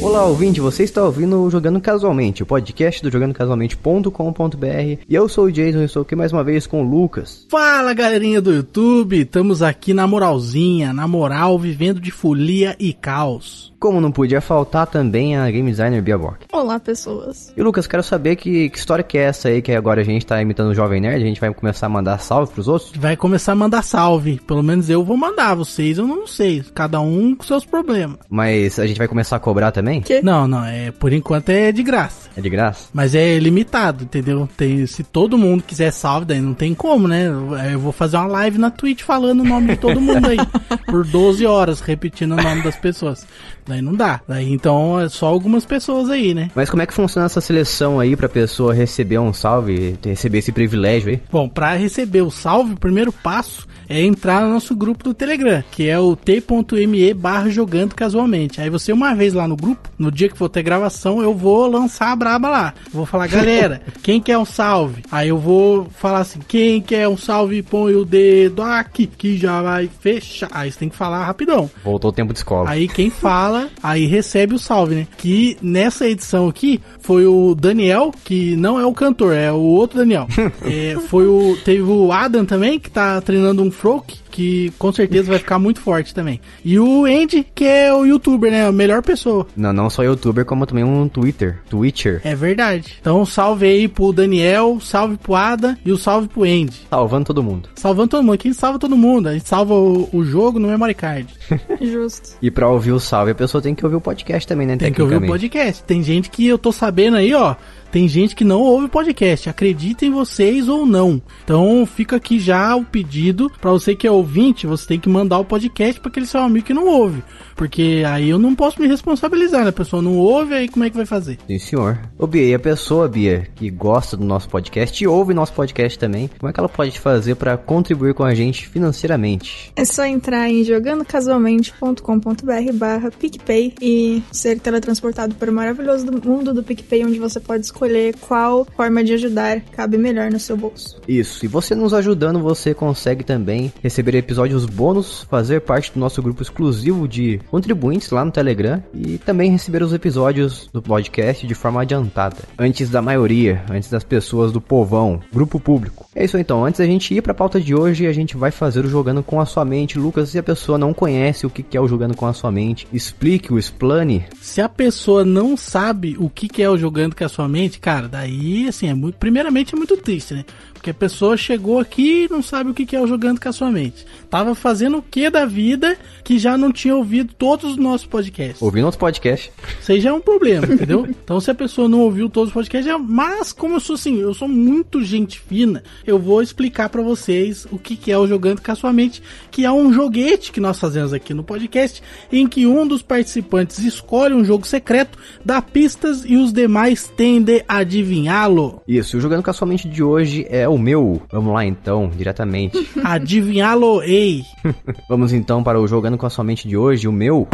Olá, ouvinte, você está ouvindo o Jogando Casualmente, o podcast do jogandocasualmente.com.br. E eu sou o Jason e estou aqui mais uma vez com o Lucas. Fala galerinha do YouTube, estamos aqui na moralzinha, na moral, vivendo de folia e caos. Como não podia faltar também a game designer Bia Bock. Olá, pessoas. E Lucas, quero saber que, que história que é essa aí que agora a gente tá imitando o Jovem Nerd, a gente vai começar a mandar salve pros outros? Vai começar a mandar salve, pelo menos eu vou mandar, vocês eu não sei, cada um com seus problemas. Mas a gente vai começar a cobrar também? Que? Não, não, é por enquanto é de graça. É de graça? Mas é limitado, entendeu? Tem, se todo mundo quiser salve, daí não tem como, né? Eu vou fazer uma live na Twitch falando o nome de todo mundo aí. por 12 horas, repetindo o nome das pessoas. Daí não dá. Daí então é só algumas pessoas aí, né? Mas como é que funciona essa seleção aí pra pessoa receber um salve, receber esse privilégio aí? Bom, para receber o salve, o primeiro passo é entrar no nosso grupo do Telegram, que é o t.me barra jogando casualmente. Aí você uma vez lá no grupo, no dia que for ter gravação, eu vou lançar a braba lá. Vou falar, galera, quem quer um salve? Aí eu vou falar assim, quem quer um salve, põe o dedo aqui, que já vai fechar. Aí você tem que falar rapidão. Voltou o tempo de escola. Aí quem fala, aí recebe o salve, né? Que nessa edição aqui foi o Daniel, que não é o cantor, é o outro Daniel. é, foi o. Teve o Adam também, que tá treinando um Froke, que com certeza vai ficar muito forte também. E o Andy, que é o youtuber, né? A melhor pessoa. Não, não só youtuber, como também um Twitter. Twitcher. É verdade. Então salve aí pro Daniel, salve pro Ada e o salve pro Andy. Salvando todo mundo. Salvando todo mundo. Quem salva todo mundo? A gente salva o, o jogo no memory card. Justo. E pra ouvir o salve, a pessoa tem que ouvir o podcast também, né? Tem que ouvir o podcast. Tem gente que eu tô sabendo aí, ó. Tem gente que não ouve o podcast. Acreditem vocês ou não. Então fica aqui já o pedido pra você que é ouvinte, você tem que mandar o podcast pra aquele seu amigo que não ouve. Porque aí eu não posso me responsabilizar, né? A pessoa não ouve, aí como é que vai fazer? Sim, senhor. Ô, Bia, e a pessoa, Bia, que gosta do nosso podcast e ouve nosso podcast também, como é que ela pode fazer pra contribuir com a gente financeiramente? É só entrar em jogandocasualmente.com.br barra PicPay e ser teletransportado para o maravilhoso do- mundo do PicPay, onde você pode escolher qual forma de ajudar cabe melhor no seu bolso. Isso, e você nos ajudando, você consegue também receber episódios bônus, fazer parte do nosso grupo exclusivo de contribuintes lá no Telegram e também receber os episódios do podcast de forma adiantada, antes da maioria, antes das pessoas do povão, grupo público. É isso então, antes da gente ir pra pauta de hoje, a gente vai fazer o Jogando com a Sua Mente. Lucas, se a pessoa não conhece o que que é o Jogando com a Sua Mente, explique o explane. Se a pessoa não sabe o que, que é o jogando com a sua mente, cara, daí, assim, é muito. Primeiramente é muito triste, né? Porque a pessoa chegou aqui e não sabe o que, que é o jogando com a sua mente. Tava fazendo o que da vida que já não tinha ouvido todos os nossos podcasts. Ouvindo outro podcast. Isso aí já é um problema, entendeu? Então, se a pessoa não ouviu todos os podcasts, já... mas como eu sou assim, eu sou muito gente fina, eu vou explicar pra vocês o que, que é o Jogando com a Sua Mente, que é um joguete que nós fazemos aqui no podcast, em que um dos participantes escolhe um jogo secreto, dá pistas e os demais tendem a adivinhá-lo. Isso, e o Jogando com a Sua Mente de hoje é o meu. Vamos lá então, diretamente. Adivinhá-lo, ei! Vamos então para o Jogando com a Sua Mente de hoje, o meu.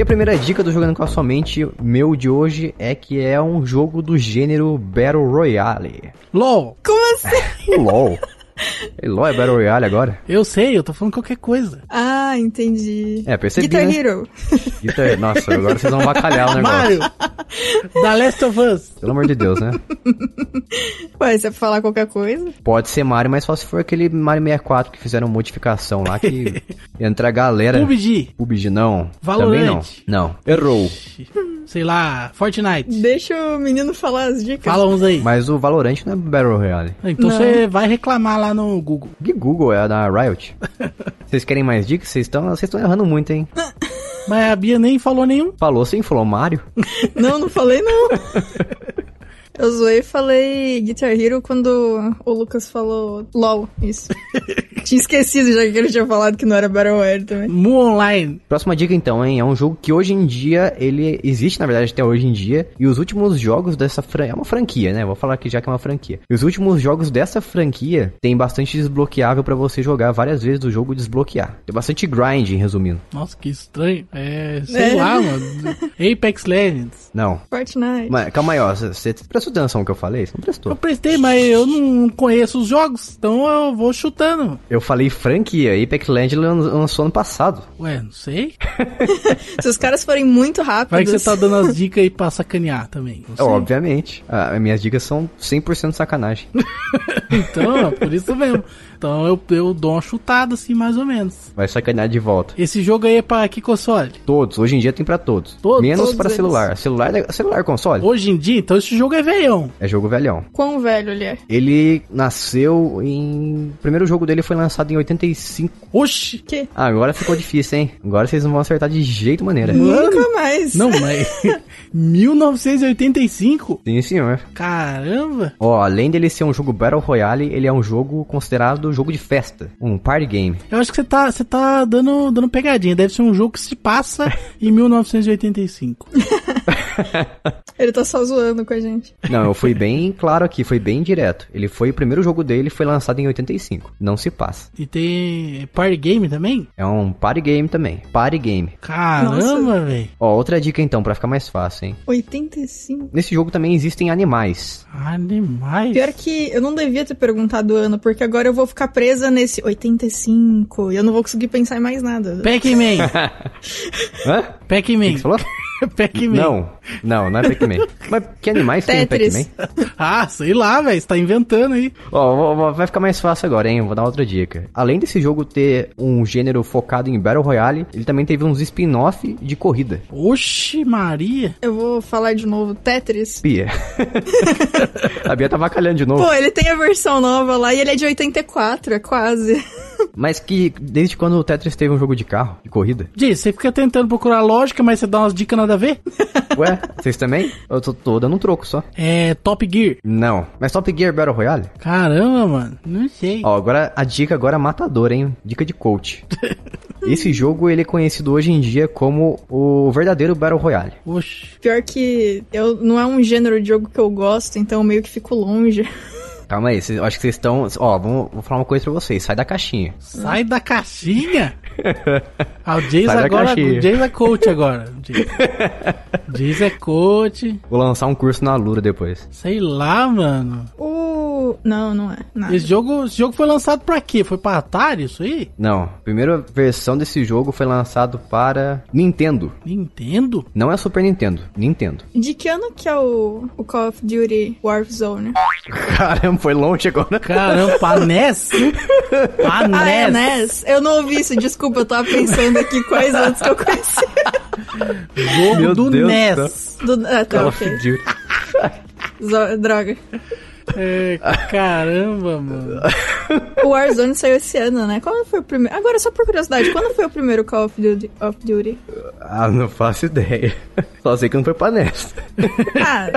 E a primeira dica do Jogando com a Sua Mente, meu de hoje, é que é um jogo do gênero Battle Royale. LOL! Como assim? LOL. É, LOL é Battle Royale agora? Eu sei, eu tô falando qualquer coisa. Ah, entendi. É, percebi, Guitar né? Hero. Guitar- Nossa, agora vocês vão bacalhar o negócio. Mario! da Last of Us! Pelo amor de Deus, né? Ué, você vai falar qualquer coisa? Pode ser Mario, mas só se for aquele Mario 64 que fizeram modificação lá que entra a galera. PUBG! PUBG não. Valorant. Também não. Não. Errou. Sei lá, Fortnite. Deixa o menino falar as dicas. Fala uns aí. Mas o Valorant não é Battle Royale. Então Não. você vai reclamar lá no Google. Que Google é a da Riot? Vocês querem mais dicas? Vocês estão vocês estão errando muito, hein? Mas a Bia nem falou nenhum. Falou sim, falou Mario. Não, não falei não. Eu zoei e falei Guitar Hero quando o Lucas falou LOL, isso. Tinha esquecido já que ele tinha falado que não era Battle Royale também. Mu Online. Próxima dica então, hein? É um jogo que hoje em dia, ele existe na verdade até hoje em dia, e os últimos jogos dessa franquia, é uma franquia, né? Vou falar aqui já que é uma franquia. E os últimos jogos dessa franquia tem bastante desbloqueável pra você jogar várias vezes do jogo e desbloquear. Tem bastante grind, resumindo. Nossa, que estranho. É, sei É. lá, mano. Apex Legends. Não. Fortnite. Mas calma aí, ó. Você prestou atenção no que eu falei? Você não Eu prestou. prestei, mas eu não conheço os jogos, então eu vou chutando. Eu falei franquia. Apex Legends lan- lançou ano passado. Ué, não sei. Se os caras forem muito Vai rápidos. que você tá dando as dicas aí pra sacanear também. Sei. Obviamente. Ah, minhas dicas são 100% sacanagem. Então, é por isso mesmo. Então eu, eu dou uma chutada assim, mais ou menos. Vai sacanear de volta. Esse jogo aí é pra que console? Todos. Hoje em dia tem pra todos. Todos? Menos Todos pra eles. celular. Celular, celular console. Hoje em dia, então esse jogo é velhão. É jogo velhão. Quão velho ele é? Ele nasceu em. O primeiro jogo dele foi lançado em 85. Oxi! Que? Ah, agora ficou difícil, hein? Agora vocês não vão acertar de jeito maneira. Nunca mais. Não, mas 1985? Sim, senhor. Caramba! Ó, além dele ser um jogo Battle Royale, ele é um jogo considerado jogo de festa. Um party game. Eu acho que você tá, você tá dando, dando pegadinha. Deve ser um jogo que se passa em 1985. Ele tá só zoando com a gente. Não, eu fui bem claro aqui, foi bem direto. Ele foi o primeiro jogo dele, foi lançado em 85. Não se passa. E tem Party Game também? É um party game também. Party game. Caramba, velho. Ó, outra dica então, pra ficar mais fácil, hein? 85. Nesse jogo também existem animais. Animais. Pior que eu não devia ter perguntado o ano, porque agora eu vou ficar presa nesse 85 e eu não vou conseguir pensar em mais nada. Pac-Man. Hã? O que Pac-Man. você falou? Pac-Man. Não, não, não é Pac-Man. Mas que animais tem Tetris. Pac-Man? Ah, sei lá, velho. Você tá inventando aí. Ó, vai ficar mais fácil agora, hein? Vou dar outra dica. Além desse jogo ter um gênero focado em Battle Royale, ele também teve uns spin-off de corrida. Oxi, Maria. Eu vou falar de novo, Tetris. Pia. a Bia tá vacalhando de novo. Pô, ele tem a versão nova lá e ele é de 84, é quase. Mas que desde quando o Tetris teve um jogo de carro, de corrida? Diz, você fica tentando procurar lógica, mas você dá umas dicas nada a ver? Ué, vocês também? Eu tô, tô dando um troco só. É Top Gear. Não. Mas Top Gear Battle Royale? Caramba, mano. Não sei. Ó, agora a dica agora é matadora, hein? Dica de coach. Esse jogo ele é conhecido hoje em dia como o verdadeiro Battle Royale. Oxi. Pior que eu não é um gênero de jogo que eu gosto, então eu meio que fico longe. Calma aí, cês- eu acho que vocês estão. Ó, vamos, vou falar uma coisa pra vocês. Sai da caixinha. Sai da caixinha. Ah, o Jays agora. caixinha. O Jays é coach agora. O Jays. Jays é coach. Vou lançar um curso na Lura depois. Sei lá, mano. O. Não, não é. Nada. Esse jogo, esse jogo foi lançado pra quê? Foi pra Atari isso aí? Não, a primeira versão desse jogo foi lançado para Nintendo. Nintendo? Não é Super Nintendo, Nintendo. De que ano que é o, o Call of Duty Warzone? Caramba, foi longe agora. Caramba, pra NES? Pra Ah, é? Eu não ouvi isso, desculpa, eu tava pensando aqui quais outros que eu conheci. Jogo Meu do Deus do NES. Do, ah, tá, Call of ok. Duty. Zo- Droga. É, caramba, mano. O Warzone saiu esse ano, né? Quando foi o primeiro? Agora, só por curiosidade, quando foi o primeiro Call of Duty? Of Duty? Ah, não faço ideia. Só sei que não foi pra NES. Ah,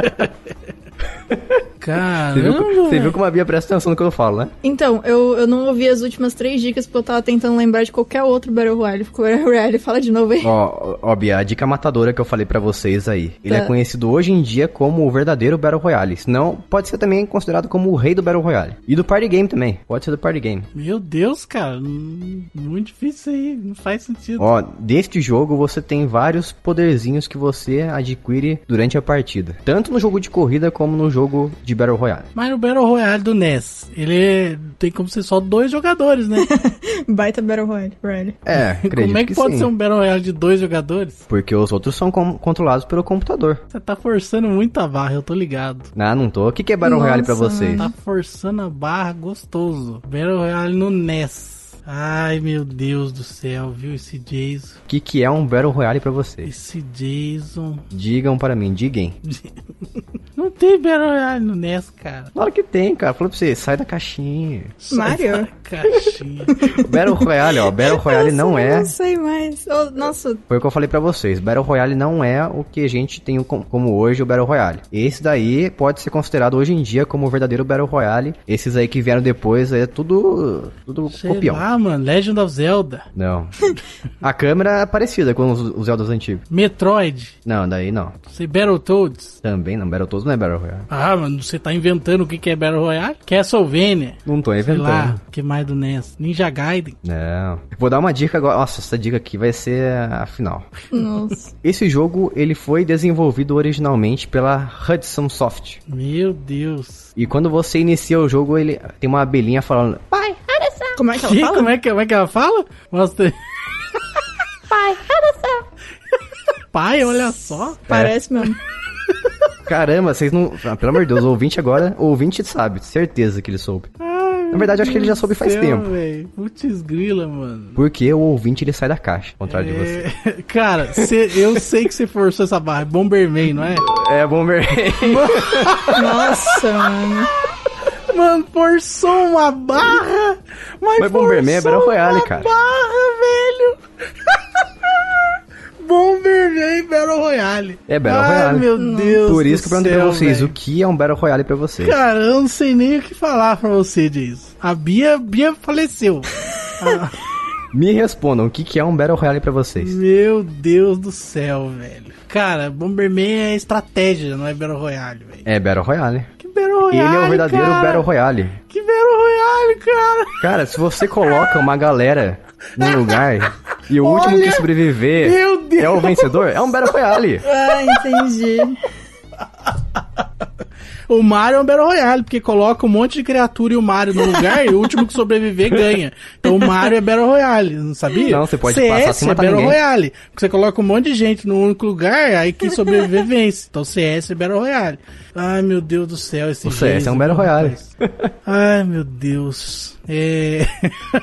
Você viu, você viu como a Bia presta atenção no que eu falo, né? então, eu, eu não ouvi as últimas três dicas porque eu tava tentando lembrar de qualquer outro Battle Royale. Ficou Battle Royale, fala de novo aí. Ó, ó, Bia, a dica matadora que eu falei pra vocês aí. Ele Tá. é conhecido hoje em dia como o verdadeiro Battle Royale. Senão, pode ser também considerado como o rei do Battle Royale. E do Party Game também. Pode ser do Party Game. Meu Deus, cara. hum, Muito difícil isso aí. Não faz sentido. Ó, deste jogo você tem vários poderzinhos que você adquire durante a partida. Tanto no jogo de corrida como no jogo de Battle Royale. Mas no Battle Royale do NES, ele tem como ser só dois jogadores, né? Baita Battle Royale. Royale. É, acredito como é que, pode sim. ser um Battle Royale de dois jogadores? Porque os outros são com- controlados pelo computador. Você tá forçando muito a barra, eu tô ligado. Ah, não tô. O que que é Battle Royale pra Nossa, vocês? Tá forçando a barra gostoso. Battle Royale no NES. Ai, meu Deus do céu, viu? Esse Jason. O que que é um Battle Royale pra vocês? Esse Jason. Digam para mim, digam. Não tem Battle Royale no NES, cara. Na hora que tem, cara. Falei pra você, sai da caixinha. Mario? Caixinha. Battle Royale, ó. Battle Royale não Nossa, é. Não sei mais. Oh, nossa, Foi o que eu falei pra vocês. Battle Royale não é o que a gente tem com- como hoje o Battle Royale. Esse daí pode ser considerado hoje em dia como o verdadeiro Battle Royale. Esses aí que vieram depois é tudo, tudo Sei copião. lá, mano. Legend of Zelda. Não. A câmera é parecida com os, os Zeldas antigos. Metroid. Não, daí não. Sei Battletoads. Também não. Battletoads não é Battle Royale. Ah, mano, você tá inventando o que que é Battle Royale? Castlevania. Não tô Sei inventando. lá, o que mais do NES? Ninja Gaiden. Não. Vou dar uma dica agora. Nossa, essa dica aqui vai ser a final. nossa. Esse jogo ele foi desenvolvido originalmente pela Hudson Soft. Meu Deus. E quando você inicia o jogo, ele tem uma abelhinha falando: Pai. Como é que ela Que? fala? Como, é que, como é que ela fala? Mostra aí. Pai, olha só. Pai, olha só. Parece mesmo. Caramba, vocês não. Ah, pelo amor de Deus, o ouvinte agora. O ouvinte sabe, certeza que ele soube. Ai, Na verdade, acho que ele já soube faz céu, tempo. véi. Putz grila, mano. Porque o ouvinte ele sai da caixa, ao contrário de você. É, Cara, cê- eu sei que você forçou essa barra. É Bomberman, não é? É, Bomber. Nossa, mano. Mano, forçou uma barra, mas, Mas Bomberman é Battle Royale, uma cara. barra, velho. Bomberman Battle Royale. É Battle Ai, Royale. meu Deus Por isso que eu do perguntei pra vocês velho. o que é um Battle Royale pra vocês. Cara, eu não sei nem o que falar pra você disso. A Bia, Bia faleceu. Ah, Me respondam, o que que é um Battle Royale pra vocês? meu Deus do céu, velho. Cara, Bomberman é estratégia, não é Battle Royale, velho. É Battle Royale. Battle Royale, Ele é o verdadeiro cara? Battle Royale. Que Battle Royale, cara. Cara, se você coloca uma galera num lugar e o último Olha, que sobreviver meu Deus. é o vencedor, é um Battle Royale. Ah, entendi. O Mario é um Battle Royale, porque coloca um monte de criatura e o Mario no lugar e o último que sobreviver ganha. Então o Mario é Battle Royale, não sabia? Não, você pode CS passar sem é matar Battle ninguém. Royale, porque você coloca um monte de gente no único lugar, aí quem sobreviver vence. Então CS é Battle Royale. Ai, meu Deus do céu, esse O CS é um Battle Royale. Ai, meu Deus. É...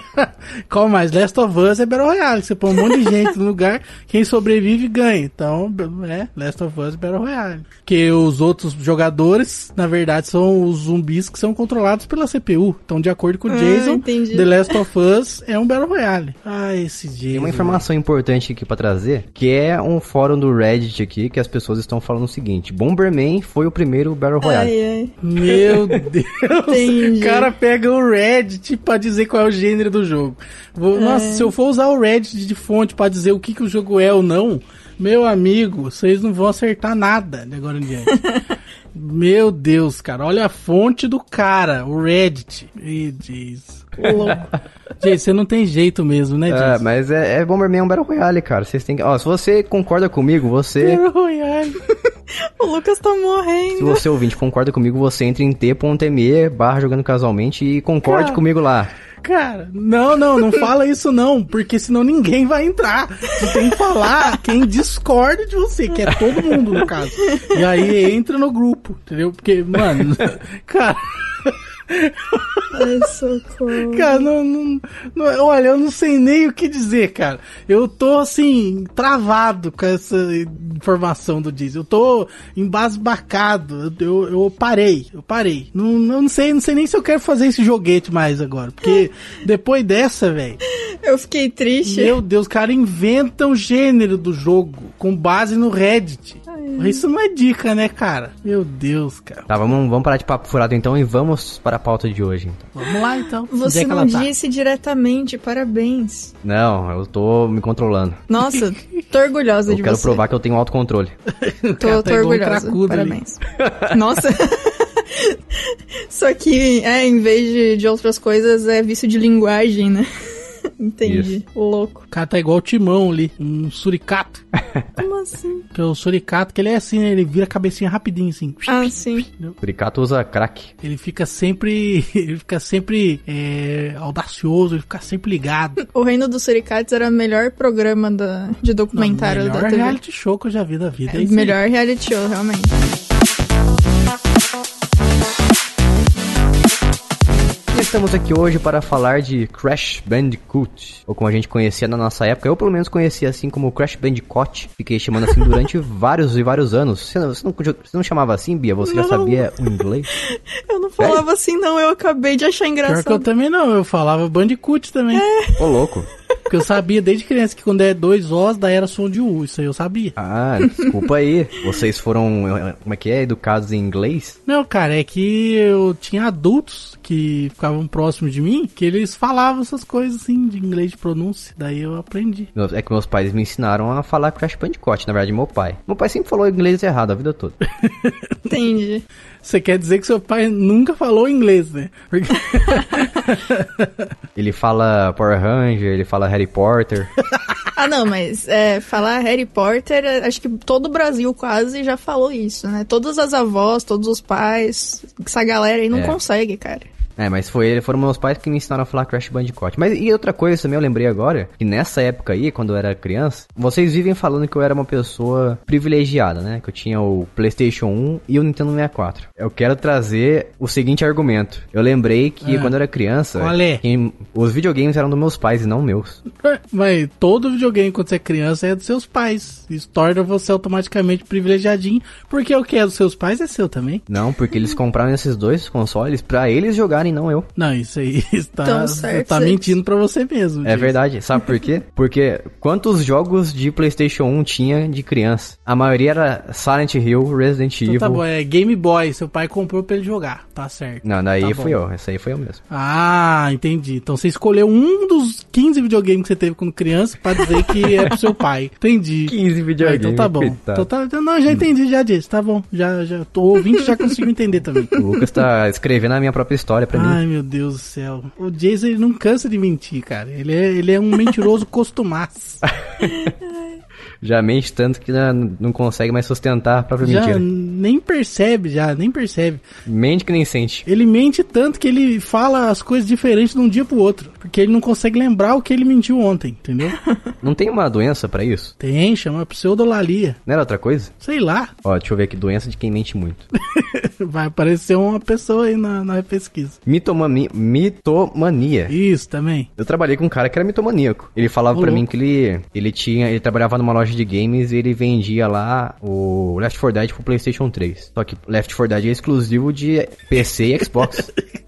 Qual mais? Last of Us é Battle Royale. Você põe um monte de gente no lugar, quem sobrevive ganha. Então, é, Last of Us é Battle Royale. Que os outros jogadores, na verdade, são os zumbis que são controlados pela CPU. Então, de acordo com o Ah, Jason, entendi. The Last of Us é um Battle Royale. Ai, esse Jason. Tem uma informação importante aqui pra trazer, que é um fórum do Reddit aqui, que as pessoas estão falando o seguinte: Bomberman foi o primeiro Battle Royale. Ai, ai. Meu Deus! Entendi. O cara pega o Reddit pra dizer qual é o gênero do jogo. Vou- É. Nossa, se eu for usar o Reddit de fonte pra dizer o que, que o jogo é ou não, meu amigo, vocês não vão acertar nada de agora em diante. meu Deus, cara, olha a fonte do cara, o Reddit. Ih, jeez. Louco. Gente, você não tem jeito mesmo, né, É, Jason? mas é, é Bomberman é um Battle Royale, cara. Vocês têm que. Ó, se você concorda comigo, você. Battle Royale. O Lucas tá Se morrendo. você ouvinte concorda comigo, você entra em t.me barra jogando casualmente e concorde Cara. comigo lá. Cara, não, não, não fala isso não, porque senão ninguém vai entrar. Você tem que falar quem discorda de você, que é todo mundo no caso. E aí entra no grupo, entendeu? Porque, mano, cara, Ai, socorro. cara, não, não, não- olha, eu não sei nem o que dizer, cara. Eu tô assim, travado com essa informação do Diesel. Eu tô embasbacado. Eu, eu parei, eu parei. Não, não sei, não sei nem se eu quero fazer esse joguete mais agora, porque depois dessa, velho. Eu fiquei triste. Meu Deus, cara, inventa o gênero do jogo com base no Reddit. Isso não é dica, né, cara? Meu Deus, cara. Tá, vamos, vamos parar de papo furado então e vamos para a pauta de hoje. Então. Vamos lá, então. Você é não tá? disse diretamente, parabéns. Não, eu tô me controlando. Nossa, tô orgulhosa Eu de quero você. provar que eu tenho autocontrole. O Tô, tô um orgulhosa. ali. Parabéns. Nossa. Só que, é, em vez de, de outras coisas, é vício de linguagem, né? Entendi. Louco. O cara tá igual o Timão ali, um suricato. Como assim? Que é o suricato, que ele é assim, né? Ele vira a cabecinha rapidinho, assim. Ah, sim. O Curicato usa crack. Ele fica sempre. Ele fica sempre é, audacioso, ele fica sempre ligado. O Reino dos Suricates era o melhor programa da, de documentário Não, da melhor TV. reality show que eu já vi da vida. É, É isso melhor reality show, realmente. Estamos aqui hoje para falar de Crash Bandicoot, ou como a gente conhecia na nossa época. Eu, pelo menos, conhecia assim como Crash Bandicoot. Fiquei chamando assim durante vários e vários anos. Você não, você não, você não chamava assim, Bia? Você já Não. sabia o inglês? Eu não falava assim, não. Eu acabei de achar Pior que eu engraçado. também não, eu falava Bandicoot também. Ô, louco. Porque eu sabia desde criança que quando é dois Os, daí era som de U. Isso aí eu sabia. Ah, desculpa aí. Vocês foram, como é que é, educados em inglês? Não, cara, é que eu tinha adultos que ficavam próximos de mim, que eles falavam essas coisas assim, de inglês de pronúncia. Daí eu aprendi. É que meus pais me ensinaram a falar Crash Bandicoot, na verdade, meu pai. Meu pai sempre falou inglês errado a vida toda. Entendi. Você quer dizer que seu pai nunca falou inglês, né? Porque... Ele fala Power Ranger, ele fala Harry Potter. Ah, não, mas é, falar Harry Potter, é, acho que todo o Brasil quase já falou isso, né? Todas as avós, todos os pais, essa galera aí não É. consegue, cara. É, mas foi, foram meus pais que me ensinaram a falar Crash Bandicoot. Mas e outra coisa também eu lembrei agora, que nessa época aí, quando eu era criança, vocês vivem falando que eu era uma pessoa privilegiada, né? Que eu tinha o PlayStation 1 e o Nintendo 64. Eu quero trazer o seguinte argumento. Eu lembrei que É. quando eu era criança, é? quem- os videogames eram dos meus pais e não meus. Mas todo videogame quando você é criança é dos seus pais. Isso torna você automaticamente privilegiadinho, porque o que é dos seus pais é seu também. Não, porque eles compraram esses dois consoles pra eles jogarem, não eu. Não, isso aí está, Tão você certo, tá certo. mentindo pra você mesmo. É Jason. verdade, sabe por quê? Porque quantos jogos de PlayStation 1 tinha de criança? A maioria era Silent Hill, Resident Então Evil. tá bom, é Game Boy, seu pai comprou pra ele jogar, tá certo. Não, daí Tá fui bom. eu, essa aí foi eu mesmo. Ah, entendi. Então você escolheu um dos 15 videogames que você teve quando criança pra dizer que é pro seu pai. Entendi. 15 Ah, videogames. então tá bom. Então tá, então não, já entendi, já disse. Tá bom. Já, já. O ouvinte já conseguiu entender também. O Lucas tá escrevendo a minha própria história pra mim. Ai, meu Deus do céu. O Jason ele não cansa de mentir, cara. Ele é, ele é um mentiroso costumaço. Já mente tanto que já não consegue mais sustentar a própria Já mentira. nem percebe, já, nem percebe. Mente que nem sente. Ele mente tanto que ele fala as coisas diferentes de um dia pro outro. Porque ele não consegue lembrar o que ele mentiu ontem, entendeu? Não tem uma doença pra isso? Tem, chama pseudolalia. Não era outra coisa? Sei lá. Ó, deixa eu ver aqui, doença de quem mente muito. Vai aparecer uma pessoa aí na, na pesquisa. Mitomania. Mitomania. Isso também. Eu trabalhei com um cara que era mitomaníaco. Ele falava Ô, pra mim que ele, ele tinha, ele trabalhava numa loja de games ele vendia lá o Left 4 Dead pro PlayStation 3. Só que Left 4 Dead é exclusivo de PC e Xbox.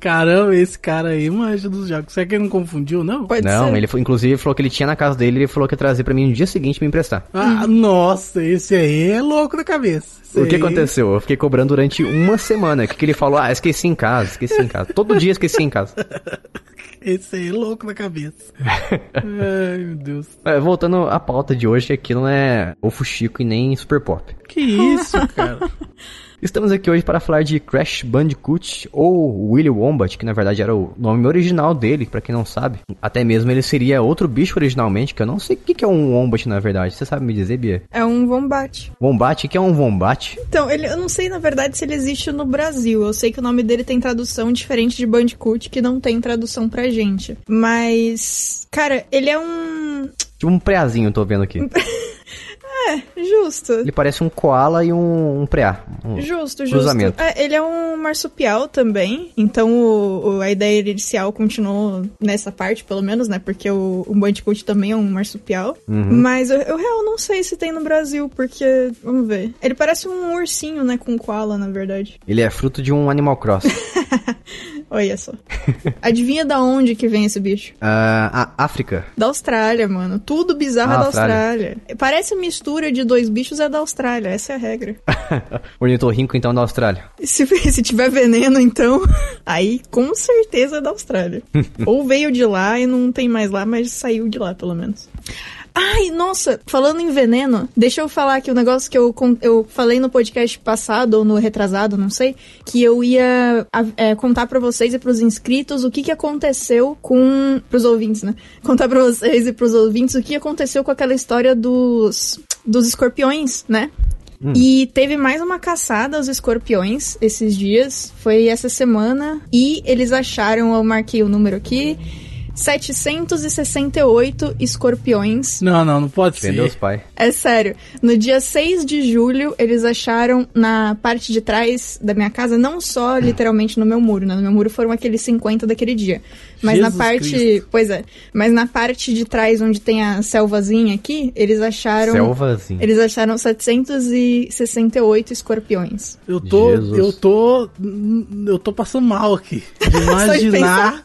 Caramba, esse cara aí manja dos jogos. Será que ele não confundiu, não? Pode não, ser. ele foi, inclusive falou que ele tinha na casa dele, ele falou que ia trazer pra mim no dia seguinte me emprestar. Ah, nossa, esse aí é louco da cabeça. Esse O que aí- aconteceu? Eu fiquei cobrando durante uma semana. O que, que ele falou? Ah, esqueci em casa, esqueci em casa. Todo dia esqueci em casa. Esse aí é louco da cabeça. Ai, meu Deus. É, Voltando à pauta de hoje, que aqui não é o Fuxico e nem Super Pop. Que isso, cara? Estamos aqui hoje para falar de Crash Bandicoot ou Willy Wombat, que na verdade era o nome original dele, pra quem não sabe. Até mesmo ele seria outro bicho originalmente, que eu não sei o que que é um Wombat na verdade. Você sabe me dizer, Bia? É um Wombat. Wombat, o que é um Wombat? Então, ele, eu não sei, na verdade, se ele existe no Brasil. Eu sei que o nome dele tem tradução diferente de Bandicoot, que não tem tradução pra gente. Mas, cara, ele é um... Tipo um preazinho, eu tô vendo aqui. Justo. Ele parece um koala e um, um preá. Um- Justo, justo. cruzamento. É, ele é um marsupial também, então o, o- a ideia inicial continuou nessa parte, pelo menos, né? Porque o, o Bandicoot também é um marsupial. Uhum. Mas eu, eu real não sei se tem no Brasil, porque, vamos ver. Ele parece um ursinho, né? Com koala, na verdade. Ele é fruto de um Animal Cross. Olha só. Adivinha da onde que vem esse bicho? Ah, a África. Da Austrália, mano. Tudo bizarro Ah, é da Austrália. Austrália. Parece mistura de dois bichos é da Austrália. Essa é a regra. Ornitorrinco, então, da Austrália. E Se, se tiver veneno, então, aí com certeza é da Austrália. Ou veio de lá e não tem mais lá, mas saiu de lá, pelo menos. Ai, nossa, falando em veneno, deixa eu falar aqui o negócio que eu, eu falei no podcast passado, ou no retrasado, não sei, que eu ia é, contar pra vocês e pros inscritos o que que aconteceu com... pros ouvintes, né? Contar pra vocês e pros ouvintes o que aconteceu com aquela história dos... dos escorpiões, né? E teve mais uma caçada aos escorpiões esses dias. Foi essa semana. E eles acharam, eu marquei o número aqui. 768 escorpiões. Não, não, não pode ser. os pai. É sério. No dia 6 de julho, eles acharam na parte de trás da minha casa, não só literalmente no meu muro, né? No meu muro foram aqueles 50 daquele dia. Mas Jesus na parte. Cristo. Pois é. Mas na parte de trás, onde tem a selvazinha aqui, eles acharam. Selvazinho. Eles acharam 768 escorpiões. Eu tô, Jesus. eu tô, eu tô passando mal aqui. De imaginar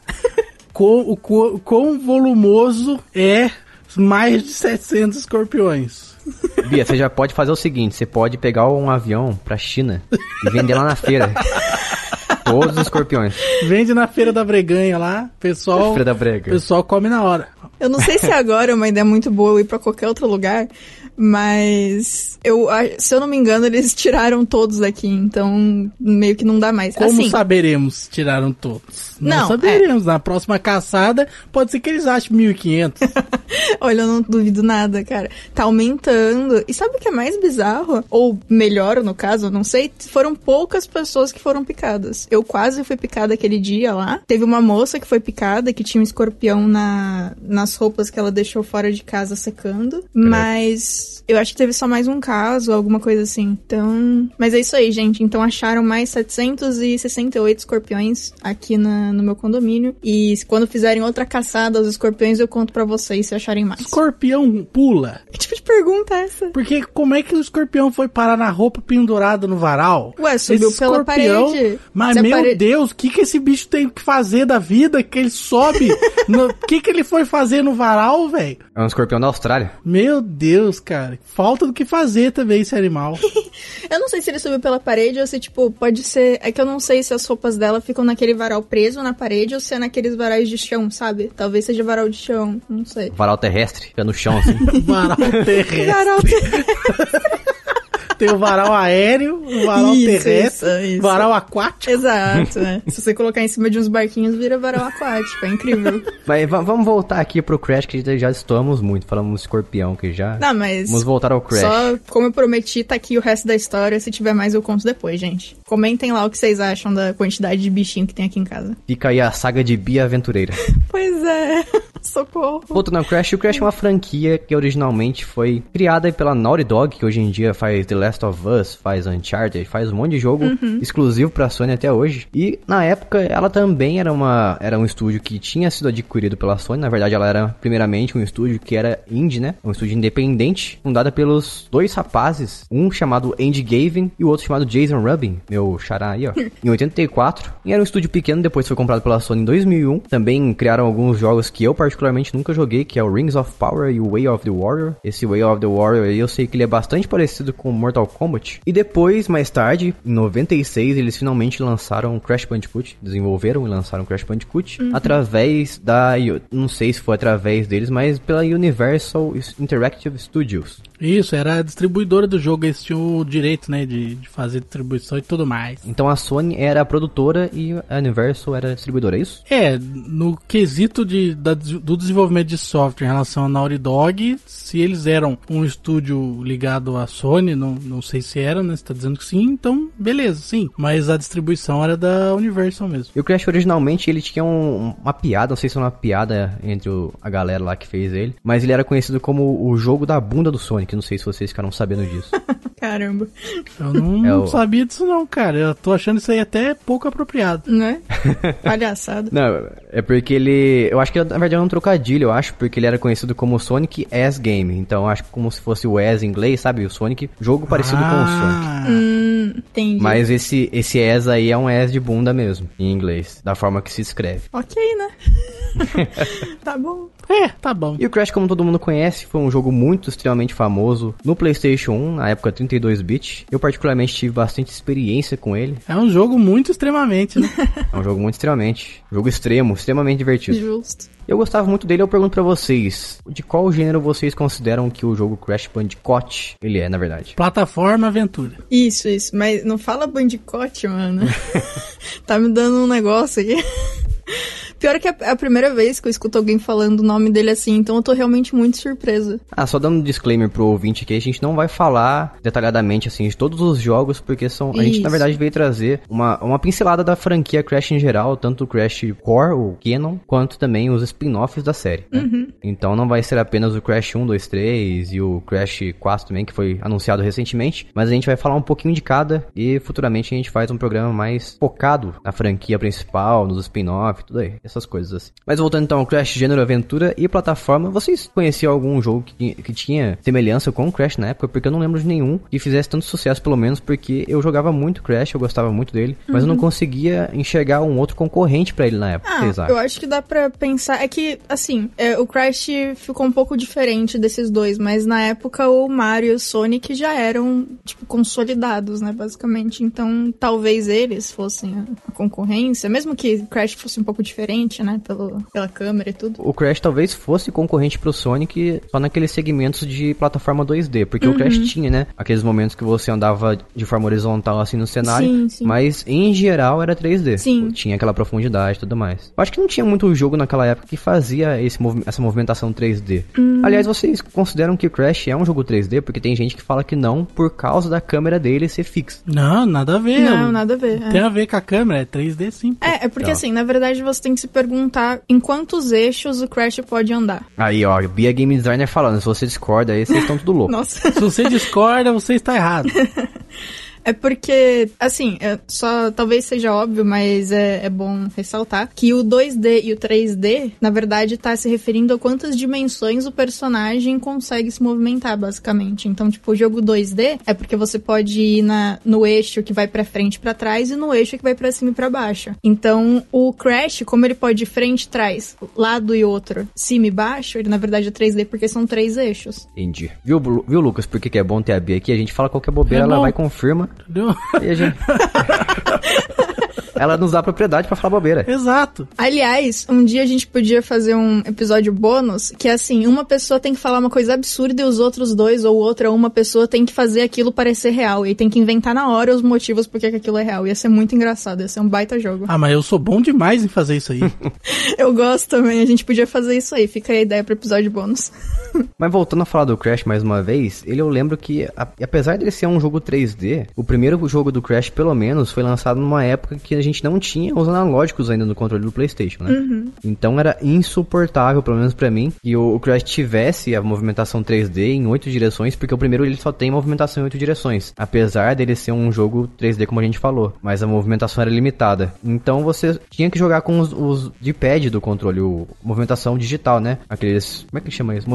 quão, o quão- quão volumoso é mais de 700 escorpiões. Bia, você já pode fazer o seguinte: você pode pegar um avião pra China e vender lá na feira. Todos os escorpiões. Vende na feira da Breganha lá, pessoal, Feira da Brega. pessoal come na hora. Eu não sei se agora é uma ideia muito boa eu ir pra qualquer outro lugar, mas eu, se eu não me engano, eles tiraram todos daqui, então meio que não dá mais. Como assim, saberemos se tiraram todos? Não, Não, é. saberemos. Na próxima caçada, pode ser que eles achem 1.500. olha, eu não duvido nada, cara. Tá aumentando. E sabe o que é mais bizarro? Ou melhor, no caso, eu não sei. Foram poucas pessoas que foram picadas. Eu quase fui picada aquele dia lá. Teve uma moça que foi picada, que tinha um escorpião na, nas roupas que ela deixou fora de casa secando. Mas eu acho que teve só mais um caso, alguma coisa assim. Então. Mas é isso aí, gente. Então acharam mais 768 escorpiões aqui na- no meu condomínio. E quando fizerem outra caçada aos escorpiões, eu conto pra vocês se acharem mais. Escorpião pula. Que tipo de pergunta é essa? Porque como é que o escorpião foi parar na roupa pendurada no varal? Ué, subiu Esse pela escorpião- parede. Mas, Se meu pare- Deus, o que, que esse bicho tem que fazer da vida? Que ele sobe? O que, que ele foi fazer no varal, velho? É um escorpião da Austrália. Meu Deus, cara. Falta do que fazer também esse animal. Eu não sei se ele subiu pela parede ou se, tipo, pode ser. É que eu não sei se as roupas dela ficam naquele varal preso na parede ou se é naqueles varais de chão, sabe? Talvez seja varal de chão, não sei. Varal terrestre, fica no chão assim. Varal terrestre. Varal Tem o varal aéreo, o varal Isso, terrestre, isso, isso. varal aquático. Exato, né? Se você colocar em cima de uns barquinhos, vira varal aquático. É incrível. Mas va- vamos voltar aqui pro Crash, que já estamos muito. Falamos do escorpião que já. Não, mas. Vamos voltar ao Crash. Só como eu prometi, tá aqui o resto da história. Se tiver mais, eu conto depois, gente. Comentem lá o que vocês acham da quantidade de bichinho que tem aqui em casa. Fica aí a saga de Bia Aventureira. Pois é. Socorro. Voltando ao Crash, o Crash é uma franquia que originalmente foi criada pela Naughty Dog, que hoje em dia faz The Last of Us, faz Uncharted, faz um monte de jogo exclusivo pra Sony até hoje. E na época ela também era uma era um estúdio que tinha sido adquirido pela Sony. Na verdade, ela era primeiramente um estúdio que era indie, né? Um estúdio independente, fundada pelos dois rapazes, um chamado Andy Gavin e o outro chamado Jason Rubin, meu xará aí, ó. em 84. E era um estúdio pequeno, depois foi comprado pela Sony em 2001. Também criaram alguns jogos que eu particularmente nunca joguei, que é o Rings of Power e o Way of the Warrior. Esse Way of the Warrior aí eu sei que ele é bastante parecido com Mortal Kombat. E depois, mais tarde, em 96, eles finalmente lançaram Crash Bandicoot, desenvolveram e lançaram Crash Bandicoot através da, não sei se foi através deles, mas pela Universal Interactive Studios. Isso, era a distribuidora do jogo, eles tinham o direito, né, de, de fazer distribuição e tudo mais. Então a Sony era a produtora e a Universal era a distribuidora, é isso? É, no quesito de, da- do desenvolvimento de software em relação a Naughty Dog, se eles eram um estúdio ligado à Sony, não, não sei se era, né? Você tá dizendo que sim, então beleza, sim. Mas a distribuição era da Universal mesmo. E o Crash originalmente ele tinha um- uma piada, não sei se é uma piada entre o- a galera lá que fez ele, mas ele era conhecido como o jogo da bunda do Sonic, não sei se vocês ficaram sabendo disso. Caramba. Eu não, É o- sabia disso não, cara. Eu tô achando isso aí até pouco apropriado. Né? Palhaçada. não, é porque ele, eu acho que na verdade é um trocadilho, eu acho, porque ele era conhecido como Sonic as Game, então eu acho que como se fosse o as em inglês, sabe? O Sonic, jogo parecido com o Sonic. Ah, Hum, entendi. Mas esse, esse as aí é um as de bunda mesmo, em inglês, da forma que se escreve. Ok, né? tá bom. É, tá bom. E o Crash, como todo mundo conhece, foi um jogo muito extremamente famoso no PlayStation 1, na época 32-bit. Eu particularmente tive bastante experiência com ele. É um jogo muito extremamente, né? É um jogo muito extremamente, um jogo extremo, extremamente divertido. Justo. Eu gostava muito dele, eu pergunto pra vocês, de qual gênero vocês consideram que o jogo Crash Bandicoot ele é, na verdade? Plataforma aventura. Isso, isso. Mas não fala bandicote, mano. tá me dando um negócio aqui. Pior que é a primeira vez que eu escuto alguém falando o nome dele assim, então eu tô realmente muito surpresa. Ah, só dando um disclaimer pro ouvinte que a gente não vai falar detalhadamente assim de todos os jogos, porque são a gente na verdade veio trazer uma, uma pincelada da franquia Crash em geral, tanto o Crash Core, o Canon, quanto também os spin-offs da série. né? Então não vai ser apenas o Crash 1, 2, 3 e o Crash 4 também, que foi anunciado recentemente, mas a gente vai falar um pouquinho de cada e futuramente a gente faz um programa mais focado na franquia principal, nos spin-offs, tudo aí, essas coisas assim. Mas voltando então ao Crash gênero aventura e plataforma, vocês conheciam algum jogo que, tinha- que tinha semelhança com o Crash na época? Porque eu não lembro de nenhum que fizesse tanto sucesso, pelo menos porque eu jogava muito Crash, eu gostava muito dele, mas eu não conseguia enxergar um outro concorrente pra ele na época. Ah, eu acho que dá pra pensar. É que, assim, é, o Crash ficou um pouco diferente desses dois, mas na época o Mario e o Sonic já eram, tipo, consolidados, né, basicamente. Então, talvez eles fossem a, a concorrência, mesmo que o Crash fosse um pouco diferente, né, pelo, pela câmera e tudo. O Crash talvez fosse concorrente pro Sonic só naqueles segmentos de plataforma 2D, porque o Uhum. Crash tinha, né, aqueles momentos que você andava de forma horizontal assim no cenário, Sim, sim. mas em geral era 3D. Sim. Tinha aquela profundidade e tudo mais. Eu acho que não tinha muito jogo naquela época que fazia esse movi- essa movimentação 3D. Hum. Aliás, vocês consideram que o Crash é um jogo 3D? Porque tem gente que fala que não, por causa da câmera dele ser fixa. Não, nada a ver. Não, nada a ver. é. Tem a ver com a câmera, é 3D sim. pô. É, é porque Tá. assim, na verdade você tem que se perguntar em quantos eixos o Crash pode andar. Aí, ó, Bia Game Designer falando, se você discorda aí, vocês estão tudo louco. Nossa. Se você discorda, você está errado. É porque, assim, é só talvez seja óbvio, mas é, é bom ressaltar que o 2D e o 3D, na verdade, tá se referindo a quantas dimensões o personagem consegue se movimentar, basicamente. Então, tipo, o jogo 2D é porque você pode ir na, no eixo que vai pra frente e pra trás e no eixo que vai pra cima e pra baixo. Então, o Crash, como ele pode ir frente, trás, lado e outro, cima e baixo, ele na verdade é 3D porque são três eixos. Entendi. Viu, viu, Lucas, por que, que é bom ter a Bia aqui? A gente fala qualquer bobeira, É ela vai, confirma, Entendeu? e a gente... ela nos dá propriedade pra falar bobeira. Exato. Aliás, um dia a gente podia fazer um episódio bônus que é assim, uma pessoa tem que falar uma coisa absurda e os outros dois ou outra uma pessoa tem que fazer aquilo parecer real e tem que inventar na hora os motivos por que que aquilo é real. Ia ser muito engraçado, ia ser um baita jogo. Ah, mas eu sou bom demais em fazer isso aí. Eu gosto também, a gente podia fazer isso aí. Fica aí a ideia pro episódio bônus. Mas voltando a falar do Crash mais uma vez, ele eu lembro que, a- apesar dele ser um jogo 3D, o primeiro jogo do Crash, pelo menos, foi lançado numa época que a gente não tinha os analógicos ainda no controle do PlayStation, né? Então era insuportável, pelo menos pra mim, que o, Crash tivesse a movimentação 3D em oito direções, porque o primeiro ele só tem movimentação em oito direções, apesar dele ser um jogo 3D como a gente falou, mas a movimentação era limitada. Então você tinha que jogar com os, os D-pad do controle, o movimentação digital, né? Aqueles, como é que chama isso?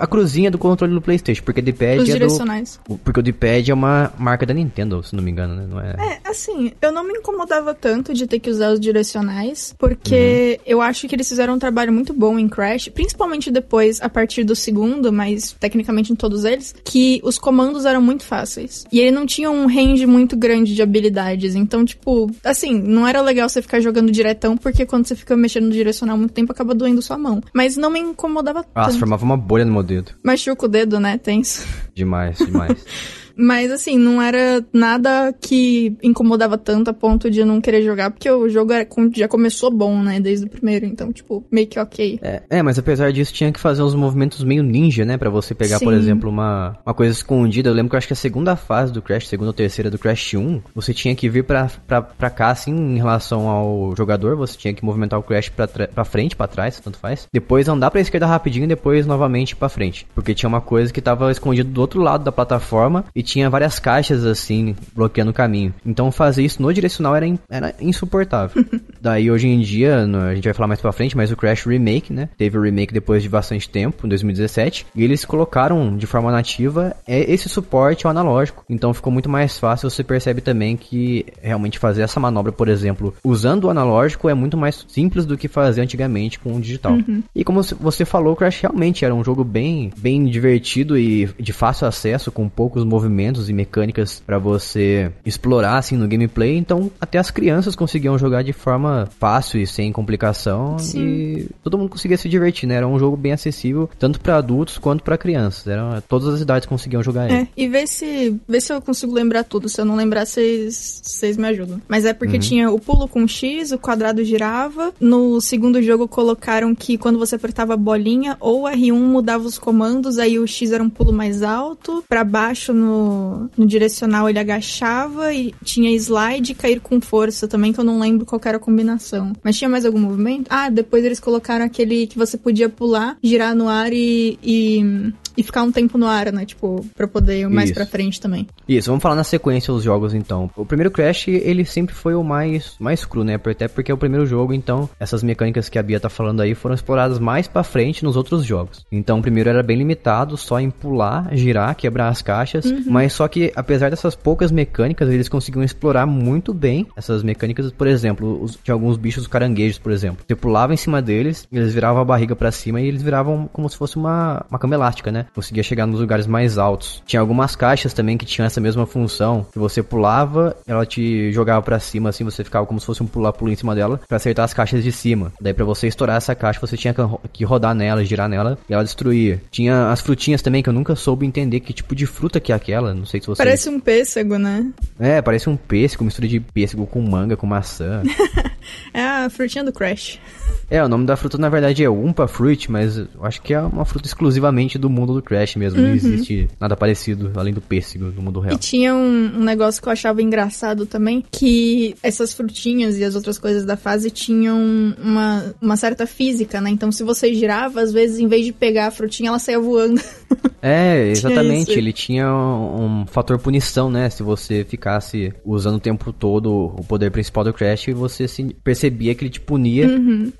A cruzinha do controle do PlayStation, porque D-pad Os é do direcionais. o- Porque o D-pad é uma marca da Nintendo, se não me engano, né? Não é... É, assim, eu não me incomodava tanto de ter que usar os direcionais, porque eu acho que eles fizeram um trabalho muito bom em Crash, principalmente depois, a partir do segundo, mas tecnicamente em todos eles, que os comandos eram muito fáceis. E ele não tinha um range muito grande de habilidades, então, tipo, assim, não era legal você ficar jogando diretão, porque quando você fica mexendo no direcional muito tempo, acaba doendo sua mão. Mas não me incomodava Nossa, tanto. formava uma bolha no meu dedo. Machuca o dedo, né? Tenso. Demais, demais. Mas assim, não era nada que incomodava tanto a ponto de eu não querer jogar, porque o jogo era, já começou bom, né? Desde o primeiro, então, tipo, meio que ok. É, é, mas apesar disso, tinha que fazer uns movimentos meio ninja, né? Pra você pegar, por Sim. exemplo, uma, uma coisa escondida. Eu lembro que eu acho que a segunda fase do Crash, segunda ou terceira do Crash 1, você tinha que vir pra, pra, pra cá, assim, em relação ao jogador. Você tinha que movimentar o Crash pra, pra frente, pra trás, tanto faz. Depois andar pra esquerda rapidinho e depois novamente pra frente. Porque tinha uma coisa que tava escondida do outro lado da plataforma e tinha várias caixas, assim, bloqueando o caminho. Então fazer isso no direcional era, in- era insuportável. Daí hoje em dia, no- a gente vai falar mais pra frente, mas o Crash Remake, né? Teve o remake depois de bastante tempo, em 2017. E eles colocaram de forma nativa é, esse suporte ao analógico. Então ficou muito mais fácil. Você percebe também que realmente fazer essa manobra, por exemplo, usando o analógico é muito mais simples do que fazer antigamente com o digital. E como você falou, o Crash realmente era um jogo bem, bem divertido e de fácil acesso, com poucos movimentos movimentos e mecânicas para você explorar assim no gameplay, então até as crianças conseguiam jogar de forma fácil e sem complicação Sim. e todo mundo conseguia se divertir, né? Era um jogo bem acessível tanto para adultos quanto para crianças. Era, todas as idades conseguiam jogar ele. É, e vê se, vê se eu consigo lembrar tudo. Se eu não lembrar, vocês vocês me ajudam. Mas é porque tinha o pulo com X, o quadrado girava. No segundo jogo colocaram que quando você apertava a bolinha, ou R1 mudava os comandos, aí o X era um pulo mais alto. Pra baixo no, no direcional ele agachava e tinha slide e cair com força também, que eu não lembro qual era a combinação. Mas tinha mais algum movimento? Ah, depois eles colocaram aquele que você podia pular, girar no ar e, e, e ficar um tempo no ar, né? Tipo, pra poder ir mais Isso. pra frente também. Isso, vamos falar na sequência os jogos então. O primeiro Crash, ele sempre foi o mais, mais cru, né? Até porque é o primeiro jogo, então essas mecânicas que a Bia tá falando aí foram exploradas mais pra frente nos outros jogos. Então o primeiro era bem limitado, só em pular, girar, quebrar as caixas, mas só que apesar dessas poucas mecânicas, eles conseguiam explorar muito bem essas mecânicas, por exemplo, os, de alguns bichos caranguejos, por exemplo. Você pulava em cima deles, eles viravam a barriga pra cima e eles viravam como se fosse uma, uma cama elástica, né? Conseguia chegar nos lugares mais altos. Tinha algumas caixas também que tinham essa mesma função, que você pulava, ela te jogava pra cima, assim, você ficava como se fosse um pular-pulo em cima dela, pra acertar as caixas de cima. Daí pra você estourar essa caixa, você tinha que rodar nela, girar nela, e ela destruía. Tinha as frutinhas também, que eu nunca soube entender que tipo de fruta que é aquela, não sei se você... Parece um pêssego, né? É, parece um pêssego, mistura de pêssego com manga, com maçã. É a frutinha do Crash. É, o nome da fruta na verdade é Umpa Fruit, mas eu acho que é uma fruta exclusivamente do mundo do Crash mesmo. Não existe nada parecido além do pêssego no mundo E real. tinha um, um negócio que eu achava engraçado também, que essas frutinhas e as outras coisas da fase tinham uma, uma certa física, né? Então se você girava, às vezes, em vez de pegar a frutinha, ela saía voando. É, exatamente. isso. Ele tinha um, um fator punição, né? Se você ficasse usando o tempo todo o poder principal do Crash, você se percebia que ele te punia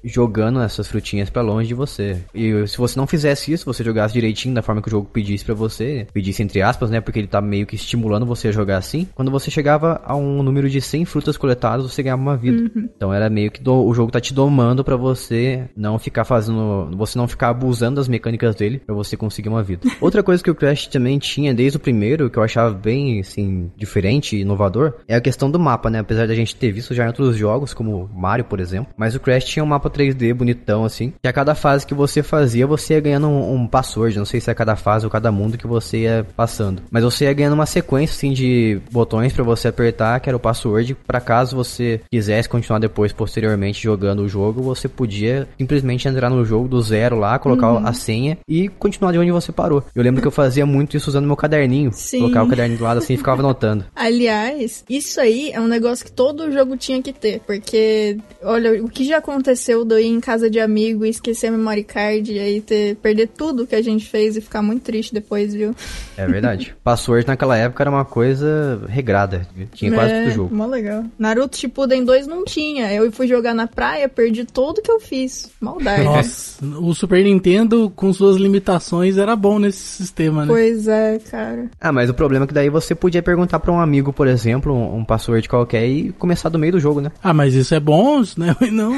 jogando essas frutinhas pra longe de você. E se você não fizesse isso, você jogasse direitinho da forma que o jogo pedisse pra você, pedisse entre aspas, né? Porque ele tá meio que estimulando você a jogar assim. Quando você chegava a um número de 100 frutas coletadas, você ganhava uma vida. Então era meio que do- o jogo tá te domando pra você não ficar fazendo, você não ficar abusando das mecânicas dele pra você conseguir uma vida. Outra coisa que o Crash também tinha desde o primeiro, que eu achava bem, assim, diferente e inovador, é a questão do mapa, né? Apesar da gente ter visto já em outros jogos, como Mario, por exemplo. Mas o Crash tinha um mapa 3D bonitão, assim. E a cada fase que você fazia, você ia ganhando um, um password. Não sei se é cada fase ou cada mundo que você ia passando. Mas você ia ganhando uma sequência, assim, de botões pra você apertar, que era o password. Pra caso você quisesse continuar depois, posteriormente, jogando o jogo, você podia simplesmente entrar no jogo do zero lá, colocar a senha e continuar de onde você parou. Eu lembro que eu fazia muito isso usando meu caderninho. Sim. Colocava o caderninho do lado assim e ficava anotando. Aliás, isso aí é um negócio que todo jogo tinha que ter. Porque, olha, o que já aconteceu de eu ir em casa de amigo e esquecer a memory card e aí ter, perder tudo que a gente fez e ficar muito triste depois, viu? É verdade. Password naquela época era uma coisa regrada. Tinha quase é, todo jogo. Mó legal. Naruto Shippuden 2 não tinha. Eu fui jogar na praia, perdi tudo que eu fiz. Maldade. Nossa, o Super Nintendo, com suas limitações, era bom nesse sistema, né? Pois é, cara. Ah, mas o problema é que daí você podia perguntar pra um amigo, por exemplo, um, um password qualquer e começar do meio do jogo, né? Ah, mas isso é bom, isso não é ruim, não.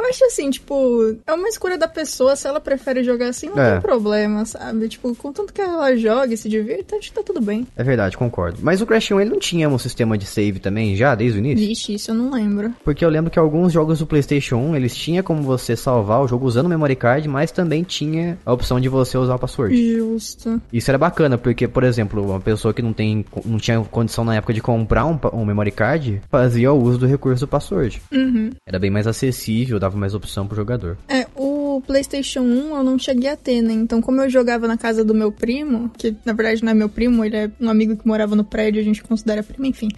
Eu acho assim, tipo, é uma escolha da pessoa. Se ela prefere jogar assim, não É. tem problema, sabe? Tipo, contanto que ela jogue e se divirta, acho que tá tudo bem. É verdade, concordo. Mas o Crash 1 ele não tinha um sistema de save também já desde o início? Vixe, isso eu não lembro. Porque eu lembro que alguns jogos do PlayStation 1 eles tinham como você salvar o jogo usando o memory card, mas também tinha a opção de você usar o password. Justo. Isso era bacana, porque, por exemplo, uma pessoa que não, tem, não tinha condição na época de comprar um, um memory card fazia o uso do recurso do password. Uhum. Era bem mais acessível, dava mais opção pro jogador. É, o PlayStation 1 eu não cheguei a ter, né? Então, como eu jogava na casa do meu primo, que na verdade não é meu primo, ele é um amigo que morava no prédio, a gente considera primo, enfim.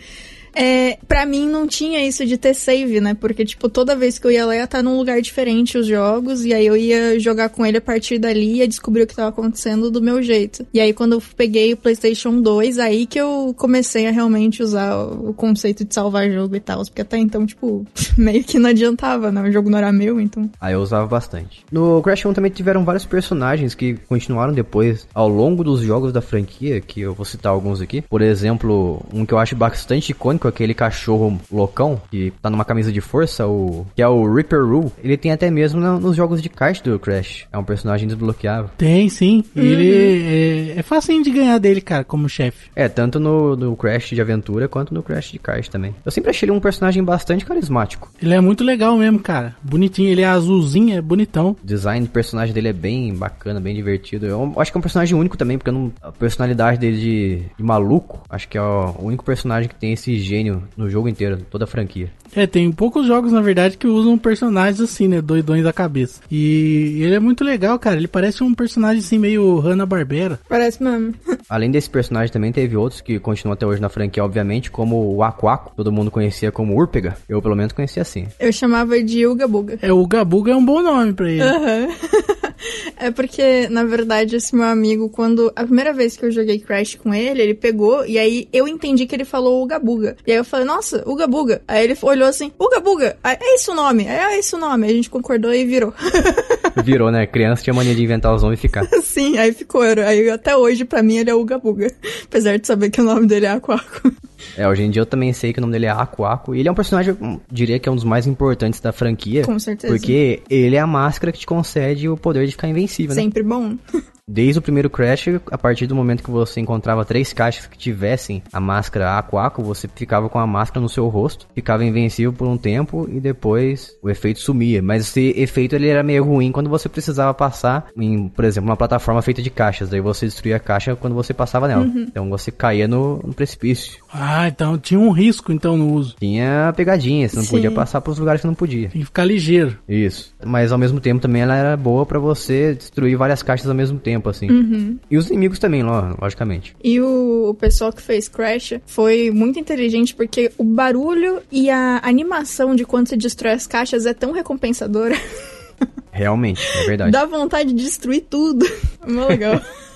É, pra mim não tinha isso de ter save, né? Porque, tipo, toda vez que eu ia lá ia estar num lugar diferente os jogos, e aí eu ia jogar com ele a partir dali e ia descobrir o que tava acontecendo do meu jeito. E aí, quando eu peguei o PlayStation 2, aí que eu comecei a realmente usar o conceito de salvar jogo e tal. Porque até então, tipo, meio que não adiantava, né? O jogo não era meu, então. Aí eu usava bastante. No Crash 1 também tiveram vários personagens que continuaram depois ao longo dos jogos da franquia, que eu vou citar alguns aqui. Por exemplo, um que eu acho bastante icônico 5, aquele cachorro loucão que tá numa camisa de força, o que é o Reaper Rule, ele tem até mesmo no- nos jogos de kart do Crash. É um personagem desbloqueável. Tem, sim. Ele é, é facinho de ganhar dele, cara, como chefe. É, tanto no, no Crash de aventura quanto no Crash de kart também. Eu sempre achei ele um personagem bastante carismático. Ele é muito legal mesmo, cara. Bonitinho, ele é azulzinho, é bonitão. O design do personagem dele é bem bacana, bem divertido. Eu acho que é um personagem único também, porque eu não- a personalidade dele de, de maluco, acho que é o único personagem que tem esse gênio no jogo inteiro, toda a franquia. É, tem poucos jogos, na verdade, que usam personagens assim, né? Doidões da cabeça. E ele é muito legal, cara. Ele parece um personagem assim, meio Hanna-Barbera. Parece mesmo. Além desse personagem também teve outros que continuam até hoje na franquia, obviamente, como o Aku, todo mundo conhecia como Urpega. Eu pelo menos conhecia assim. Eu chamava de Uga Buga. É, o Gabuga é um bom nome pra ele. Aham. é porque, na verdade, esse meu amigo, quando. A primeira vez que eu joguei Crash com ele, ele pegou e aí eu entendi que ele falou Uga Buga. E aí eu falei, nossa, Uga Buga. Aí ele olhou assim, Uga Buga, é esse o nome, é esse o nome. A gente concordou e virou. Virou, né? Criança tinha mania de inventar os nomes e ficar. Sim, aí ficou. Aí até hoje, pra mim, ele é Uga Buga. Apesar de saber que o nome dele é Aquaco. É, hoje em dia eu também sei que o nome dele é Aku Aku. E ele é um personagem, hum, diria que é um dos mais importantes da franquia. Com certeza. Porque ele é a máscara que te concede o poder de ficar invencível, né? Sempre bom. Desde o primeiro Crash, a partir do momento que você encontrava três caixas que tivessem a máscara Aku Aku, você ficava com a máscara no seu rosto, ficava invencível por um tempo e depois o efeito sumia. Mas esse efeito ele era meio ruim quando você precisava passar em, por exemplo, uma plataforma feita de caixas. Daí você destruía a caixa quando você passava nela. Uhum. Então você caía no, no precipício. Ah, então tinha um risco então no uso. Tinha pegadinha, você não Sim. podia passar pros lugares que não podia. Tem que ficar ligeiro. Isso. Mas ao mesmo tempo também ela era boa pra você destruir várias caixas ao mesmo tempo, assim. Uhum. E os inimigos também, lo- logicamente. E o, pessoal que fez Crash foi muito inteligente porque o barulho e a animação de quando você destrói as caixas é tão recompensadora. Realmente, é verdade. Dá vontade de destruir tudo. Mó legal.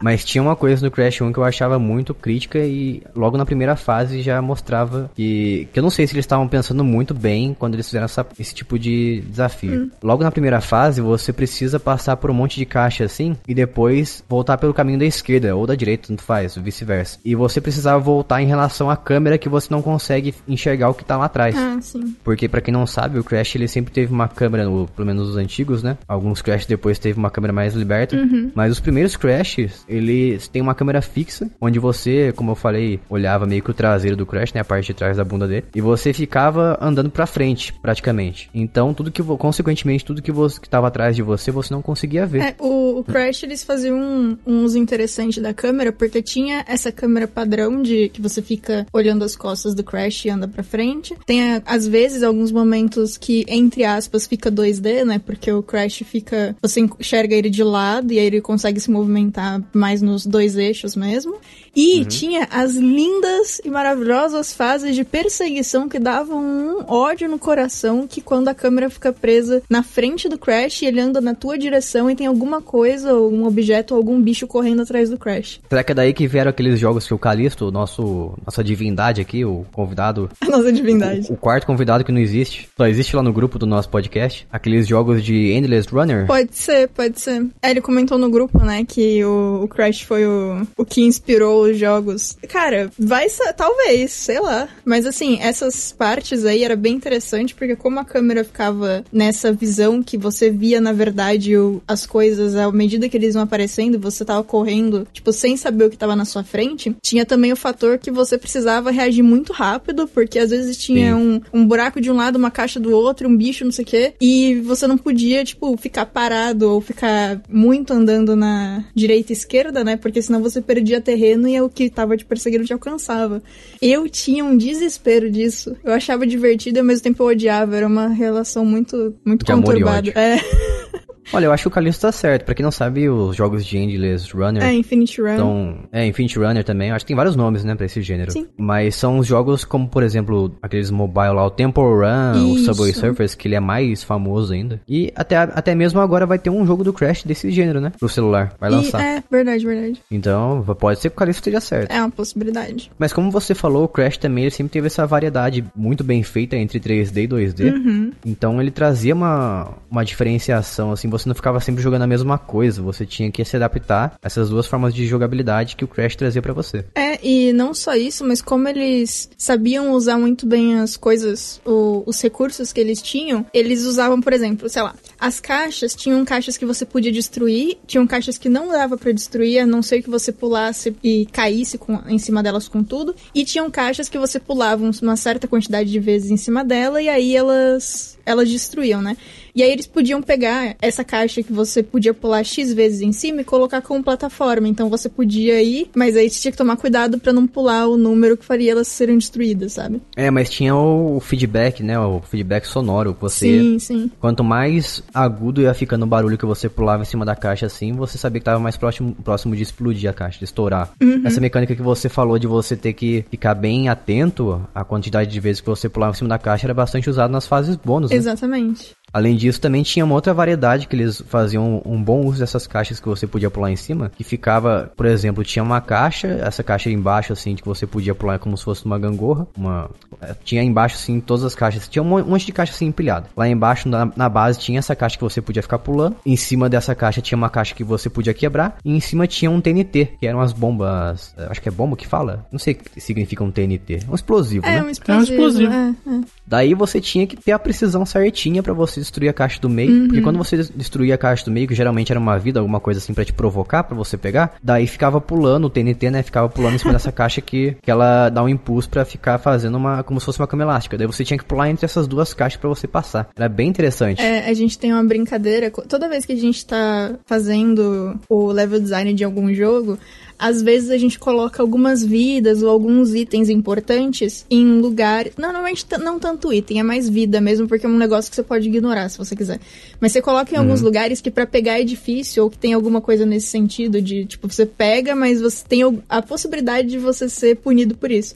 Mas tinha uma coisa no Crash 1 que eu achava muito crítica e logo na primeira fase já mostrava que. Que eu não sei se eles estavam pensando muito bem quando eles fizeram essa- esse tipo de desafio. Logo na primeira fase, você precisa passar por um monte de caixa assim e depois voltar pelo caminho da esquerda ou da direita, tanto faz, vice-versa. E você precisava voltar em relação à câmera que você não consegue enxergar o que tá lá atrás. ah, sim. Porque pra quem não sabe, o Crash ele sempre teve uma câmera, no- pelo menos os antigos, né? Alguns Crash depois teve uma câmera mais liberta, mas os primeiros Crashes, eles têm uma câmera fixa, onde você, como eu falei, olhava meio que o traseiro do Crash, né, a parte de trás da bunda dele, e você ficava andando pra frente, praticamente. Então, tudo que consequentemente tudo que você que tava atrás de você, você não conseguia ver. É, o, o Crash eles faziam um, um uso interessante da câmera porque tinha essa câmera padrão de que você fica olhando as costas do Crash e anda pra frente. Tem às vezes alguns momentos que entre aspas fica 2D, né? Porque o Crash fica você enxerga ele de lado e aí ele consegue se movimentar mais nos dois eixos mesmo. E tinha as lindas e maravilhosas fases de perseguição que davam um ódio no coração que quando a câmera fica presa na frente do Crash e ele anda na tua direção e tem alguma coisa, ou um objeto, ou algum bicho correndo atrás do Crash. Será que é daí que vieram aqueles jogos que o Calisto, o nosso nossa divindade aqui, o convidado, A nossa divindade. o quarto convidado que não existe, só existe lá no grupo do nosso podcast, aqueles jogos de Endless Runner, Pode ser, pode ser. É, ele comentou no grupo, né, que o, o Crash foi o, o que inspirou os jogos. Cara, vai ser, talvez, sei lá. Mas assim, essas partes aí era bem interessante, porque como a câmera ficava nessa visão que você via, na verdade, o- as coisas à medida que eles iam aparecendo, você tava correndo, tipo, sem saber o que tava na sua frente, tinha também o fator que você precisava reagir muito rápido, porque às vezes tinha um, um buraco de um lado, uma caixa do outro, um bicho, não sei o quê, e você não podia, tipo, ficar parado ou ficar muito andando na direita e esquerda, né? Porque senão você perdia terreno e o que tava te perseguindo te alcançava. Eu tinha um desespero disso. Eu achava divertido e ao mesmo tempo eu odiava. Era uma relação muito, muito De conturbada. É, Olha, eu acho que o Calisto tá certo. Pra quem não sabe, os jogos de Endless Runner é Infinite Run. são... É, Infinite Runner também. Acho que tem vários nomes, né, pra esse gênero. Sim. Mas são os jogos como, por exemplo, aqueles mobile lá, o Temple Run, o Isso. Subway Surfers, que ele é mais famoso ainda. E até, até mesmo agora vai ter um jogo do Crash desse gênero, né, pro celular. Vai E- lançar. é, verdade, verdade. Então, pode ser que o Calisto esteja certo. É uma possibilidade. Mas como você falou, o Crash também ele sempre teve essa variedade muito bem feita entre 3D e 2D. Uhum. Então ele trazia uma, uma diferenciação, assim, você não ficava sempre jogando a mesma coisa, você tinha que se adaptar a essas duas formas de jogabilidade que o Crash trazia pra você. É, e não só isso, mas como eles sabiam usar muito bem as coisas, o- os recursos que eles tinham, eles usavam, por exemplo, sei lá, as caixas tinham caixas que você podia destruir, tinham caixas que não dava pra destruir, a não ser que você pulasse e caísse com- em cima delas com tudo, e tinham caixas que você pulava um- uma certa quantidade de vezes em cima dela e aí elas elas destruíam, né? E aí eles podiam pegar essa caixa que você podia pular X vezes em cima e colocar como plataforma. Então você podia ir, mas aí você tinha que tomar cuidado pra não pular o número que faria elas serem destruídas, sabe? É, mas tinha o, feedback, né? O feedback sonoro. Você, Sim, sim. quanto mais agudo ia ficando o barulho que você pulava em cima da caixa assim, você sabia que tava mais próximo, próximo de explodir a caixa, de estourar. Essa mecânica que você falou de você ter que ficar bem atento à quantidade de vezes que você pulava em cima da caixa era bastante usado nas fases bônus, né? Exatamente. Além disso, também tinha uma outra variedade que eles faziam um bom uso dessas caixas que você podia pular em cima, que ficava, por exemplo, tinha uma caixa, essa caixa embaixo, assim, que você podia pular como se fosse uma gangorra, uma... eh, Tinha embaixo, assim, todas as caixas, tinha um mon- monte de caixa, assim, empilhada. Lá embaixo, na, na base, tinha essa caixa que você podia ficar pulando, em cima dessa caixa tinha uma caixa que você podia quebrar, e em cima tinha um TNT, que eram as bombas, acho que é bomba que fala? Não sei o que significa um TNT, um explosivo, É né? um explosivo. explosivo. É, é. Daí você tinha que ter a precisão certinha pra você destruir a caixa do meio, porque quando você des- destruía a caixa do meio, que geralmente era uma vida, alguma coisa assim pra te provocar, pra você pegar, daí ficava pulando o TNT, né? Ficava pulando em cima dessa caixa que, que ela dá um impulso pra ficar fazendo uma como se fosse uma cama elástica. Daí você tinha que pular entre essas duas caixas pra você passar. Era bem interessante. É, a gente tem uma brincadeira. Toda vez que a gente tá fazendo o level design de algum jogo, às vezes a gente coloca algumas vidas ou alguns itens importantes em lugares. Não, normalmente não tanto item, é mais vida mesmo, porque é um negócio que você pode ignorar se você quiser. Mas você coloca em alguns lugares que pra pegar é difícil, ou que tem alguma coisa nesse sentido de, tipo, você pega, mas você tem a possibilidade de você ser punido por isso.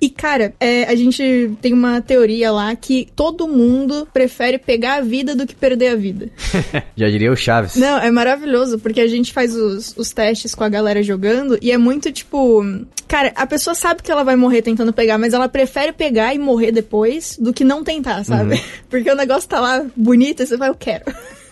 E, cara, é, a gente tem uma teoria lá que todo mundo prefere pegar a vida do que perder a vida. Já diria o Chaves. Não, é maravilhoso, porque a gente faz os, os testes com a galera jogando e é muito tipo. Cara, a pessoa sabe que ela vai morrer tentando pegar, mas ela prefere pegar e morrer depois do que não tentar, sabe? Porque o negócio tá lá bonito e você vai, eu quero.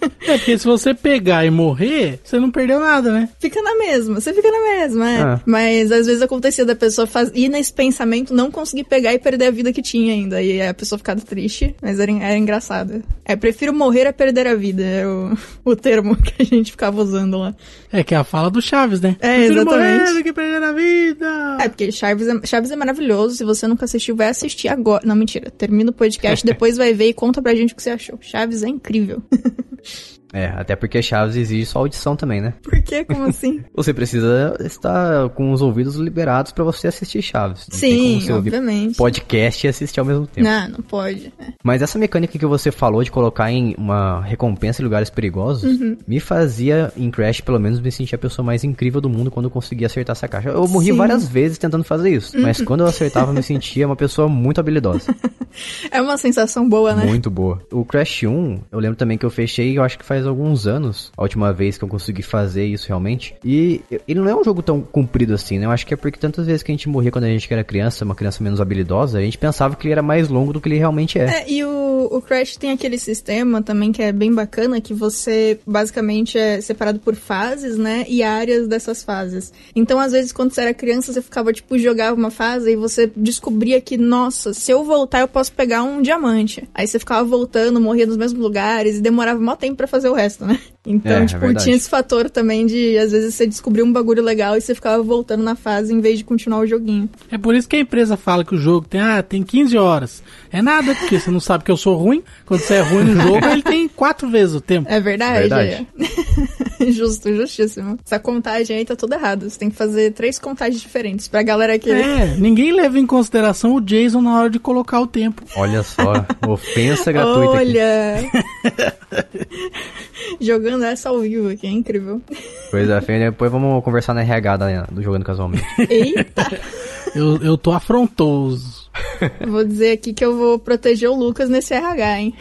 É, porque se você pegar e morrer, você não perdeu nada, né? Fica na mesma, você fica na mesma, é. Ah. Mas às vezes acontecia da pessoa faz... ir nesse pensamento, não conseguir pegar e perder a vida que tinha ainda. E a pessoa ficava triste, mas era, era engraçado. É, prefiro morrer a perder a vida, é o, o termo que a gente ficava usando lá. É que é a fala do Chaves, né? É, Prefiro exatamente. morrer do que perder a vida. É, porque Chaves é, Chaves é maravilhoso. Se você nunca assistiu, vai assistir agora. Não, mentira. Termina o podcast, depois vai ver e conta pra gente o que você achou. Chaves é incrível. É, até porque Chaves exige sua audição também, né? Por quê? Como assim? Você precisa estar com os ouvidos liberados pra você assistir Chaves. Não Sim, obviamente. podcast e assistir ao mesmo tempo. Não, não pode. É. Mas essa mecânica que você falou de colocar em uma recompensa em lugares perigosos, me fazia, em Crash, pelo menos, me sentir a pessoa mais incrível do mundo quando eu conseguia acertar essa caixa. Eu morri Sim. várias vezes tentando fazer isso, mas quando eu acertava, eu me sentia uma pessoa muito habilidosa. É uma sensação boa, né? Muito boa. O Crash 1, eu lembro também que eu fechei, eu acho que faz alguns anos, a última vez que eu consegui fazer isso realmente. E ele não é um jogo tão comprido assim, né? Eu acho que é porque tantas vezes que a gente morria quando a gente era criança, uma criança menos habilidosa, a gente pensava que ele era mais longo do que ele realmente é. É, e o, o Crash tem aquele sistema também que é bem bacana, que você basicamente é separado por fases, né? E áreas dessas fases. Então, às vezes, quando você era criança, você ficava, tipo, jogava uma fase e você descobria que, nossa, se eu voltar, eu posso pegar um diamante. Aí você ficava voltando, morria nos mesmos lugares e demorava mó tempo pra fazer o resto, né? Então, É, é tipo, verdade. tinha esse fator também de, às vezes, você descobriu um bagulho legal e você ficava voltando na fase em vez de continuar o joguinho. É por isso que a empresa fala que o jogo tem, ah, tem 15 horas. É nada, porque você não sabe que eu sou ruim. Quando você é ruim no jogo, ele tem quatro vezes o tempo. É verdade. Verdade. é. Justo, justíssimo. Essa contagem aí tá toda errada. Você tem que fazer três contagens diferentes pra galera que. É, ninguém leva em consideração o Jason na hora de colocar o tempo. Olha só, ofensa gratuita aqui. Olha! Jogando essa ao vivo aqui, é incrível. Coisa feia, depois vamos conversar na RH da- do Jogando Casualmente. Eita! Eu, eu tô afrontoso. Eu vou dizer aqui que eu vou proteger o Lucas nesse RH, hein?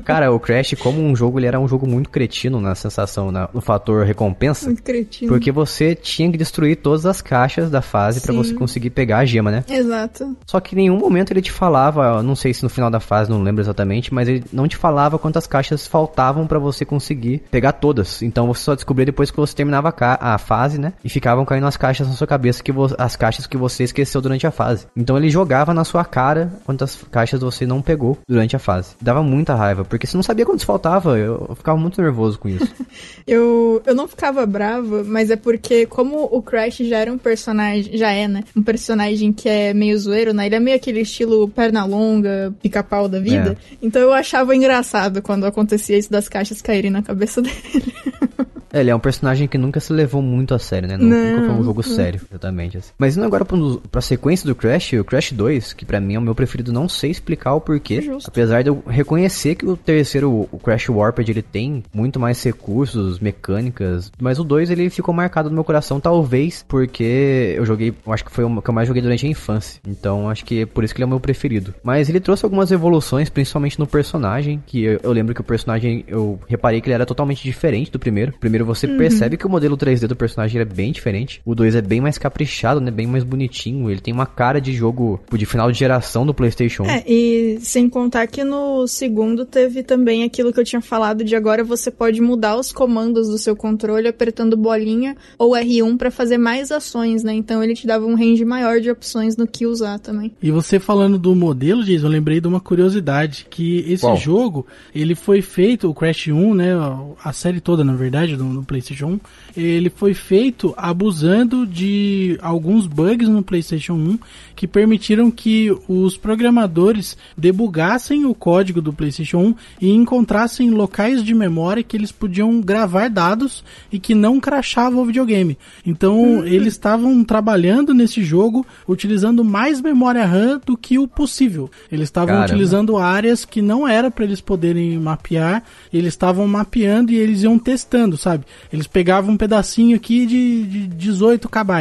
Cara, o Crash, como um jogo, ele era um jogo muito cretino na sensação, na- no fator recompensa. Muito cretino. Porque você tinha que destruir todas as caixas da fase pra Sim. você conseguir pegar a gema, né? Exato. Só que em nenhum momento ele te falava, não sei se no final da fase, não lembro exatamente, mas ele não te falava quantas caixas faltavam pra você conseguir pegar todas. Então você só descobria depois que você terminava a, a fase, né? E ficavam caindo as caixas na sua cabeça, que as caixas que você esqueceu durante a fase. Então ele jogava na sua cara quantas caixas você não pegou durante a fase. Dava muita raiva, porque você não sabia quantos faltava, eu, eu ficava muito nervoso com isso. Eu, eu não ficava brava, mas é porque, como o Crash já era um personagem, já é, né? Um personagem que é meio zoeiro, né? Ele é meio aquele estilo perna longa, pica-pau da vida. Então eu achava engraçado quando acontecia isso das caixas caírem na cabeça dele. É, ele é um personagem que nunca se levou muito a sério, né? Não, nunca foi um jogo não. sério, exatamente. assim. Mas indo agora pra, sequência do Crash, o Crash 2, que pra mim é o meu preferido, não sei explicar o porquê. Justo. Apesar de eu reconhecer que o terceiro, o Crash Warped, ele tem muito mais recursos, mecânicas. Mas o 2, ele ficou marcado no meu coração, talvez porque eu joguei, acho que foi o que eu mais joguei durante a infância. Então acho que é por isso que ele é o meu preferido. Mas ele trouxe algumas evoluções, principalmente no personagem, que eu, eu lembro que o personagem, eu reparei que ele era totalmente diferente do primeiro. Primeiro você percebe que o modelo 3D do personagem é bem diferente. O 2 é bem mais caprichado, né? Bem mais bonitinho. Ele tem uma cara de jogo tipo, de final de geração do PlayStation 1. É, e sem contar que no segundo teve também aquilo que eu tinha falado de agora você pode mudar os comandos do seu controle apertando bolinha ou R1 pra fazer mais ações, né? Então ele te dava um range maior de opções no que usar também. E você falando do modelo, Jason, eu lembrei de uma curiosidade, que esse Qual? jogo, ele foi feito, o Crash 1, né, a série toda, na verdade, do, do PlayStation 1, ele foi feito abusando de alguns bugs no PlayStation 1 que permitiram que os programadores debugassem o código do PlayStation 1 e encontrassem locais de memória que eles podiam gravar dados e que não crashava o videogame. Então, eles estavam trabalhando nesse jogo utilizando mais memória RAM do que o possível. Eles estavam utilizando áreas que não era para eles poderem mapear, eles estavam mapeando e eles iam testando, sabe? Eles pegavam um pedacinho aqui de, de 18 KB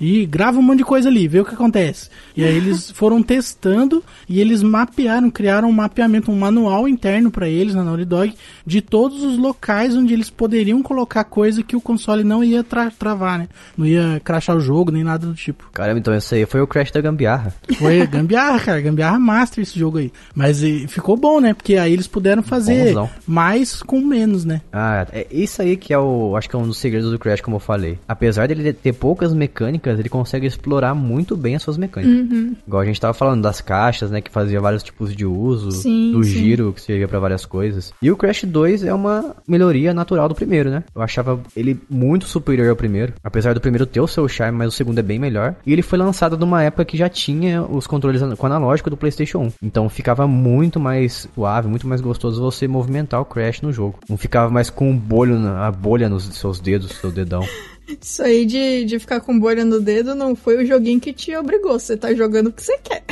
e grava um monte de coisa ali, vê o que acontece. E aí eles foram testando e eles mapearam, criaram um mapeamento, um manual interno para eles na Naughty Dog de todos os locais onde eles poderiam colocar coisa que o console não ia tra- travar, né? Não ia crashar o jogo nem nada do tipo. Caramba, então esse aí foi o Crash da gambiarra. Foi gambiarra, cara, gambiarra master esse jogo aí. Mas e, ficou bom, né? Porque aí eles puderam fazer Bonzão. mais com menos, né? Ah, é isso aí que é o. Acho que é um dos segredos do Crash, como eu falei. Apesar dele ter poucas mecânicas, ele consegue explorar muito bem as suas mecânicas. Igual a gente tava falando das caixas, né? Que fazia vários tipos de uso, Sim, do sim. giro, que servia pra várias coisas. E o Crash 2 é uma melhoria natural do primeiro, né? Eu achava ele muito superior ao primeiro. Apesar do primeiro ter o seu charme, mas o segundo é bem melhor. E ele foi lançado numa época que já tinha os controles com analógico do PlayStation 1. Então ficava muito mais suave, muito mais gostoso você movimentar o Crash no jogo. Não ficava mais com um bolho na, a bolha nos seus dedos, seu dedão. Isso aí de, de ficar com bolha no dedo não foi o joguinho que te obrigou. Você tá jogando o que você quer.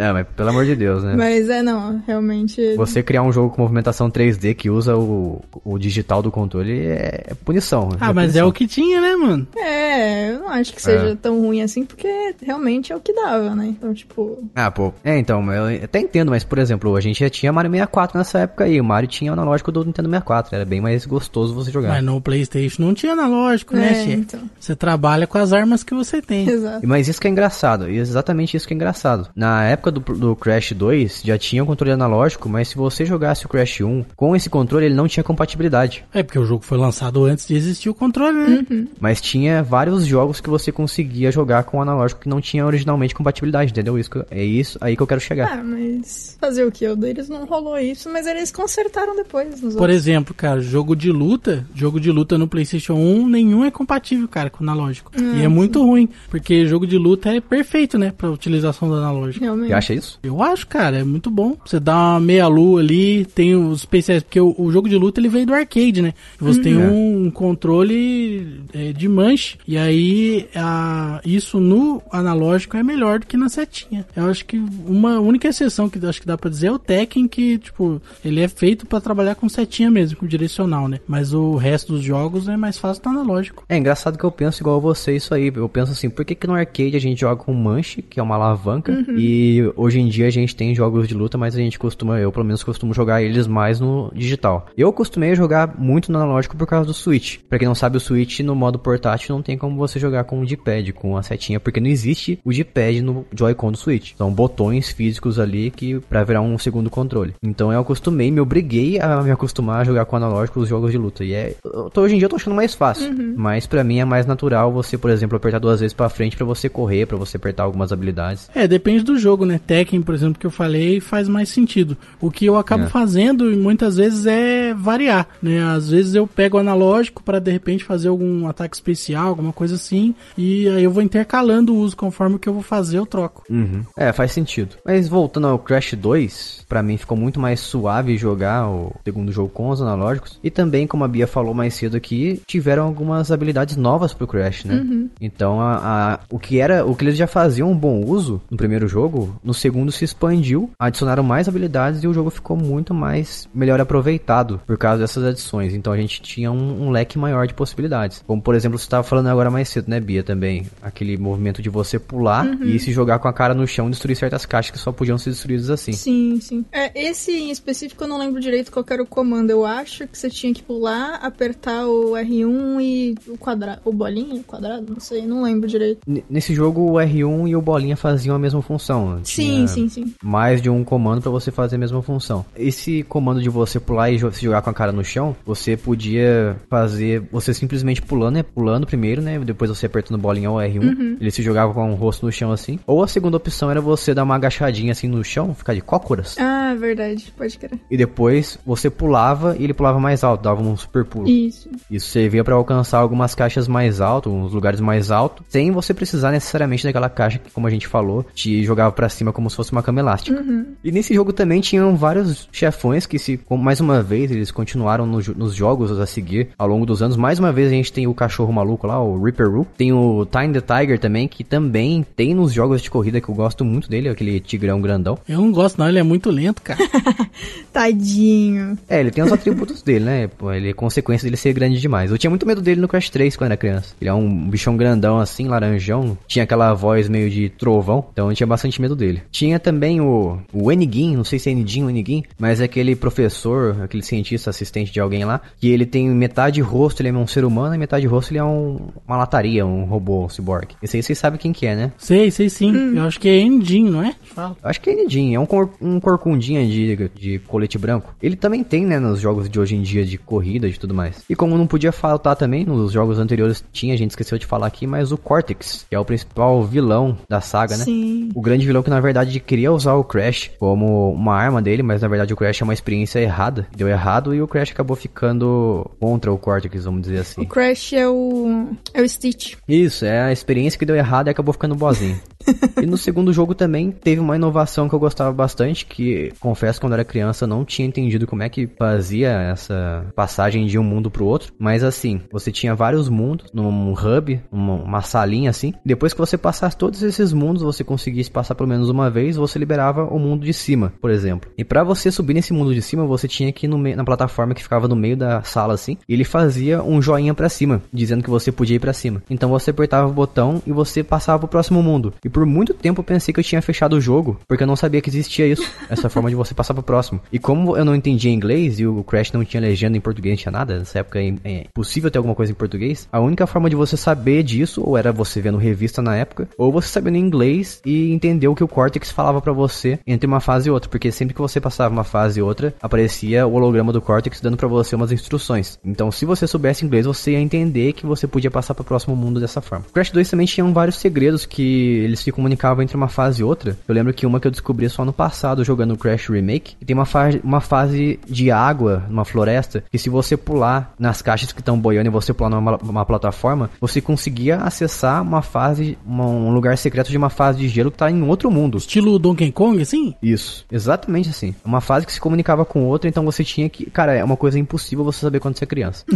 É, mas pelo amor de Deus, né? Mas é, não, realmente. Você criar um jogo com movimentação 3D que usa o, o digital do controle é, é punição. Ah, mas é o que tinha, né, mano? É, eu não acho que seja É. tão ruim assim, porque realmente é o que dava, né? Então, tipo. Ah, pô. É, então, eu até entendo, mas por exemplo, a gente já tinha Mario 64 nessa época aí. O Mario tinha o analógico do Nintendo 64. Era bem mais gostoso você jogar. Mas no PlayStation não tinha analógico, né, É, chefe? então. Você trabalha com as armas que você tem. Exato. Mas isso que é engraçado, e exatamente isso que é engraçado. Na época do, do Crash 2, já tinha o controle analógico, mas se você jogasse o Crash 1 com esse controle, ele não tinha compatibilidade. É porque o jogo foi lançado antes de existir o controle, né? Uhum. Mas tinha vários jogos que você conseguia jogar com o analógico que não tinha originalmente compatibilidade, entendeu? Isso é isso aí que eu quero chegar. Ah, mas fazer o que? O deles não rolou isso, mas eles consertaram depois nos Por outros. exemplo, cara, jogo de luta, jogo de luta no PlayStation 1, nenhum é compatível, cara, com o analógico. e é muito ruim, porque jogo de luta é perfeito, né, pra utilização do analógico. Realmente. Acha isso? Eu acho, cara, é muito bom. Você dá uma meia lua ali, tem os especiais, porque o, o jogo de luta ele veio do arcade, né? Você tem um controle é, de manche, e aí a, isso no analógico é melhor do que na setinha. Eu acho que uma única exceção que acho que dá pra dizer é o Tekken, que, tipo, ele é feito pra trabalhar com setinha mesmo, com direcional, né? Mas o resto dos jogos é mais fácil no analógico. É engraçado que eu penso igual a você isso aí. Eu penso assim, por que, que no arcade a gente joga com manche, que é uma alavanca, e que hoje em dia a gente tem jogos de luta, mas a gente costuma, eu pelo menos costumo jogar eles mais no digital. Eu costumei jogar muito no analógico por causa do Switch. Pra quem não sabe, o Switch no modo portátil não tem como você jogar com o D-pad, com a setinha, porque não existe o D-pad no Joy-Con do Switch. São botões físicos ali que para virar um segundo controle. Então eu acostumei, me obriguei a me acostumar a jogar com analógico os jogos de luta. E é, eu tô, hoje em dia eu tô achando mais fácil, mas para mim é mais natural você, por exemplo, apertar duas vezes para frente para você correr, para você apertar algumas habilidades. É, depende do jogo, né? Tekken, por exemplo, que eu falei, faz mais sentido. O que eu acabo É. fazendo muitas vezes é variar, né? Às vezes eu pego o analógico para de repente fazer algum ataque especial, alguma coisa assim, e aí eu vou intercalando o uso conforme o que eu vou fazer, eu troco. Uhum. É, faz sentido. Mas voltando ao Crash 2, pra mim ficou muito mais suave jogar o segundo jogo com os analógicos. E também, como a Bia falou mais cedo aqui, tiveram algumas habilidades novas pro Crash, né? Então, a, a- o que era, o que eles já faziam um bom uso no primeiro jogo, no segundo se expandiu, adicionaram mais habilidades e o jogo ficou muito mais melhor aproveitado por causa dessas adições. Então, a gente tinha um, um leque maior de possibilidades. Como, por exemplo, você estava falando agora mais cedo, né, Bia, também. Aquele movimento de você pular e se jogar com a cara no chão e destruir certas caixas que só podiam ser destruídas assim. Sim, sim. É, esse em específico eu não lembro direito qual era o comando. Eu acho que você tinha que pular, apertar o R1 e o quadrado. O bolinha? Quadrado? Não sei, não lembro direito. N- Nesse jogo, o R1 e o bolinha faziam a mesma função. Sim, Tinha sim, sim. Mais de um comando pra você fazer a mesma função. Esse comando de você pular e se jogar com a cara no chão, você podia fazer você simplesmente pulando, né? Pulando primeiro, né? Depois você apertando bolinha ou R1. Ele se jogava com o rosto no chão assim. Ou a segunda opção era você dar uma agachadinha assim no chão, ficar de cócoras. Ah, verdade, pode crer. E depois você pulava e ele pulava mais alto, dava um super pulo. Isso. Isso servia pra alcançar algumas caixas mais altas, uns lugares mais altos, sem você precisar necessariamente daquela caixa que, como a gente falou, te jogava pra cima como se fosse uma cama elástica. E nesse jogo também tinham vários chefões que, se mais uma vez, eles continuaram no nos jogos a seguir ao longo dos anos. Mais uma vez a gente tem o cachorro maluco lá, o Reaper Roo. Tem o Time the Tiger também, que também tem nos jogos de corrida que eu gosto muito dele, aquele tigrão grandão. Eu não gosto, não, ele é muito lento, cara. Tadinho. É, ele tem os atributos dele, né? Pô, ele é consequência dele ser grande demais. Eu tinha muito medo dele no Crash 3 quando era criança. Ele é um bichão grandão assim, laranjão. Tinha aquela voz meio de trovão, então eu tinha bastante medo dele. Tinha também o, o Enigin, não sei se é Enigin ou Enigin, mas é aquele professor, aquele cientista assistente de alguém lá, que ele tem metade rosto, ele é um ser humano, e metade rosto ele é um, uma lataria, um robô, um cyborg. Esse aí vocês sabem quem que é, né? sei, sei sim. Eu acho que é Endin, não é? Fala. Eu Acho que é Enidin, é um, cor, um corcundinha de, de colete branco. Ele também tem, né, nos jogos de hoje em dia de corrida e tudo mais. E como não podia faltar também, nos jogos anteriores tinha, a gente esqueceu de falar aqui, mas o Cortex, que é o principal vilão da saga, né? Sim. O grande vilão que na verdade queria usar o Crash como uma arma dele, mas na verdade o Crash é uma experiência errada. Deu errado e o Crash acabou ficando contra o Cortex, vamos dizer assim. O Crash é o. é o Stitch. Isso, é a experiência que deu errado e acabou ficando boazinho. e no segundo jogo também teve uma inovação que eu gostava bastante, que confesso quando era criança não tinha entendido como é que fazia essa passagem de um mundo pro outro, mas assim, você tinha vários mundos num hub, uma, uma salinha assim. Depois que você passasse todos esses mundos, você conseguisse passar pelo menos uma vez, você liberava o mundo de cima, por exemplo. E pra você subir nesse mundo de cima, você tinha que ir na plataforma que ficava no meio da sala assim, e ele fazia um joinha pra cima, dizendo que você podia ir pra cima. Então você apertava o botão e você passava pro próximo mundo. E por muito tempo eu pensei que eu tinha fechado o jogo, porque eu não sabia que existia isso, essa forma de você passar pro próximo. E como eu não entendia inglês e o Crash não tinha legenda em português, não tinha nada, nessa época é é impossível ter alguma coisa em português, a única forma de você saber disso, ou era você vendo revista na época, ou você sabendo inglês e entender o que o Cortex falava pra você entre uma fase e outra, porque sempre que você passava uma fase e outra, aparecia o holograma do Cortex dando pra você umas instruções. Então, se você soubesse inglês, você ia entender que você podia passar pro próximo mundo dessa forma. Crash 2 também tinha vários segredos que eles se comunicavam entre uma fase e outra. Eu lembro que uma que eu descobri só no passado jogando Crash Remake, e tem uma, fa uma fase de água numa floresta, que se você pular nas caixas que estão boiando e você pular numa uma plataforma, você conseguia acessar uma fase, uma- um lugar secreto de uma fase de gelo que tá em outro mundo. Estilo Donkey Kong, assim? Isso, exatamente assim. Uma fase que se comunicava com outra, então você tinha que. Cara, é uma coisa impossível você saber quando você é criança.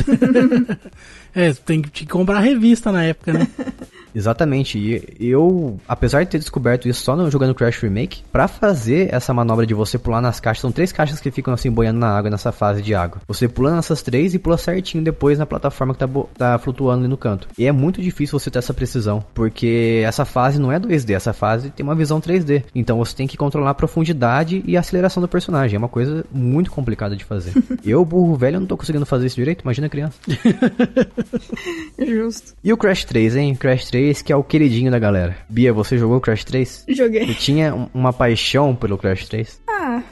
É, tem que comprar revista na época, né? Exatamente. E eu, apesar de ter descoberto isso só no, jogando Crash Remake, pra fazer essa manobra de você pular nas caixas, são três caixas que ficam assim boiando na água nessa fase de água. Você pula nessas três e pula certinho depois na plataforma que tá, tá flutuando ali no canto. E é muito difícil você ter essa precisão, porque essa fase não é 2D, essa fase tem uma visão 3D. Então você tem que controlar a profundidade e a aceleração do personagem. É uma coisa muito complicada de fazer. eu, burro velho, não tô conseguindo fazer isso direito, imagina criança. Justo. E o Crash 3, hein? Crash 3 que é o queridinho da galera. Bia, você jogou o Crash 3? Joguei. Tu tinha um- uma paixão pelo Crash 3? Ah,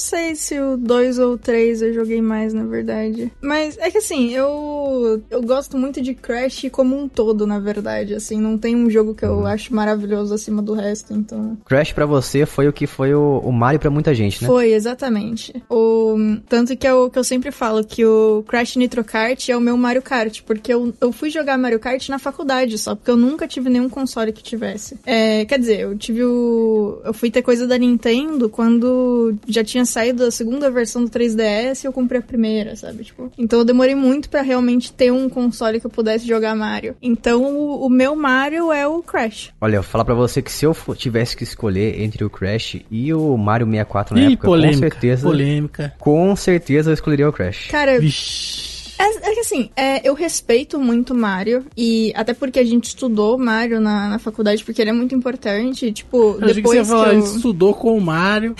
sei se o 2 ou o 3 eu joguei mais, na verdade. Mas é que assim, eu eu gosto muito de Crash como um todo, na verdade. Assim, não tem um jogo que eu acho maravilhoso acima do resto, então. Crash pra você foi o que foi o, o Mario pra muita gente, né? Foi, exatamente. O, tanto que eu, que eu sempre falo que o Crash Nitro Kart é o meu Mario Kart, porque eu, eu fui jogar Mario Kart na faculdade só, porque eu nunca tive nenhum console que tivesse. É, quer dizer, eu tive o. Eu fui ter coisa da Nintendo quando já tinha saído a segunda versão do 3DS e eu comprei a primeira, sabe? Tipo, então eu demorei muito pra realmente ter um console que eu pudesse jogar Mario. Então o, o meu Mario é o Crash. Olha, eu vou falar pra você que se eu tivesse que escolher entre o Crash e o Mario 64 na Ih, época, polêmica. com certeza. Polêmica. Com certeza eu escolheria o Crash. Cara, Vixe. Que assim, é, eu respeito muito Mario, e até porque a gente estudou Mario na, na faculdade, porque ele é muito importante. Tipo, Eu achei que você depois que eu. estudou com o Mario.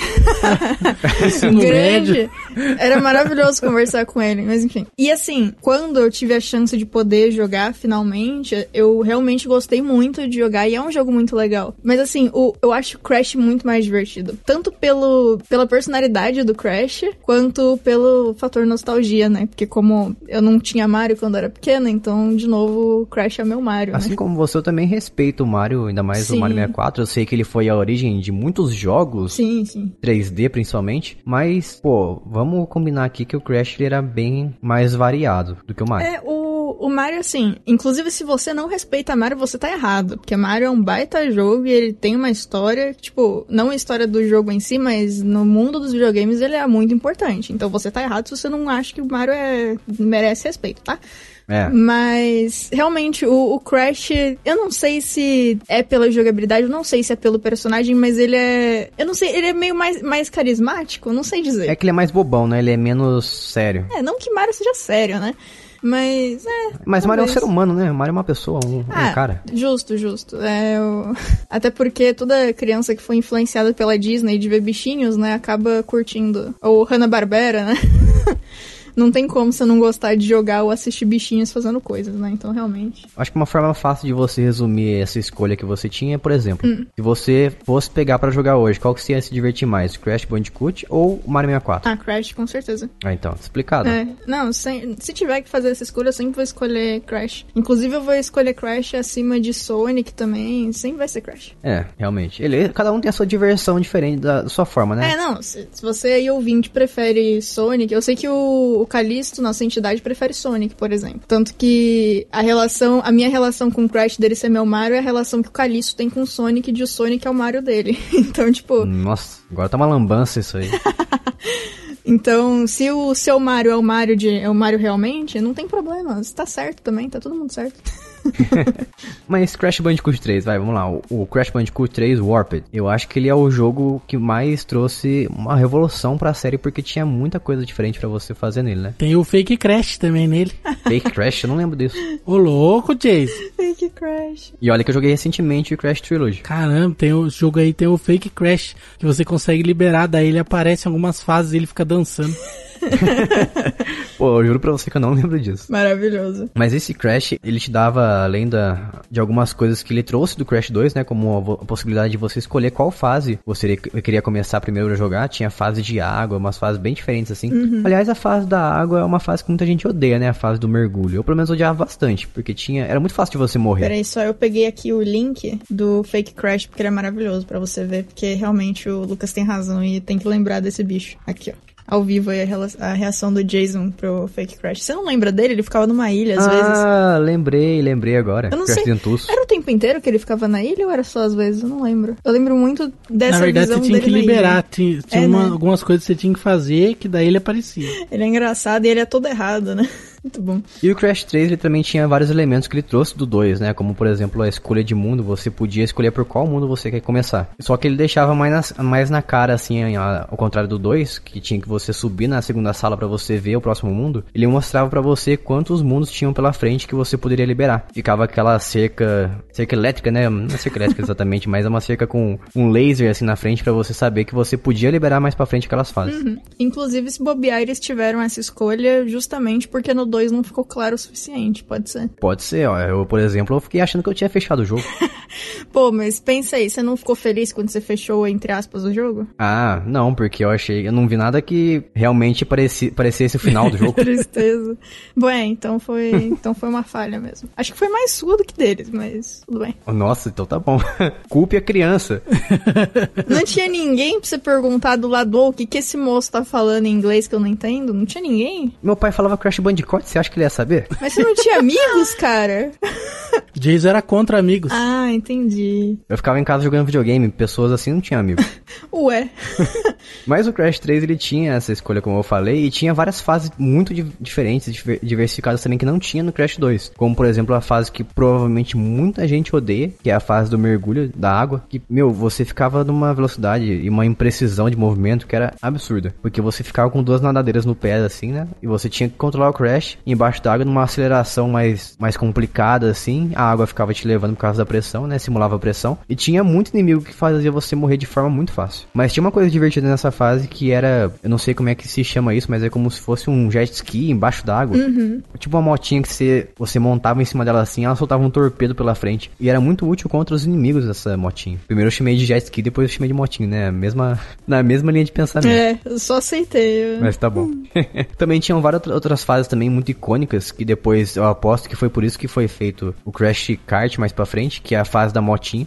Ensino médio. Grande. Era maravilhoso conversar com ele, mas enfim. E assim, quando eu tive a chance de poder jogar finalmente, eu realmente gostei muito de jogar e é um jogo muito legal. Mas assim, o, eu acho o Crash muito mais divertido. Tanto pelo, pela personalidade do Crash, quanto pelo fator nostalgia, né? Porque como eu não tinha Mario quando era pequena, então, de novo, Crash é meu Mario, Assim né? como você, eu também respeito o Mario, ainda mais Sim. o Mario 64. Eu sei que ele foi a origem de muitos jogos, Sim, sim. 3D principalmente. Mas, pô, vamos combinar aqui que o Crash ele era bem mais variado do que o Mario. É, o, o Mario, assim, inclusive se você não respeita Mario, você tá errado. Porque Mario é um baita jogo e ele tem uma história, tipo, não a história do jogo em si, mas no mundo dos videogames ele é muito importante. Então você tá errado se você não acha que o Mario é, merece respeito, tá? É. Mas, realmente, o, o Crash, eu não sei se é pela jogabilidade, eu não sei se é pelo personagem, mas ele é. Eu não sei, ele é meio mais, mais carismático, eu não sei dizer. É que ele é mais bobão, né? Ele é menos sério. É, não que Mario seja sério, né? Mas, é. Mas Mario é um ser humano, né? Mario é uma pessoa, um, um Ah, cara. Justo, justo. É, o- Até porque toda criança que foi influenciada pela Disney de ver bichinhos, né, acaba curtindo. Ou Hanna-Barbera, né? Não tem como você não gostar de jogar ou assistir bichinhos fazendo coisas, né? Então, realmente. Acho que uma forma fácil de você resumir essa escolha que você tinha é, por exemplo, Hum. se você fosse pegar pra jogar hoje, qual que você ia se divertir mais? Crash Bandicoot ou Mario 64? Ah, Crash, com certeza. Ah, então, explicado. É, não, sem- se tiver que fazer essa escolha, eu sempre vou escolher Crash. Inclusive, eu vou escolher Crash acima de Sonic também. Sempre vai ser Crash. É, realmente. Ele, cada um tem a sua diversão diferente da, da sua forma, né? É, não, se, se você aí ouvinte prefere Sonic, eu sei que o, o Calisto, nossa entidade, prefere Sonic, por exemplo. Tanto que a relação, a minha relação com o Crash dele ser meu Mario é a relação que o Calisto tem com o Sonic de o Sonic é o Mario dele. então, tipo, Nossa, agora tá uma lambança isso aí. então, se o seu Mario é o Mario de é o Mario realmente, não tem problema. Tá certo também, tá todo mundo certo. Mas Crash Bandicoot 3, vai, vamos lá. O, Crash Bandicoot 3 Warped, eu acho que ele é o jogo que mais trouxe uma revolução pra série, porque tinha muita coisa diferente pra você fazer nele, né? Tem o Fake Crash também nele. Fake Crash, eu não lembro disso. Ô louco, Chase. Fake Crash. E olha que eu joguei recentemente o Crash Trilogy. Caramba, tem o jogo aí, tem o Fake Crash, que você consegue liberar, daí ele aparece em algumas fases e ele fica dançando. Pô, eu juro pra você que eu não lembro disso. Maravilhoso. Mas esse Crash, ele te dava, além da, de algumas coisas que ele trouxe do Crash 2, né? Como a, a possibilidade de você escolher qual fase você queria começar primeiro a jogar. Tinha fase de água, umas fases bem diferentes assim. Aliás, a fase da água é uma fase que muita gente odeia, né? A fase do mergulho. Eu pelo menos odiava bastante, porque tinha. Era muito fácil de você morrer. Peraí, só eu peguei aqui o link do Fake Crash, porque ele é maravilhoso pra você ver, porque realmente o Lucas tem razão e tem que lembrar desse bicho. Aqui, ó. Ao vivo aí a, reação do Jason pro Fake Crash. Você não lembra dele? Ele ficava numa ilha às vezes. ah, lembrei, lembrei agora. Eu não Crash sei. Dentuço. Era o tempo inteiro que ele ficava na ilha ou era só às vezes? Eu não lembro. Eu lembro muito dessa Na verdade, visão você tinha dele que liberar. Tinha, tinha É, uma- né? algumas coisas que você tinha que fazer, que daí ele aparecia. Ele é engraçado e ele é todo errado, né? Muito bom. E o Crash 3 ele também tinha vários elementos que ele trouxe do 2, né? Como por exemplo a escolha de mundo, você podia escolher por qual mundo você quer começar. Só que ele deixava mais na, mais na cara, assim, ao contrário do 2, que tinha que você subir na segunda sala para você ver o próximo mundo. Ele mostrava para você quantos mundos tinham pela frente que você poderia liberar. Ficava aquela cerca, cerca elétrica, né? Não é cerca elétrica exatamente, mas é uma cerca com um laser assim na frente para você saber que você podia liberar mais para frente aquelas fases. Uhum. Inclusive, se bobear, eles tiveram essa escolha justamente porque no 2 não ficou claro o suficiente, pode ser. Pode ser, ó. Eu, por exemplo, eu fiquei achando que eu tinha fechado o jogo. Pô, mas pensa aí, você não ficou feliz quando você fechou, entre aspas, o jogo? Ah, não, porque eu achei. Eu não vi nada que realmente pareci, parecesse o final do jogo. Tristeza. Bom, é, então foi, então foi uma falha mesmo. Acho que foi mais sua do que deles, mas tudo bem. Nossa, então tá bom. Culpe a criança. Não tinha ninguém pra você perguntar do lado, "Ô, o que que esse moço tá falando em inglês que eu não entendo? Não tinha ninguém? Meu pai falava Crash Bandicoot, você acha que ele ia saber? Mas você não tinha amigos, cara? Jason era contra amigos. Ah, entendi. Eu ficava em casa jogando videogame, pessoas assim não tinham amigo. Ué. Mas o Crash 3 ele tinha essa escolha, como eu falei, e tinha várias fases muito di- diferentes, diver- diversificadas também que não tinha no Crash 2. Como por exemplo a fase que provavelmente muita gente odeia, que é a fase do mergulho da água, que, meu, você ficava numa velocidade e uma imprecisão de movimento que era absurda. Porque você ficava com duas nadadeiras no pé, assim, né? E você tinha que controlar o Crash embaixo da água numa aceleração mais, mais complicada, assim. A água ficava te levando por causa da pressão, né? Simulava a pressão. E tinha muito inimigo que fazia você morrer de forma muito fácil. Mas tinha uma coisa divertida nessa fase que era, eu não sei como é que se chama isso, mas é como se fosse um jet ski embaixo d'água. Tipo uma motinha que você, você montava em cima dela assim, ela soltava um torpedo pela frente. E era muito útil contra os inimigos dessa motinha. Primeiro eu chamei de jet ski, depois eu chamei de motinha, né? Mesma, na mesma linha de pensamento. É, eu só aceitei. Mas tá bom. também tinham várias outra- outras fases também muito icônicas, que depois eu aposto que foi por isso que foi feito o Crash Kart mais pra frente, que é a fase da motinha.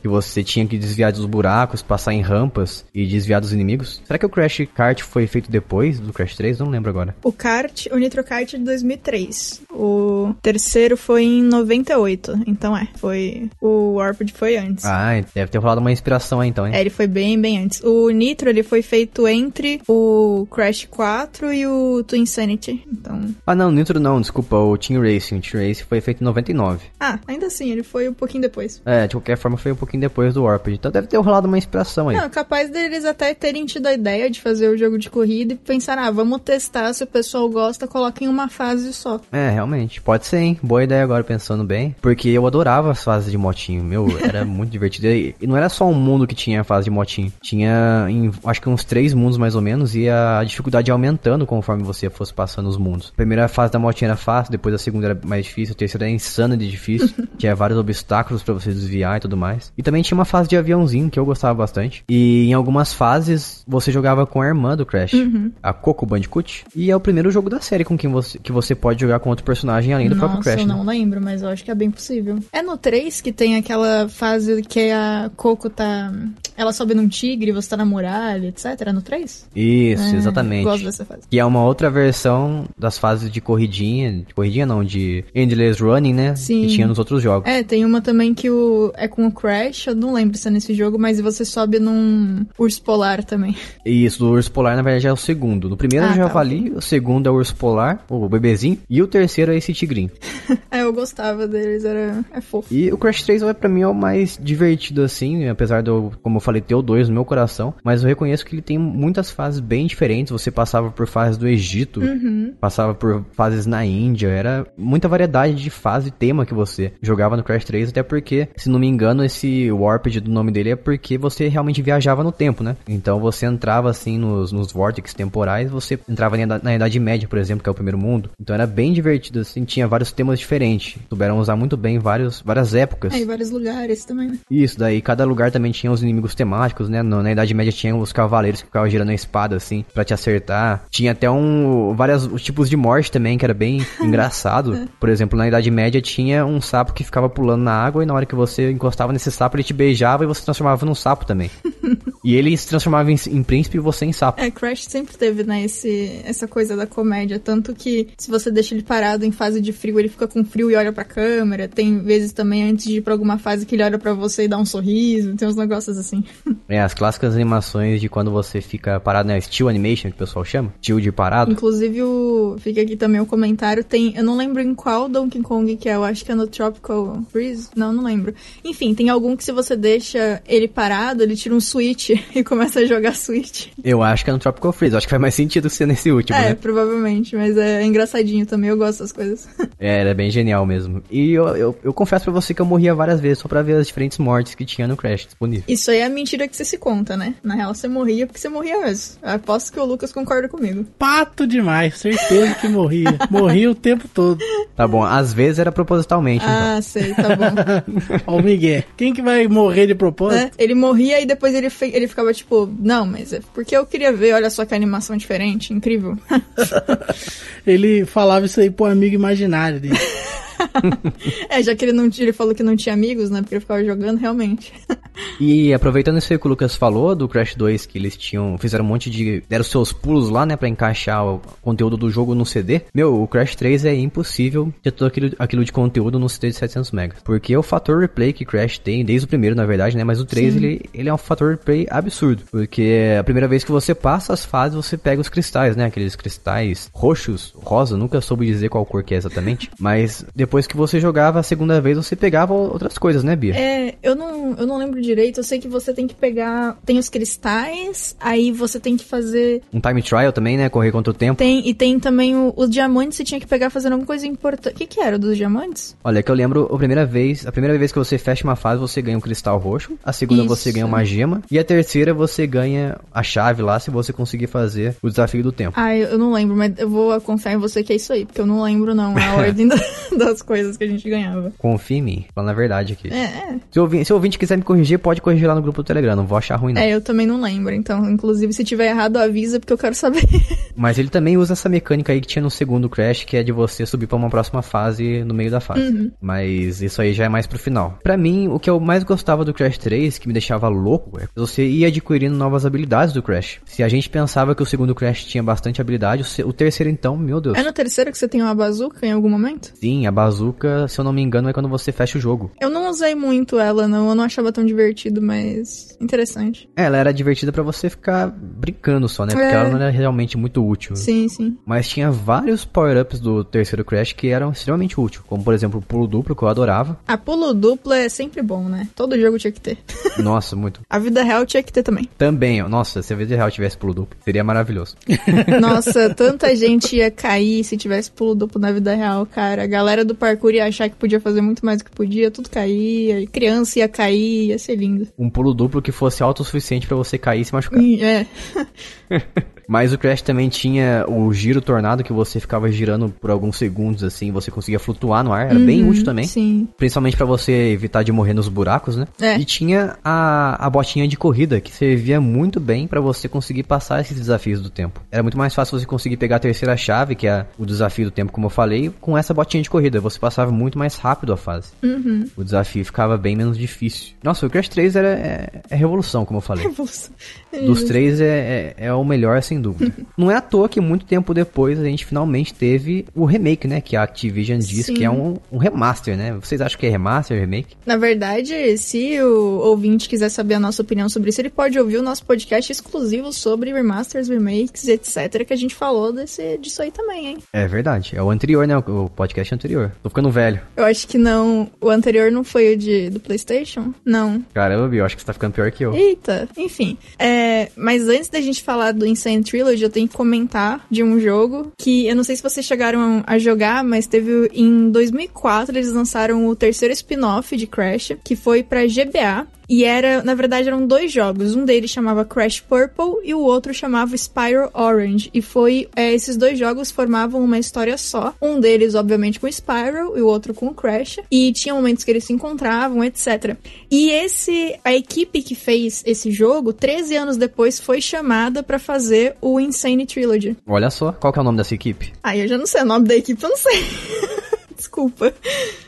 Que você tinha que desviar dos buracos, passar em rampas e desviar dos inimigos. Será que o Crash Kart foi feito depois do Crash 3? Não lembro agora. O kart, o Nitro Kart é de 2003. O terceiro foi em 98. Então é, foi. O Warped foi antes. Ah, deve ter rolado uma inspiração aí então, hein? É, ele foi bem, bem antes. O Nitro, ele foi feito entre o Crash 4 e o Twin Insanity. Então... Ah, não, Nitro não, desculpa, o Team Racing. O Team Racing foi feito em 99. Ah, ainda assim, ele foi um pouquinho depois. É, de qualquer forma foi um pouquinho depois do Warped. Então deve ter rolado uma inspiração aí. Não, capaz deles até terem tido a ideia de fazer o jogo de corrida e pensar, ah, vamos testar, se o pessoal gosta, coloca em uma fase só. É, realmente. Pode ser, hein? Boa ideia agora pensando bem. Porque eu adorava as fases de motinho. Meu, era muito divertido. E não era só um mundo que tinha a fase de motinho. Tinha, em, acho que uns três mundos mais ou menos. E a dificuldade aumentando conforme você fosse passando os mundos. A primeira fase da motinha era fácil. Depois a segunda era mais difícil. A terceira era insana de difícil. tinha vários obstáculos pra você desviar e tudo mais. E também tinha uma fase de aviãozinho que eu gostava bastante. E em algumas fases você jogava com a irmã do Crash. A Coco Bandicoot. E é o primeiro jogo da série com quem você, que você pode jogar com outro personagem além do próprio Nossa, Crash. eu né? não lembro, mas eu acho que é bem possível. É no 3 que tem aquela fase que a Coco tá. Ela sobe num tigre, você tá na muralha, etc. É no 3? Isso, É, exatamente. Gosto dessa fase. Que é uma outra versão das fases de corridinha. De corridinha não, de Endless Running, né? Sim. Que tinha nos outros jogos. É, tem uma também que o é com o Crash, eu não lembro se é nesse jogo, mas você sobe num urso polar também. Isso do Urso Polar, na verdade, é o segundo. No primeiro Ah, é o tá, Javali, o segundo é o Urso Polar, o bebezinho, e o terceiro é esse tigrinho. é, eu gostava deles, era é fofo. E o Crash 3 é, pra mim é o mais divertido assim, apesar de eu, como eu falei, ter o 2 no meu coração, mas eu reconheço que ele tem muitas fases bem diferentes. Você passava por fases do Egito, passava por fases na Índia, era muita variedade de fase e tema que você jogava no Crash 3, até porque, se não me engano, esse Warped do nome dele é porque você realmente viajava no tempo, né? Então você entrava assim nos, nos vórtices temporais, você entrava na, Idade- na Idade Média, por exemplo, que é o primeiro mundo. Então era bem divertido, assim, tinha vários temas diferentes. Souberam usar muito bem vários, várias épocas. É, e vários lugares também, né? Isso, daí cada lugar também tinha os inimigos temáticos, né? No- na Idade Média tinha os cavaleiros que ficavam girando a espada, assim, pra te acertar. Tinha até um. vários tipos de morte também, que era bem engraçado. Por exemplo, na Idade Média tinha um sapo que ficava pulando na água e na hora que você encostava nesse sapo, ele te beijava e você se transformava num sapo também. E ele se transformava em, em príncipe e você em sapo. É, Crash sempre teve, né, esse, essa coisa da comédia. Tanto que se você deixa ele parado em fase de frio, ele fica com frio e olha pra câmera. Tem vezes também antes de ir pra alguma fase que ele olha pra você e dá um sorriso. Tem uns negócios assim. É, as clássicas animações de quando você fica parado, né? Still animation, que o pessoal chama. Still de parado. Inclusive, o... aqui também o comentário. Tem. Eu não lembro em qual Donkey Kong que é. Eu acho que é no Tropical Freeze. Não, não lembro. Enfim, tem algum que se você deixa ele parado, ele tira um switch e começa a jogar switch. Eu acho que é no Tropical Freeze. Acho que faz mais sentido ser nesse último, é, né? provavelmente. Mas é engraçadinho também. Eu gosto dessas coisas. É, era bem genial mesmo. E eu, eu, eu confesso pra você que eu morria várias vezes só pra ver as diferentes mortes que tinha no Crash disponível. Isso aí é a mentira que você se conta, né? Na real, você morria porque você morria mesmo. Eu aposto que o Lucas concorda comigo. Pato demais, certeza que morria. morria o tempo todo. Tá bom, às vezes era propositalmente, então. Ah, sei, tá bom. Ó o Miguel. Quem que vai morrer de propósito? É, ele morria e depois ele, fe- ele ficava tipo, não, mas é porque eu queria ver, olha só que animação diferente, incrível. Ele falava isso aí pro amigo imaginário dele. é, já que ele não tinha- ele falou que não tinha amigos, né? Porque ele ficava jogando realmente. E aproveitando isso aí que o Lucas falou do Crash 2, que eles tinham, fizeram um monte de, deram seus pulos lá, né, pra encaixar o conteúdo do jogo no CD. Meu, o Crash 3 é impossível ter todo aquilo, aquilo de conteúdo no CD de 700 MB. Porque o fator replay que Crash tem, desde o primeiro, na verdade, né, mas o 3 ele, ele é um fator replay absurdo. Porque a primeira vez que você passa as fases, você pega os cristais, né, aqueles cristais roxos, rosa, nunca soube dizer qual cor que é exatamente. mas depois que você jogava a segunda vez, você pegava outras coisas, né, Bia? É, eu não, eu não lembro direito, eu sei que você tem que pegar. Tem os cristais, aí você tem que fazer. Um time trial também, né, correr contra o tempo. Tem, e tem também o- os diamantes, você tinha que pegar fazendo alguma coisa importante. O que, que era dos diamantes? Olha, que eu lembro a primeira vez, a primeira vez que você fecha uma fase, você ganha um cristal roxo, a segunda você Isso. ganha uma gema, e a terceira você ganha a chave lá se você conseguir fazer o desafio do tempo. Ah, eu não lembro, mas eu vou confiar em você que é isso aí, porque eu não lembro não a ordem da- coisas que a gente ganhava. Confia em mim, falando a verdade aqui. É, é. Se o, ouvinte, se ouvinte quiser me corrigir, pode corrigir lá no grupo do Telegram, não vou achar ruim não. É, eu também não lembro, então, inclusive, se tiver errado, avisa, porque eu quero saber. Mas ele também usa essa mecânica aí que tinha no segundo Crash, que é de você subir pra uma próxima fase no meio da fase. Uhum. Mas isso aí já é mais pro final. Pra mim, o que eu mais gostava do Crash 3, que me deixava louco, é que você ia adquirindo novas habilidades do Crash. Se a gente pensava que o segundo Crash tinha bastante habilidade, o terceiro então, meu Deus. É no terceiro que você tem uma bazuca em algum momento? Sim, a bazuca, se eu não me engano, é quando você fecha o jogo. Eu não usei muito ela, não. Eu não achava tão divertido, mas interessante. É, Ela era divertida pra você ficar brincando só, né? Porque É. ela não era realmente muito útil. Sim, sim. Mas tinha vários power-ups do terceiro Crash que eram extremamente úteis. Como, por exemplo, o pulo duplo, que eu adorava. A pulo duplo é sempre bom, né? Todo jogo tinha que ter. Nossa, muito. A vida real tinha que ter também. Também, ó, nossa, se a vida real tivesse pulo duplo, seria maravilhoso. Nossa, tanta gente ia cair se tivesse pulo duplo na vida real, cara. A galera do parkour ia achar que podia fazer muito mais do que podia, tudo caía. Criança ia cair, ia ser lindo. Um pulo duplo que fosse autossuficiente pra você cair e se machucar. E, É. Mas o Crash também tinha o giro tornado que você ficava girando por alguns segundos assim, você conseguia flutuar no ar, era bem útil também. Sim. Principalmente pra você evitar de morrer nos buracos, né? É. E tinha a, a botinha de corrida, que servia muito bem pra você conseguir passar esses desafios do tempo. Era muito mais fácil você conseguir pegar a terceira chave, que é o desafio do tempo, como eu falei, com essa botinha de corrida. Você passava muito mais rápido a fase. Uhum. O desafio ficava bem menos difícil. Nossa, o Crash 3 era, é, é revolução, como eu falei. Revolução. Dos três é, é, é o melhor, sem dúvida. Não é à toa que muito tempo depois a gente finalmente teve o remake, né? Que a Activision diz Sim. que é um, um remaster, né? Vocês acham que é remaster, remake? Na verdade, se o ouvinte quiser saber a nossa opinião sobre isso, ele pode ouvir o nosso podcast exclusivo sobre remasters, remakes, etc. Que a gente falou desse, disso aí também, hein? É verdade. É o anterior, né? O podcast anterior. Tô ficando velho. Eu acho que não. O anterior não foi o de, do PlayStation? Não. Caramba, Bill, acho que você tá ficando pior que eu. Eita, enfim. É, mas antes da gente falar do Insane Trilogy, eu tenho que comentar de um jogo que eu não sei se vocês chegaram a jogar, mas teve em 2004 eles lançaram o terceiro spin-off de Crash, que foi pra GBA. E era, na verdade, eram dois jogos. Um deles chamava Crash Purple e o outro chamava Spyro Orange. E foi, é, esses dois jogos formavam uma história só. Um deles, obviamente, com Spyro e o outro com o Crash. E tinha momentos que eles se encontravam, etc. E esse, a equipe que fez esse jogo, 13 anos depois, foi chamada pra fazer o Insane Trilogy. Olha só, qual que é o nome dessa equipe? Aí eu já não sei o nome da equipe, eu não sei. Desculpa.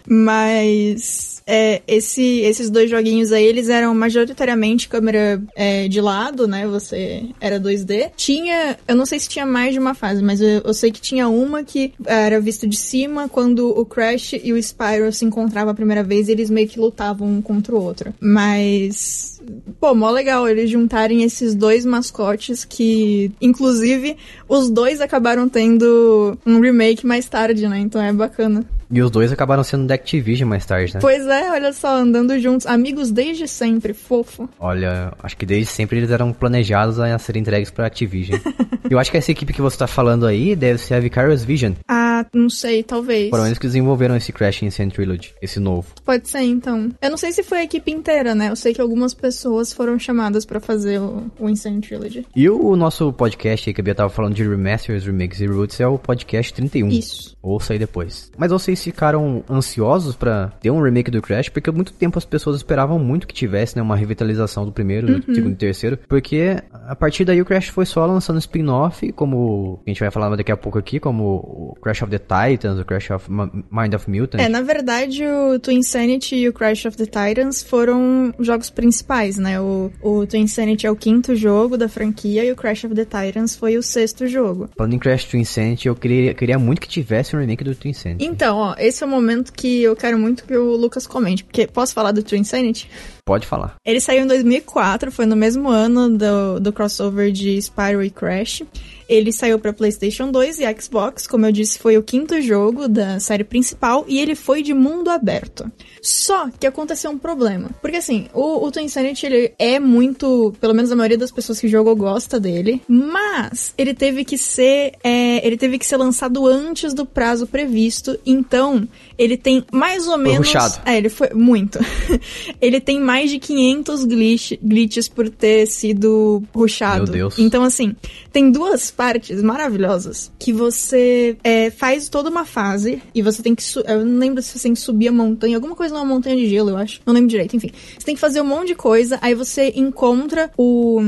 Mas é, esse, esses dois joguinhos aí, eles eram majoritariamente câmera é, de lado, né? Você era 2D. Tinha, eu não sei se tinha mais de uma fase, mas eu, eu sei que tinha uma que era visto de cima quando o Crash e o Spyro se encontravam a primeira vez, eles meio que lutavam um contra o outro. Mas Pô, mó legal eles juntarem esses dois mascotes que, inclusive, os dois acabaram tendo um remake mais tarde, né? Então é bacana. E os dois acabaram sendo da Activision mais tarde, né? Pois é, olha só, andando juntos, amigos desde sempre, fofo. Olha, acho que desde sempre eles eram planejados a ser entregues pra Activision. Eu acho que essa equipe que você tá falando aí deve ser a Vicarious Vision. Ah, não sei, talvez. Foram eles que desenvolveram esse Crash Insane Trilogy, esse novo. Pode ser, então. Eu não sei se foi a equipe inteira, né? Eu sei que algumas pessoas foram chamadas pra fazer o, o Insane Trilogy. E o nosso podcast aí que a Bia tava falando de remasters, remakes e roots é o podcast 31. Isso. Ouça aí depois. Mas ficaram ansiosos pra ter um remake do Crash, porque há muito tempo as pessoas esperavam muito que tivesse, né, uma revitalização do primeiro, do segundo e terceiro, porque a partir daí o Crash foi só lançando spin-off, como a gente vai falar daqui a pouco aqui, como o Crash of the Titans, o Crash of Mind of Mutant. É, na verdade, o Twin Insanity e o Crash of the Titans foram jogos principais, né? O, o Twin Insanity é o quinto jogo da franquia e o Crash of the Titans foi o sexto jogo. Falando em Crash Twin Insanity, eu queria, queria muito que tivesse um remake do Twin Insanity. Então, ó, esse é o momento que eu quero muito que o Lucas comente, porque posso falar do Twin Insanity? Pode falar. Ele saiu em 2004, foi no mesmo ano do, do crossover de Spyro e Crash. Ele saiu para PlayStation 2 e Xbox, como eu disse, foi o quinto jogo da série principal e ele foi de mundo aberto. Só que aconteceu um problema. Porque assim, o, o Twin Insanity ele é muito. Pelo menos a maioria das pessoas que jogam gosta dele. Mas ele teve que ser. é, ele teve que ser lançado antes do prazo previsto. Então, ele tem mais ou menos. rushado. É, ele foi muito. ele tem mais de 500 glitch, glitches por ter sido rushado. Meu Deus. Então, assim, tem duas partes maravilhosas que você é, faz toda uma fase e você tem que. Eu não lembro se você tem que subir a montanha, alguma coisa numa montanha de gelo, eu acho. Não lembro direito, enfim. Você tem que fazer um monte de coisa, aí você encontra o.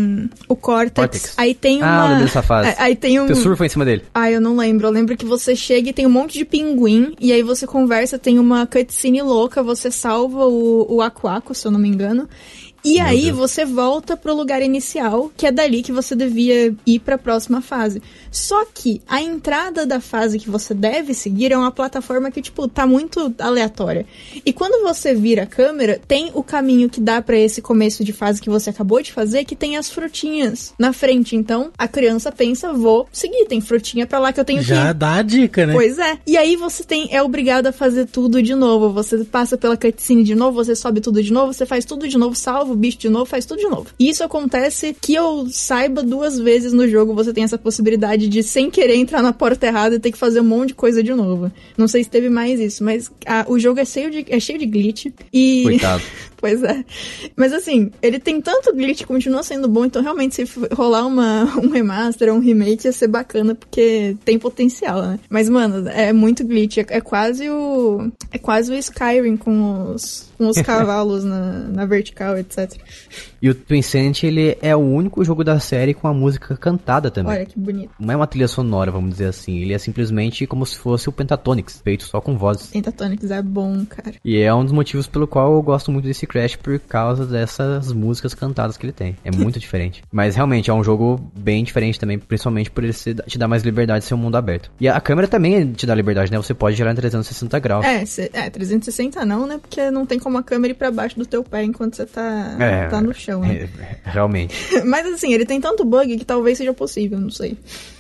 o Cortex. Cortex. Aí tem Ah, uma. eu lembro dessa fase. É, Aí tem um. Você surfa em cima dele. Ah, eu não lembro. Eu lembro que você chega e tem um monte de pinguim, e aí você conversa, tem uma cutscene louca, você salva o, o Aku, se eu não me engano. E Meu aí Deus. você volta pro lugar inicial, que é dali que você devia ir pra próxima fase. Só que a entrada da fase que você deve seguir é uma plataforma que, tipo, tá muito aleatória. E quando você vira a câmera, tem o caminho que dá pra esse começo de fase que você acabou de fazer, que tem as frutinhas na frente. Então, a criança pensa, vou seguir, tem frutinha pra lá que eu tenho que Já dá a dica, né? Pois é. E aí você tem é obrigado a fazer tudo de novo. Você passa pela cutscene de novo, você sobe tudo de novo, você faz tudo de novo, salva o bicho de novo, faz tudo de novo. E isso acontece que eu saiba duas vezes no jogo, você tem essa possibilidade de sem querer entrar na porta errada e ter que fazer um monte de coisa de novo. Não sei se teve mais isso, mas ah, o jogo é cheio de é cheio de glitch e Coitado. Pois é. Mas assim, ele tem tanto glitch continua sendo bom, então realmente se rolar uma, um remaster ou um remake ia ser bacana, porque tem potencial, né? Mas, mano, é muito glitch. É, é quase o. É quase o Skyrim com os, com os cavalos na, na vertical, etc. E o Twin Insanity, ele é o único jogo da série com a música cantada também. Olha que bonito. Não é uma trilha sonora, vamos dizer assim. Ele é simplesmente como se fosse o Pentatonix, feito só com vozes. Pentatonics é bom, cara. E é um dos motivos pelo qual eu gosto muito desse Crash, por causa dessas músicas cantadas que ele tem. É muito diferente. Mas realmente é um jogo bem diferente também, principalmente por ele te dar mais liberdade de ser um mundo aberto. E a câmera também te dá liberdade, né? Você pode girar em 360 graus. É, cê- é, 360 não, né? Porque não tem como a câmera ir pra baixo do teu pé enquanto você tá, É, tá no chão, né? É, realmente. Mas assim, ele tem tanto bug que talvez seja possível, não sei.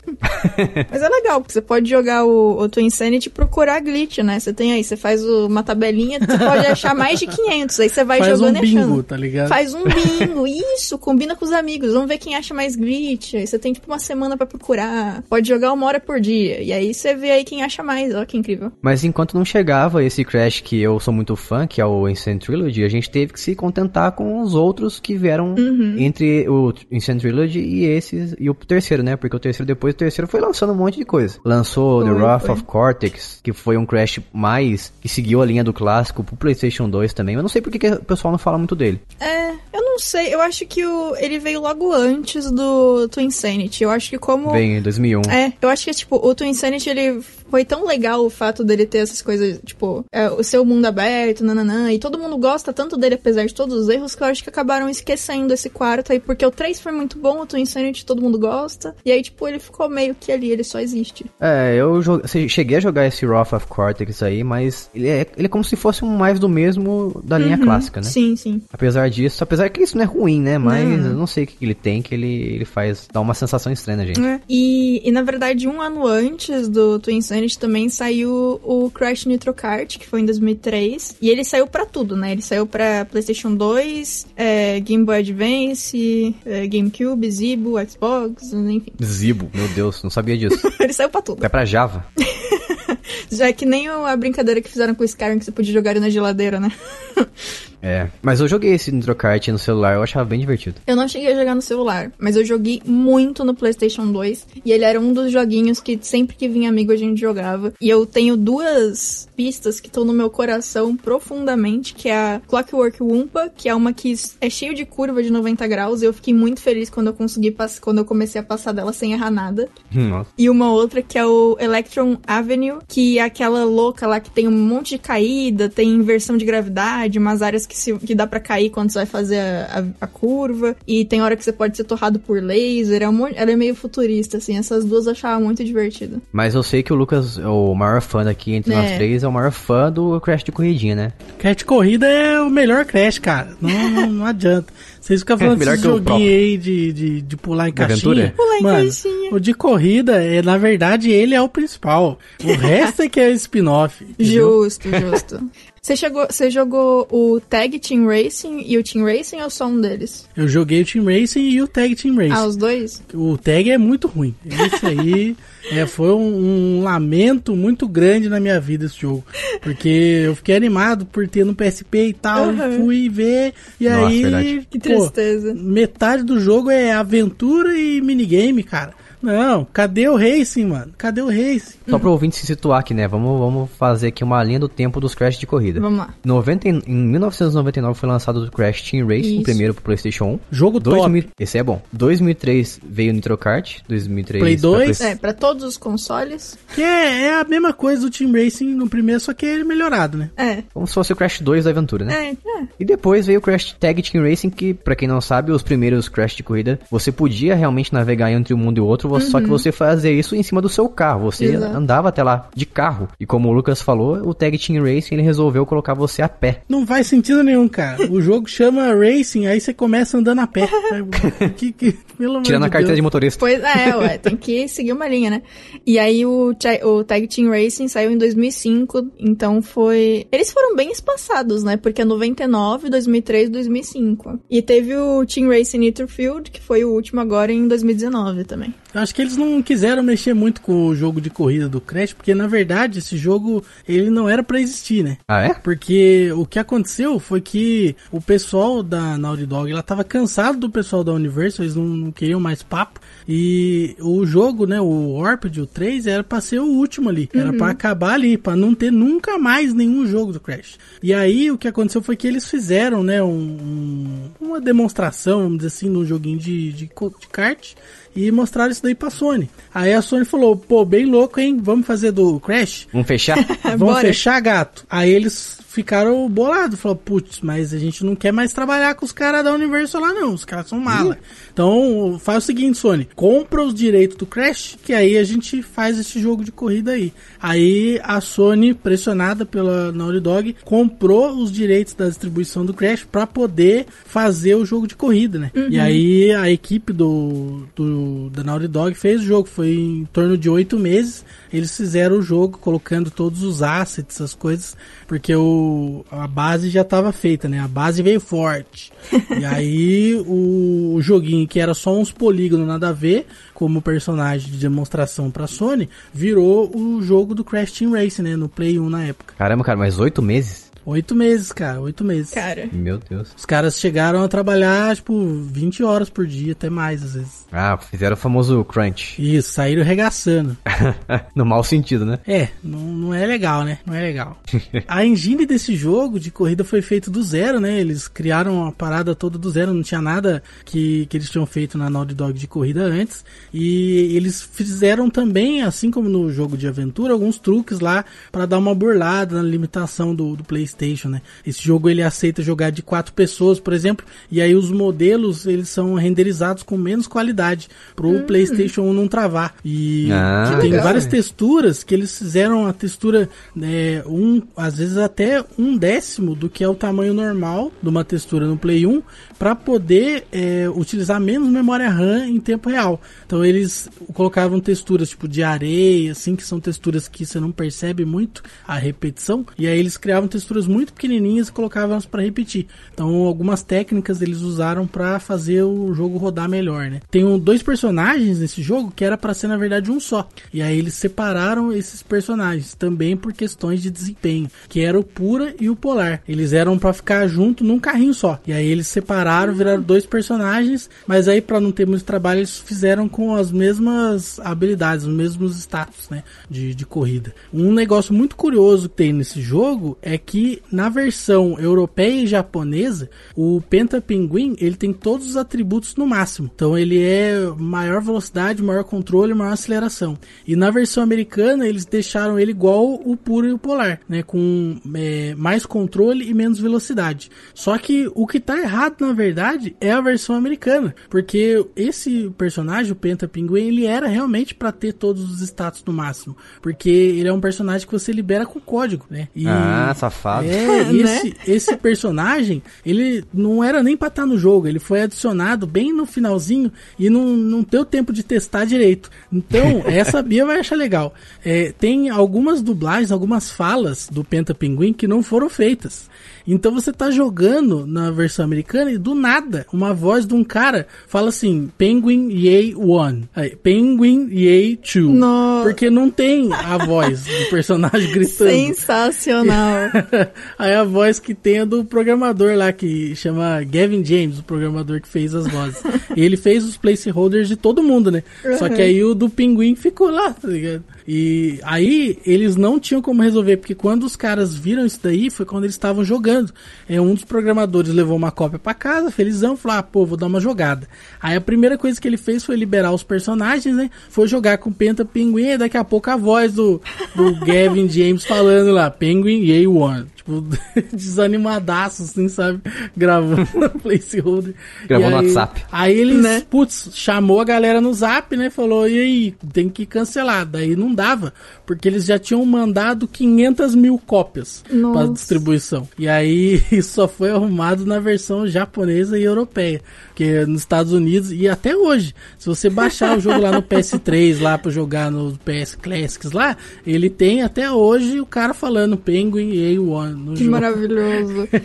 Mas é legal, porque você pode jogar o, o Twin Insanity e procurar glitch, né? Você tem aí, você faz o- uma tabelinha, você pode achar mais de 500, aí você vai Faz um jogando e bingo, achando. tá ligado? Faz um bingo, isso, combina com os amigos, vamos ver quem acha mais glitch. Aí você tem tipo uma semana pra procurar. Pode jogar uma hora por dia. E aí você vê aí quem acha mais, ó que incrível. Mas enquanto não chegava esse Crash que eu sou muito fã, que é o Insane Trilogy, a gente teve que se contentar com os outros que vieram Uhum. entre o Insane Trilogy e esses e o terceiro, né? Porque o terceiro depois o terceiro foi lançando um monte de coisa. Lançou The Foi, Wrath foi. of Cortex, que foi um Crash mais que seguiu a linha do clássico pro PlayStation 2 também. Eu não sei porque que o pessoal não fala muito dele. É, eu não sei, eu acho que o, ele veio logo antes do Twin Insanity. Eu acho que como. Vem em 2001. É, eu acho que, tipo, o Twin Insanity, ele foi tão legal o fato dele ter essas coisas, tipo, é, o seu mundo aberto, nananã, e todo mundo gosta tanto dele, apesar de todos os erros, que eu acho que acabaram esquecendo esse quarto aí, porque o 3 foi muito bom, o Twin Insanity todo mundo gosta, e aí, tipo, ele ficou meio que ali, ele só existe. É, eu cheguei a jogar esse Wrath of Cortex aí, mas ele é, ele é como se fosse um mais do mesmo da linha Uhum, clássica, né? Sim, sim. Apesar disso, apesar que isso não é ruim, né? Mas Não. eu não sei o que ele tem, que ele, ele faz, dá uma sensação estranha gente. É. E, e na verdade, um ano antes do Twin Insanity também saiu o Crash Nitro Kart, que foi em 2003. E ele saiu pra tudo, né? Ele saiu pra PlayStation 2, é, Game Boy Advance, é, GameCube, Zibo, Xbox, enfim. Zibo, meu Deus, não sabia disso. ele saiu pra tudo. Até pra Java. Já que nem a brincadeira que fizeram com o Skyrim, que você podia jogar ele na geladeira, né? É. Mas eu joguei esse Nitro Kart no celular, eu achava bem divertido. Eu não cheguei a jogar no celular, mas eu joguei muito no PlayStation 2. E ele era um dos joguinhos que sempre que vinha amigo a gente jogava. E eu tenho duas pistas que estão no meu coração profundamente, que é a Clockwork Wumpa, que é uma que é cheio de curva de 90 graus. E eu fiquei muito feliz quando eu consegui quando eu comecei a passar dela sem errar nada. Hum, Nossa. E uma outra que é o Electron Avenue, que é aquela louca lá que tem um monte de caída, tem inversão de gravidade, umas áreas que, se, que dá pra cair quando você vai fazer a, a- a curva, e tem hora que você pode ser torrado por laser, é um ela é meio futurista, assim, essas duas eu achava muito divertida. Mas eu sei que o Lucas, o maior fã daqui entre É. nós três, é o maior fã do Crash de corridinha, né? Crash de corrida é o melhor Crash, cara. Não, não, não adianta. Vocês ficam falando Melhor desse joguinho aí de, de, de pular em De caixinha. Pular em Mano, caixinha. o de corrida, é, na verdade, ele é o principal. O resto é que é spin-off. Justo, justo. Você, chegou, você jogou o Tag Team Racing e o Team Racing ou só um deles? Eu joguei o Team Racing e o Tag Team Racing. Ah, os dois? O tag é muito ruim. Esse aí é, foi um, um lamento muito grande na minha vida esse jogo. Porque eu fiquei animado por ter no PSP e tal. Aham. Fui ver. E Nossa, aí. verdade. Que pô, tristeza. metade do jogo é aventura e minigame, cara. Não, cadê o Racing, mano? Cadê o Racing? Só pro ouvinte se situar aqui, né? Vamos, vamos fazer aqui uma linha do tempo dos Crash de corrida. Vamos lá. 90, e- em 1999 foi lançado o Crash Team Racing, Isso. primeiro pro PlayStation 1. Jogo 2000, top. esse é bom. 2003 veio o Nitro Kart, 2003 Play pra 2. É, pra todos os consoles. Que é, é a mesma coisa do Team Racing no primeiro, só que ele melhorado, né? É. Como se fosse o Crash 2 da aventura, né? É, é. E depois veio o Crash Tag Team Racing, que, pra quem não sabe, os primeiros Crash de corrida, você podia realmente navegar entre um mundo e outro, vo- só que você fazia isso em cima do seu carro. Você Uhum. Exato. andava até lá de carro. E como o Lucas falou, o Tag Team Racing ele resolveu colocar você a pé. Não faz sentido nenhum, cara. O jogo chama Racing, aí você começa andando a pé. que, que, pelo amor Tirando de a carteira de Deus. motorista. Pois é, ué, tem que seguir uma linha, né? E aí o, o Tag Team Racing saiu em 2005, então foi... Eles foram bem espaçados, né? Porque é 99, 2003, 2005. E teve o Team Racing Nitro-Field, que foi o último agora em 2019 também. Eu acho que eles não quiseram mexer muito com o jogo de corrida do Crash, porque na verdade esse jogo ele não era pra existir, né? Ah, é? Porque o que aconteceu foi que o pessoal da Naughty Dog, ela tava cansado do pessoal da Universal, eles não, não queriam mais papo. E o jogo, né, o Warped, o 3, era pra ser o último ali. Era pra acabar ali, pra não ter nunca mais nenhum jogo do Crash. E aí o que aconteceu foi que eles fizeram, né, um, um- uma demonstração, vamos dizer assim, no joguinho de, de, de kart. E mostraram isso daí pra Sony. Aí a Sony falou, pô, bem louco, hein? Vamos fazer do Crash? Vamos fechar? Vamos Bora. fechar, gato. Aí eles ficaram bolados. Falaram, putz, mas a gente não quer mais trabalhar com os caras da Universal lá, não. Os caras são mala. Então, faz o seguinte, Sony. Compra os direitos do Crash, que aí a gente faz esse jogo de corrida aí. Aí a Sony, pressionada pela Naughty Dog, comprou os direitos da distribuição do Crash pra poder fazer o jogo de corrida, né? E aí a equipe do, do da Naughty Dog fez o jogo. Foi em torno de oito meses. Eles fizeram o jogo, colocando todos os assets, as coisas, porque o, a base já estava feita, né? A base veio forte. e aí o, o joguinho que era só uns polígonos nada a ver, como personagem de demonstração pra Sony, virou o jogo do Crash Team Racing, né? No Play 1 na época. Caramba, cara, mas oito meses? Oito meses, cara, oito meses. Cara. Meu Deus. Os caras chegaram a trabalhar, tipo, 20 horas por dia, até mais às vezes. Ah, fizeram o famoso crunch. Isso, saíram regaçando. no mau sentido, né? É, não, não é legal, né? Não é legal. a engine desse jogo de corrida foi feito do zero, né? Eles criaram a parada toda do zero, não tinha nada que, que eles tinham feito na Naughty Dog de corrida antes. E eles fizeram também, assim como no jogo de aventura, alguns truques lá para dar uma burlada na limitação do, do PlayStation, né? Esse jogo ele aceita jogar de quatro pessoas, por exemplo, e aí os modelos eles são renderizados com menos qualidade pro PlayStation 1 não travar. E Ah, que tem legal, várias né? texturas que eles fizeram a textura né, um, às vezes até um décimo do que é o tamanho normal de uma textura no Play 1 para poder é, utilizar menos memória RAM em tempo real. Então eles colocavam texturas tipo de areia, assim, que são texturas que você não percebe muito a repetição, e aí eles criavam texturas muito pequenininhas e colocavam para repetir. Então algumas técnicas eles usaram para fazer o jogo rodar melhor, né? Tem dois personagens nesse jogo que era para ser na verdade um só. E aí eles separaram esses personagens também por questões de desempenho, que era o Pura e o Polar. Eles eram para ficar junto num carrinho só. E aí eles separaram, viraram dois personagens, mas aí para não ter muito trabalho eles fizeram com as mesmas habilidades, os mesmos status, né, de, de corrida. Um negócio muito curioso que tem nesse jogo é que na versão europeia e japonesa, o Penta Pinguim, ele tem todos os atributos no máximo. Então ele é maior velocidade, maior controle, maior aceleração. E na versão americana, eles deixaram ele igual o Puro e o Polar, né, com é, mais controle e menos velocidade. Só que o que tá errado, na verdade, é a versão americana, porque esse personagem, o Penta Pinguim, ele era realmente para ter todos os status no máximo, porque ele é um personagem que você libera com código, né? E- Ah, safado. É, e Né? esse, esse personagem, ele não era nem pra estar no jogo, ele foi adicionado bem no finalzinho e não, não deu tempo de testar direito. Então, essa Bia vai achar legal. É, tem algumas dublagens, algumas falas do Penta Pinguim que não foram feitas. Então você tá jogando na versão americana e do nada, uma voz de um cara fala assim: Penguin Yay One. Aí, Penguin Yay Two. Nossa. Porque não tem a voz do personagem gritando. Sensacional. Aí a voz que tem é do programador lá, que chama Gavin James, o programador que fez as vozes. e ele fez os placeholders de todo mundo, né? Só que aí o do pinguim ficou lá, tá ligado? E aí eles não tinham como resolver, porque quando os caras viram isso daí, foi quando eles estavam jogando. É, um dos programadores levou uma cópia pra casa, felizão, falou, ah, pô, vou dar uma jogada. Aí a primeira coisa que ele fez foi liberar os personagens, né? Foi jogar com Penta Pinguim, e daqui a pouco a voz do, do Gavin James falando lá, Penguin Yay One. Tipo, desanimadaço, assim, sabe? Gravando no placeholder. Gravou no aí- WhatsApp. Aí eles, Né? putz, chamou a galera no zap, né? Falou, e aí, tem que cancelar. Daí não dava, porque eles já tinham mandado 500 mil cópias para distribuição. E aí isso só foi arrumado na versão japonesa e europeia. Porque nos Estados Unidos, e até hoje, se você baixar o jogo lá no PS3, lá pra jogar no PS Classics lá, ele tem até hoje o cara falando Penguin A1 no que jogo. maravilhoso.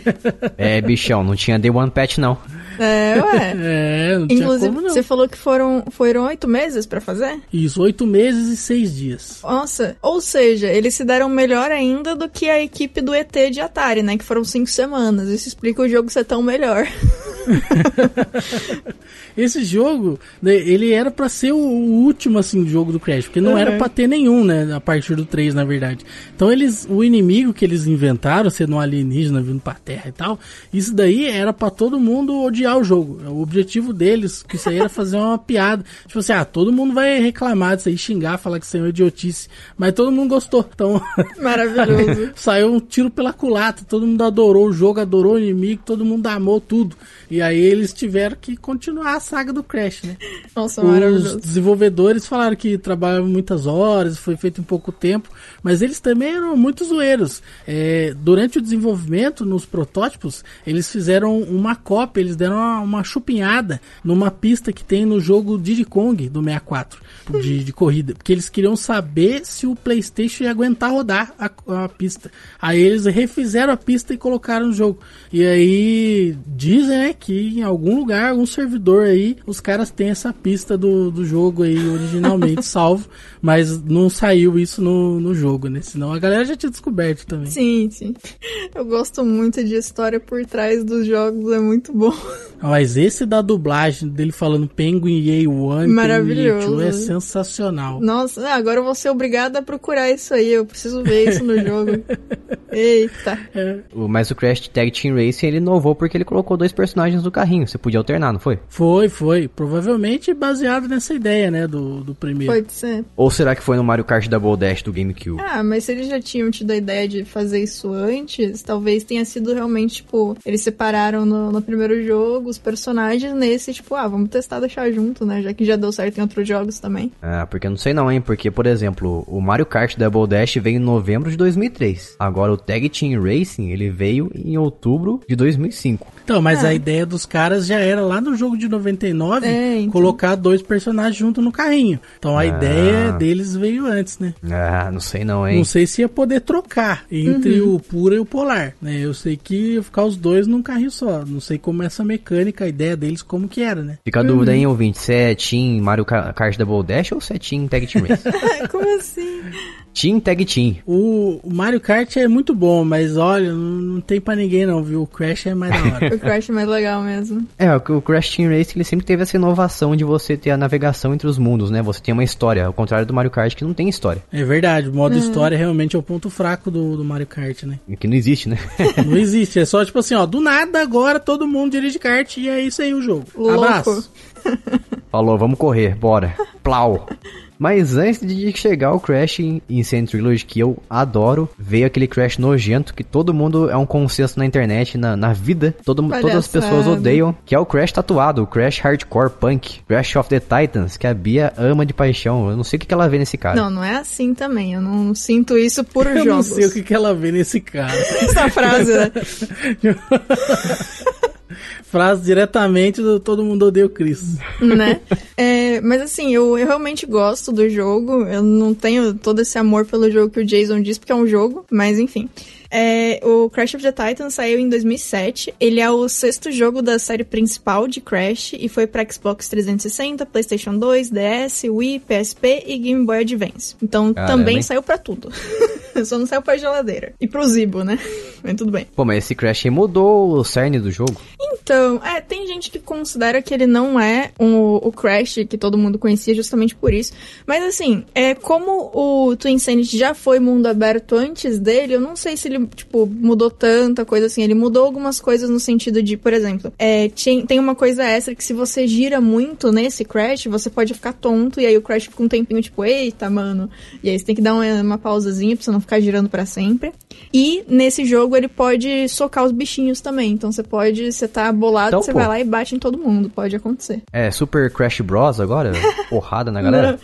É, bichão, não tinha Day One Patch, não. É, ué. É, não tinha Inclusive, como não. você falou que foram foram oito meses pra fazer? Isso, oito meses e seis dias. Nossa, ou seja, eles se deram melhor ainda do que a equipe do ET de Atari, né? Que foram cinco semanas. Isso explica o jogo ser tão melhor. Esse jogo, né, ele era pra ser o, último assim jogo do Crash, porque não Uhum. era pra ter nenhum, né, a partir do 3, na verdade. Então eles, o inimigo que eles inventaram, sendo um alienígena vindo pra Terra e tal, isso daí era pra todo mundo odiar o jogo. O objetivo deles, que isso aí era fazer uma piada. Tipo assim, ah, todo mundo vai reclamar disso aí, xingar, falar que isso é uma idiotice, mas todo mundo gostou. Então, Maravilhoso. Saiu um tiro pela culata, todo mundo adorou o jogo, adorou o inimigo, todo mundo amou tudo. E aí eles tiveram que continuar a saga do Crash, né? Nossa, Os maravilhoso. desenvolvedores falaram que trabalhavam muitas horas, foi feito em pouco tempo, mas eles também eram muito zoeiros. É, durante o desenvolvimento, nos protótipos, eles fizeram uma cópia, eles deram uma, uma chupinhada numa pista que tem no jogo Diddy Kong do 64, de, de corrida, porque eles queriam saber se o PlayStation ia aguentar rodar a, a pista. Aí eles refizeram a pista e colocaram no jogo. E aí dizem, né, que em algum lugar, algum servidor aí, os caras têm essa pista do, do jogo aí originalmente salvo, mas não saiu isso no, no jogo, né? Senão a galera já tinha descoberto também. Sim, sim. Eu gosto muito de história por trás dos jogos, é muito bom. Mas esse da dublagem dele falando Penguin A1 Maravilhoso. é sensacional. Nossa, agora eu vou ser obrigada a procurar isso aí. Eu preciso ver isso no jogo. Eita. O- Mas o Crash Tag Team Racing ele inovou porque ele colocou dois personagens no carrinho. Você podia alternar, não foi? Foi, foi. Provavelmente baseado nessa ideia, né, do, do primeiro. Pode ser. Ou será que foi no Mario Kart Double Dash do GameCube? Ah, mas se eles já tinham tido a ideia de fazer isso antes, talvez tenha sido realmente, tipo, eles separaram no, no primeiro jogo os personagens nesse, tipo, ah, vamos testar deixar junto, né? Já que já deu certo em outros jogos também. Ah, porque eu não sei não, hein? Porque, por exemplo, o Mario Kart Double Dash veio em novembro de 2003. Agora o Tag Team Racing, ele veio em outubro de 2005. Então, mas É. a ideia dos caras já era lá no jogo de 99 É, então. colocar dois personagens junto no carrinho. Então a Ah. ideia deles veio antes, né? Ah, não sei não, hein? Não sei se ia poder trocar entre Uhum. o puro e o polar, né? Eu sei que ia ficar os dois num carrinho só. Não sei como é essa mecânica, a ideia deles como que era, né? Fica a dúvida, hein, ouvinte? Se é Team Mario Ka- Kart Double Dash ou se é Team Tag Team Racing? Como assim? Team Tag Team. O, o Mario Kart é muito bom, mas olha, não, não tem pra ninguém não, viu? O Crash é mais da hora. O Crash é mais legal mesmo. É, o o Crash Team Racing ele sempre teve essa inovação de você ter a navegação entre os mundos, né? Você tem uma história, ao contrário do Mario Kart que não tem história. é verdade, o modo história realmente é o ponto fraco do, do Mario Kart, né? Que não existe, né? Não existe, é só tipo assim, ó, do nada agora todo mundo dirige kart e é isso aí o jogo. Louco. Abraço. Falou, vamos correr, bora. Plau. Mas antes de chegar o Crash em Insane Trilogy, que eu adoro, veio aquele Crash nojento que todo mundo é um consenso na internet, na, na vida, todo, todas as pessoas odeiam, que é o Crash tatuado, o Crash Hardcore Punk, Crash of the Titans, que a Bia ama de paixão. Eu não sei o que ela vê nesse cara. Não, não é assim também. Eu não sinto isso por Eu não jogos. sei o que, que ela vê nesse cara. Essa frase, né? Frase diretamente do Todo Mundo Odeia o Chris. né? É, mas assim, eu, eu realmente gosto do jogo. Eu não tenho todo esse amor pelo jogo que o Jason diz, porque é um jogo, mas enfim. É, o Crash of the Titans saiu em 2007. Ele é o sexto jogo da série principal de Crash e foi para Xbox 360, PlayStation 2, DS, Wii, PSP e Game Boy Advance. Então Caramba, também saiu pra tudo. Só não saiu pra geladeira. E pro Zibo, né? Mas tudo bem. Pô, mas esse Crash aí mudou o cerne do jogo. Então, é, tem gente que considera que ele não é um- o Crash que todo mundo conhecia justamente por isso. Mas assim, é como o Twin Sanity já foi mundo aberto antes dele, eu não sei se ele, tipo, mudou tanta coisa assim. Ele mudou algumas coisas no sentido de, por exemplo, é, tinha- tem uma coisa extra que se você gira muito nesse Crash, você pode ficar tonto, e aí o Crash fica um tempinho, tipo, eita, mano. E aí você tem que dar uma, uma pausazinha pra você não ficar girando pra sempre. E nesse jogo ele pode socar os bichinhos também. Então você pode, você tá bolado, Então, você pô. vai lá e bate em todo mundo. Pode acontecer. É Super Crash Bros agora? Porrada na galera?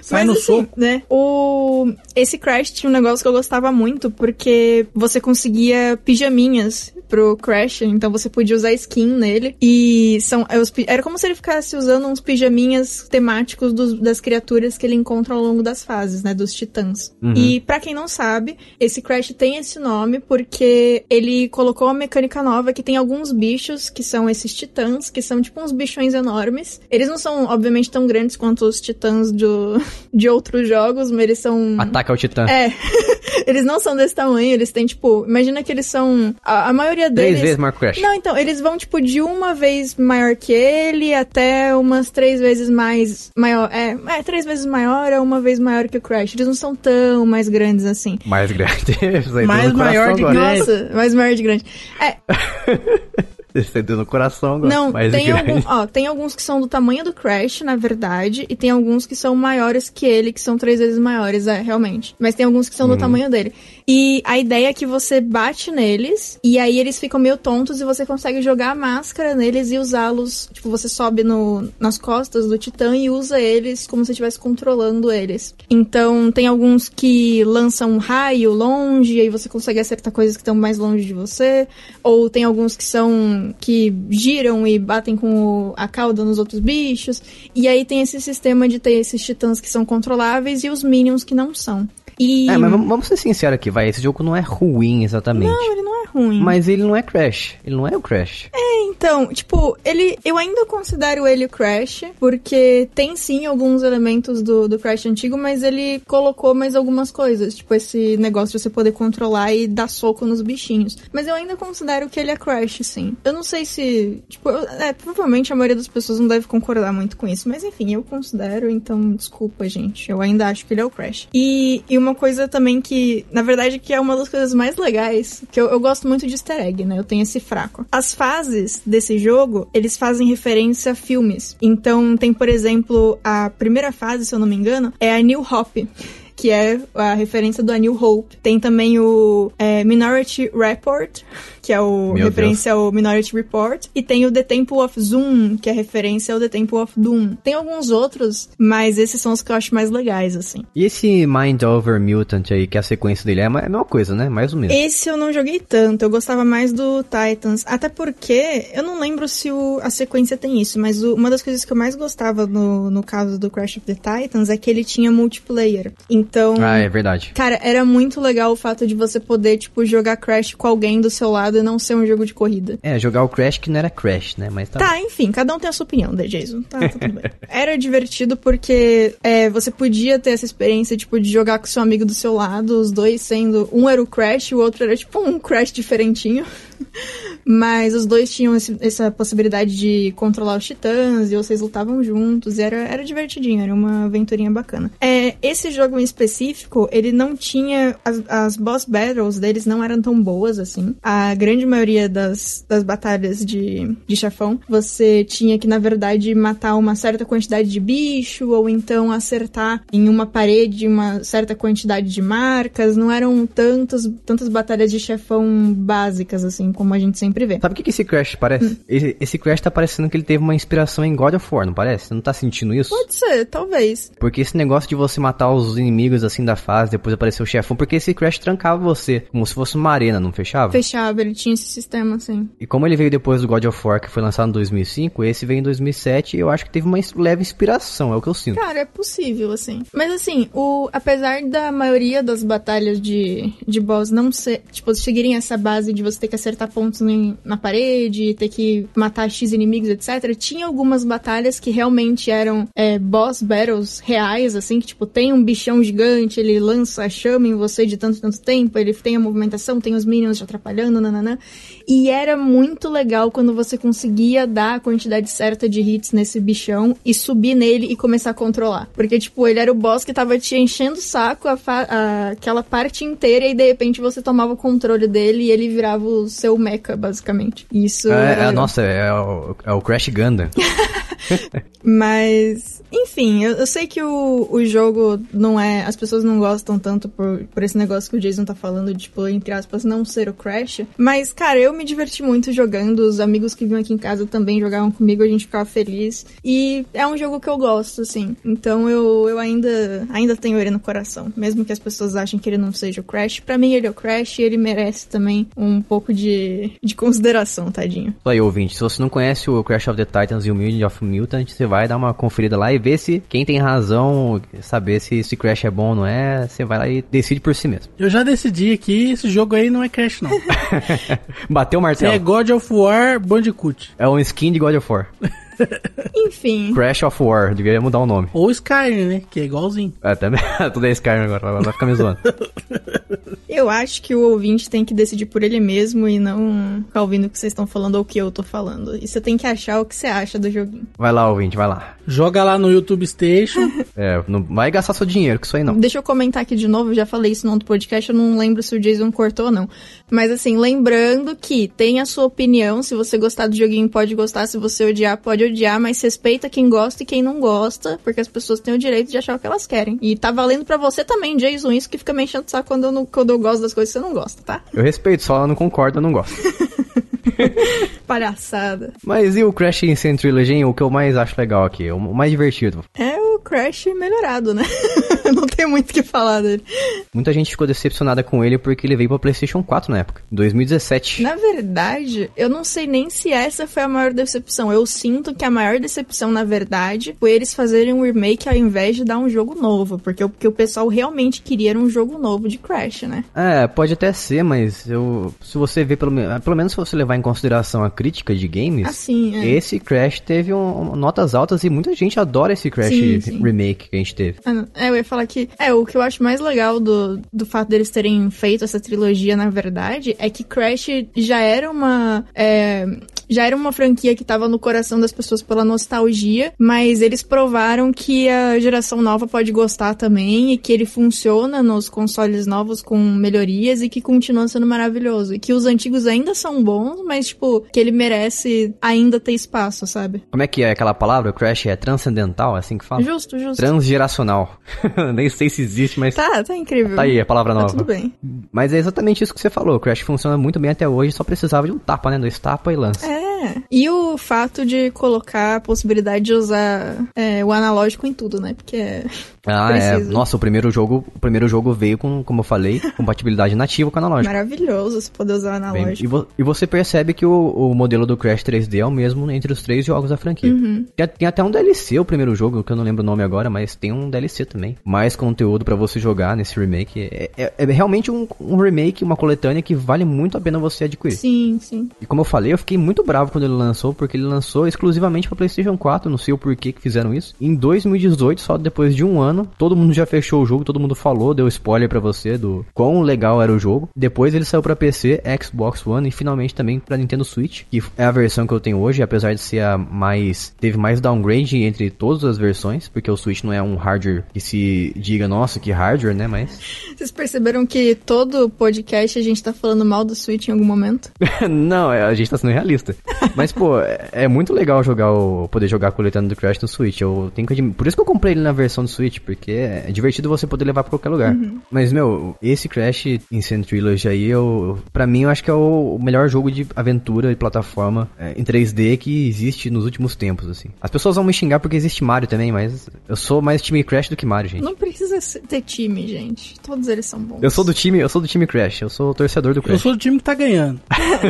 Sai no assim, soco. né? O esse Crash tinha um negócio que eu gostava muito porque você conseguia pijaminhas pro Crash, então você podia usar skin nele e são é, era como se ele ficasse usando uns pijaminhas temáticos dos- das criaturas que ele encontra ao longo das fases, né, dos titãs. E pra quem não sabe, esse Crash tem esse nome porque ele colocou uma mecânica nova que tem alguns bichos que são esses titãs, que são tipo uns bichões enormes. Eles não são obviamente tão grandes quanto os titãs do de outros jogos, mas eles são Ataca o Titã. é, eles não são desse tamanho, eles têm, tipo, imagina que eles são. A, a maioria Três deles. vezes Marco Crash. Não, então, eles vão, tipo, de uma vez maior que ele até umas três vezes mais maior. É, é três vezes maior ou uma vez maior que o Crash. Eles não são tão mais grandes assim. Mais grande. Isso aí Mais maior de agora. grande. Nossa, mais maior de grande. É, Isso aí deu no coração agora. Não, Mais tem, algum, ó, tem alguns que são do tamanho do Crash, na verdade, e tem alguns que são maiores que ele, que são três vezes maiores, é, realmente. Mas tem alguns que são do tamanho dele. E a ideia é que você bate neles, e aí eles ficam meio tontos, e você consegue jogar a máscara neles e usá-los. Tipo, você sobe no, nas costas do Titã e usa eles como se estivesse controlando eles. Então, tem alguns que lançam um raio longe, e aí você consegue acertar coisas que estão mais longe de você. Ou tem alguns que são que giram e batem com o- a cauda nos outros bichos. E aí tem esse sistema de ter esses titãs que são controláveis e os minions que não são. E É, mas vamos, ser sinceros aqui, vai. Esse jogo não é ruim exatamente. não, ele não é ruim. Mas ele não é Crash. Ele não é o Crash. Então, tipo, ele. Eu ainda considero ele o Crash, porque tem sim alguns elementos do, do Crash antigo, mas ele colocou mais algumas coisas. Tipo, esse negócio de você poder controlar e dar soco nos bichinhos. Mas eu ainda considero que ele é Crash, sim. Eu não sei se. Tipo, eu- é, provavelmente a maioria das pessoas não deve concordar muito com isso. Mas enfim, eu considero, então desculpa, gente. Eu ainda acho que ele é o Crash. E, e uma coisa também que, na verdade, que é uma das coisas mais legais, que eu, eu gosto muito de easter egg, né? Eu tenho esse fraco. As fases desse jogo, eles fazem referência a filmes. Então, tem, por exemplo, a primeira fase, se eu não me engano, é a New Hope. Que é a referência do A New Hope. Tem também o é, Minority Report, que é o Meu referência ao Minority Report. E tem o The Temple of Zoom, que é referência ao The Temple of Doom. Tem alguns outros, mas esses são os que eu acho mais legais, assim. E esse Mind Over Mutant aí, que é a sequência dele, é a mesma coisa, né? Mais ou menos. Esse eu não joguei tanto, eu gostava mais do Titans. Até porque, eu não lembro se o- a sequência tem isso, mas o- uma das coisas que eu mais gostava no, no caso do Crash of the Titans é que ele tinha multiplayer. Então. Ah, é verdade. Cara, era muito legal o fato de você poder, tipo, jogar Crash com alguém do seu lado e não ser um jogo de corrida. É, jogar o Crash que não era Crash, né? Mas tá. Tá, enfim, cada um tem a sua opinião, né, Jason? Tá, tá tudo bem. Era divertido porque é, você podia ter essa experiência, tipo, de jogar com seu amigo do seu lado, os dois sendo. Um era o Crash, o outro era, tipo, um Crash diferentinho. Mas os dois tinham esse- essa possibilidade de controlar os titãs e vocês lutavam juntos. Era, era divertidinho, era uma aventurinha bacana. É, esse jogo em específico, ele não tinha. As, as boss battles deles não eram tão boas assim. A grande maioria das, das batalhas de, de chefão, você tinha que, na verdade, matar uma certa quantidade de bicho, ou então acertar em uma parede uma certa quantidade de marcas. Não eram tantos, tantas batalhas de chefão básicas, assim, como a gente sempre vê. Sabe o que, que esse Crash parece? Esse, esse Crash tá parecendo que ele teve uma inspiração em God of War, não parece? Você não tá sentindo isso? Pode ser, talvez. Porque esse negócio de você matar os inimigos assim da fase, depois aparecer o chefão, porque esse Crash trancava você, como se fosse uma arena, não fechava? Fechava, ele tinha esse sistema, assim. E como ele veio depois do God of War, que foi lançado em 2005, esse veio em 2007 e eu acho que teve uma leve inspiração, é o que eu sinto. Cara, é possível, assim. Mas assim, o, apesar da maioria das batalhas de, de boss não ser, tipo, seguirem essa base de você ter que acertar pontos em- na parede, ter que matar X inimigos, etc., tinha algumas batalhas que realmente eram é, boss battles reais, assim, que tipo, tem um bichão gigante, ele lança a chama em você de tanto tanto tempo, ele tem a movimentação, tem os minions te atrapalhando, nananã. E era muito legal quando você conseguia dar a quantidade certa de hits nesse bichão e subir nele e começar a controlar. Porque, tipo, ele era o boss que tava te enchendo o saco a a- aquela parte inteira e de repente você tomava o controle dele e ele virava o seu mecha, basicamente. Isso É, é, nossa, é, o, é o Crash Gundam. Mas, enfim, eu, eu sei que o, o jogo não é. As pessoas não gostam tanto por, por esse negócio que o Jason tá falando, de, tipo, entre aspas, não ser o Crash. Mas, cara, eu me diverti muito jogando. Os amigos que vinham aqui em casa também jogavam comigo, a gente ficava feliz. E é um jogo que eu gosto, assim. Então eu, eu ainda, ainda tenho ele no coração. Mesmo que as pessoas achem que ele não seja o Crash. Pra mim, ele é o Crash e ele merece também um pouco de, de consideração, tadinho. Aí, ouvinte, se você não conhece o Crash of the Titans e o Million of Mutant, você vai dar uma conferida lá e ver se quem tem razão, saber se esse Crash é bom ou não é, você vai lá e decide por si mesmo. Eu já decidi aqui, esse jogo aí não é Crash, não. Bateu o martelo. é God of War Bandicoot. É um skin de God of War. Enfim. Crash of War, deveria mudar o nome. Ou Skyrim, né? Que é igualzinho. É, também. Tudo é Skyrim agora, vai- vai ficar me zoando. Eu acho que o ouvinte tem que decidir por ele mesmo e não ficar ouvindo o que vocês estão falando ou o que eu tô falando. E você tem que achar o que você acha do joguinho. Vai lá, ouvinte, vai lá. Joga lá no YouTube Station. É, não vai gastar seu dinheiro com isso aí não. Deixa eu comentar aqui de novo, eu já falei isso no outro podcast, eu não lembro se o Jason cortou ou não. Mas assim, lembrando que tem a sua opinião, se você gostar do joguinho pode gostar, se você odiar pode odiar, mas respeita quem gosta e quem não gosta, porque as pessoas têm o direito de achar o que elas querem. E tá valendo pra você também, Jason, isso que fica me enchendo o saco quando eu, não, quando eu gosto das coisas que você não gosta, tá? Eu respeito, só eu não concordo, eu não gosto. Palhaçada. Mas e o Crash Insane Trilogy, hein? O que eu mais acho legal aqui, o mais divertido. É o Crash melhorado, né? Não tem muito o que falar dele. Muita gente ficou decepcionada com ele porque ele veio pra PlayStation 4 na época, em 2017. Na verdade, eu não sei nem se essa foi a maior decepção. Eu sinto que a maior decepção, na verdade, foi eles fazerem um remake ao invés de dar um jogo novo. Porque o que o pessoal realmente queria era um jogo novo de Crash, né? É, pode até ser, mas eu, se você ver pelo, pelo menos se você levar em consideração a crítica de games, Assim, é. esse Crash teve um- notas altas e muita gente adora esse Crash Sim, sim. remake que a gente teve. Não. É, eu ia falar que. É, o que eu acho mais legal do, do fato deles terem feito essa trilogia, na verdade, é que Crash já era uma. é, já era uma franquia que tava no coração das pessoas pela nostalgia, mas eles provaram que a geração nova pode gostar também e que ele funciona nos consoles novos com melhorias e que continua sendo maravilhoso. E que os antigos ainda são bons, mas, tipo, que ele merece ainda ter espaço, sabe? Como é que é aquela palavra? Crash é transcendental, é assim que fala? Justo, justo. Transgeracional. Nem sei se existe, mas tá, Tá, tá incrível. aí a palavra Tá nova. tudo bem. Mas é exatamente isso que você falou. O Crash funciona muito bem até hoje, só precisava de um tapa, né? Dois tapa e lança. É. Yeah. E o fato de colocar a possibilidade de usar é, o analógico em tudo, né? Porque é. Ah, é. Nossa, o primeiro jogo, o primeiro jogo veio com, como eu falei, compatibilidade nativa com analógico. maravilhoso você poder usar o Bem, analógico. e, vo- e você percebe que o, o modelo do Crash 3D é o mesmo entre os três jogos da franquia. Uhum. Tem, tem até um DLC o primeiro jogo, que eu não lembro o nome agora, mas tem um DLC também. Mais conteúdo pra você jogar nesse remake. É, é- é realmente um, um remake, uma coletânea que vale muito a pena você adquirir. Sim, sim. E como eu falei, eu fiquei muito bravo quando ele lançou, porque ele lançou exclusivamente pra PlayStation 4. Não sei o porquê que fizeram isso. Em 2018, só depois de um ano, todo mundo já fechou o jogo, todo mundo falou, deu spoiler pra você do quão legal era o jogo. Depois ele saiu pra PC, Xbox One e finalmente também pra Nintendo Switch, que é a versão que eu tenho hoje, apesar de ser a mais. teve mais downgrade entre todas as versões, porque o Switch não é um hardware que se diga, nossa, que hardware, né? Mas. Vocês perceberam que todo podcast a gente tá falando mal do Switch em algum momento? não, é, a gente tá sendo realista. Mas, pô, é, é muito legal jogar o. poder jogar a coletânea do Crash no Switch. Eu tenho que admi- Por isso que eu comprei ele na versão do Switch, porque é divertido você poder levar pra qualquer lugar. Mas, meu, esse Crash Insane Trilogy aí, eu, pra mim, eu acho que é o melhor jogo de aventura e plataforma é, em 3D que existe nos últimos tempos, assim. As pessoas vão me xingar porque existe Mario também, mas eu sou mais time Crash do que Mario, gente. Não precisa ser- ter time, gente. Todos eles são bons. Eu sou do time, eu sou do time Crash, eu sou o torcedor do Eu Crash. sou do time que tá ganhando.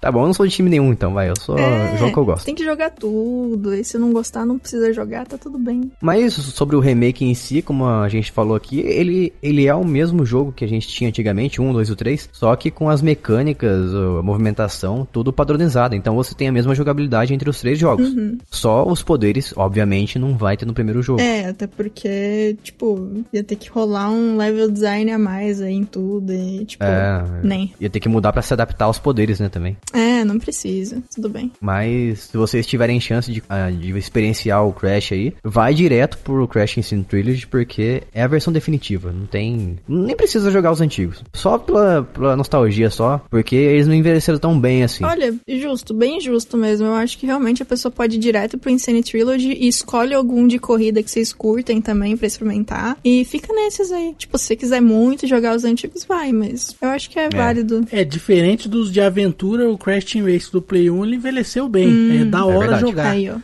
Tá bom, eu não sou de time nenhum então, vai, eu sou É, jogo que eu gosto. Tem que jogar tudo. E se não gostar, não precisa jogar, tá tudo bem. Mas sobre o remake em si, como a gente falou aqui, ele, ele é o mesmo jogo que a gente tinha antigamente, um, dois ou três, só que com as mecânicas, a movimentação, tudo padronizado. Então você tem a mesma jogabilidade entre os três jogos. Só os poderes, obviamente, não vai ter no primeiro jogo. É, até porque, tipo, ia ter que rolar um level design a mais aí em tudo. E, tipo, É, nem. Ia ter que mudar pra se adaptar aos poderes, né, também. É, não precisa. Tudo bem. Mas se vocês tiverem chance de, ah, de experienciar o Crash aí, vai direto pro Crash Insane Trilogy, porque é a versão definitiva. Não tem. Nem precisa jogar os antigos. Só pela, pela nostalgia só, porque eles não envelheceram tão bem assim. Olha, justo, bem justo mesmo. Eu acho que realmente a pessoa pode ir direto pro Insane Trilogy e escolhe algum de corrida que vocês curtem também pra experimentar. E fica nesses aí. Tipo, se você quiser muito jogar os antigos, vai, mas eu acho que é, válido. É, diferente dos de aventura, o Crash Team Race do Play 1 ele envelheceu bem. É da hora verdade. jogar. Aí. É,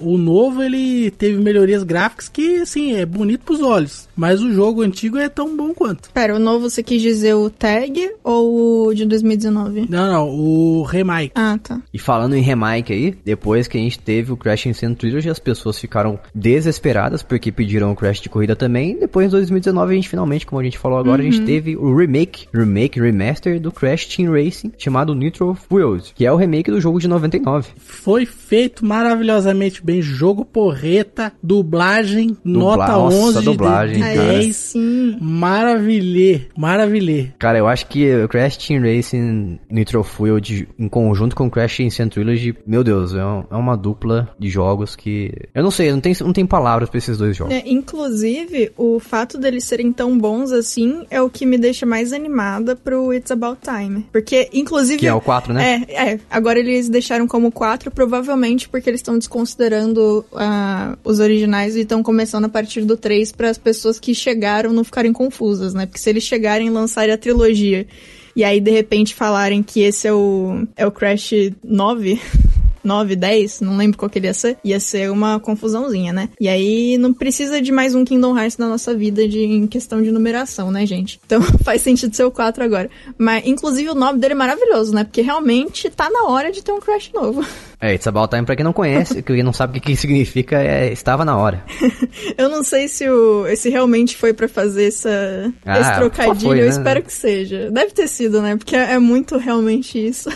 o novo ele teve melhorias gráficas que, assim, é bonito pros olhos. Mas o jogo antigo é tão bom quanto. Pera, o novo você quis dizer o Tag ou o de 2019? Não, não, o remake. Ah, tá. E falando em remake aí, depois que a gente teve o Crash Insane Trilogy, as pessoas ficaram desesperadas porque pediram o Crash de corrida também. Depois, em 2019, a gente finalmente, como a gente falou agora, a gente teve o remake, remake, remaster do Crash Team Racing, chamado Nitro Fuels, que é o remake do jogo de 99. Foi feito maravilhosamente bem. Jogo porreta, dublagem, nota nossa, 11 de dublagem, cara. 10. sim. Maravilhê, maravilhê. Cara, eu acho que o Crash Team Racing Nitro Fuel de- em conjunto com o Crash Insane Trilogy, meu Deus, é, um- é uma dupla de jogos que... Eu não sei, não tem, não tem palavras pra esses dois jogos. É, inclusive, o fato deles serem tão bons assim é o que me deixa mais animada pro It's About Time. Porque, inclusive. Que é o 4, né? É, é. Agora eles deixaram como 4, provavelmente porque eles estão desconsiderando ah, os originais e estão começando a partir do 3 para as pessoas que chegaram não ficarem confusas, né? Porque se eles chegarem e lançarem a trilogia e aí de repente falarem que esse é o, é o Crash 9. 9, 10, não lembro qual que ele ia ser, ia ser uma confusãozinha, né? E aí não precisa de mais um Kingdom Hearts na nossa vida de, em questão de numeração, né, gente? Então faz sentido ser o 4 agora. Mas, inclusive, o nome dele é maravilhoso, né? Porque realmente tá na hora de ter um Crash novo. É, It's About Time, pra quem não conhece, quem não sabe o que, que significa, é estava na hora. Eu não sei se, o, se realmente foi pra fazer essa, Ah, esse trocadilho, foi, né? eu espero que seja. Deve ter sido, né? Porque é muito realmente isso.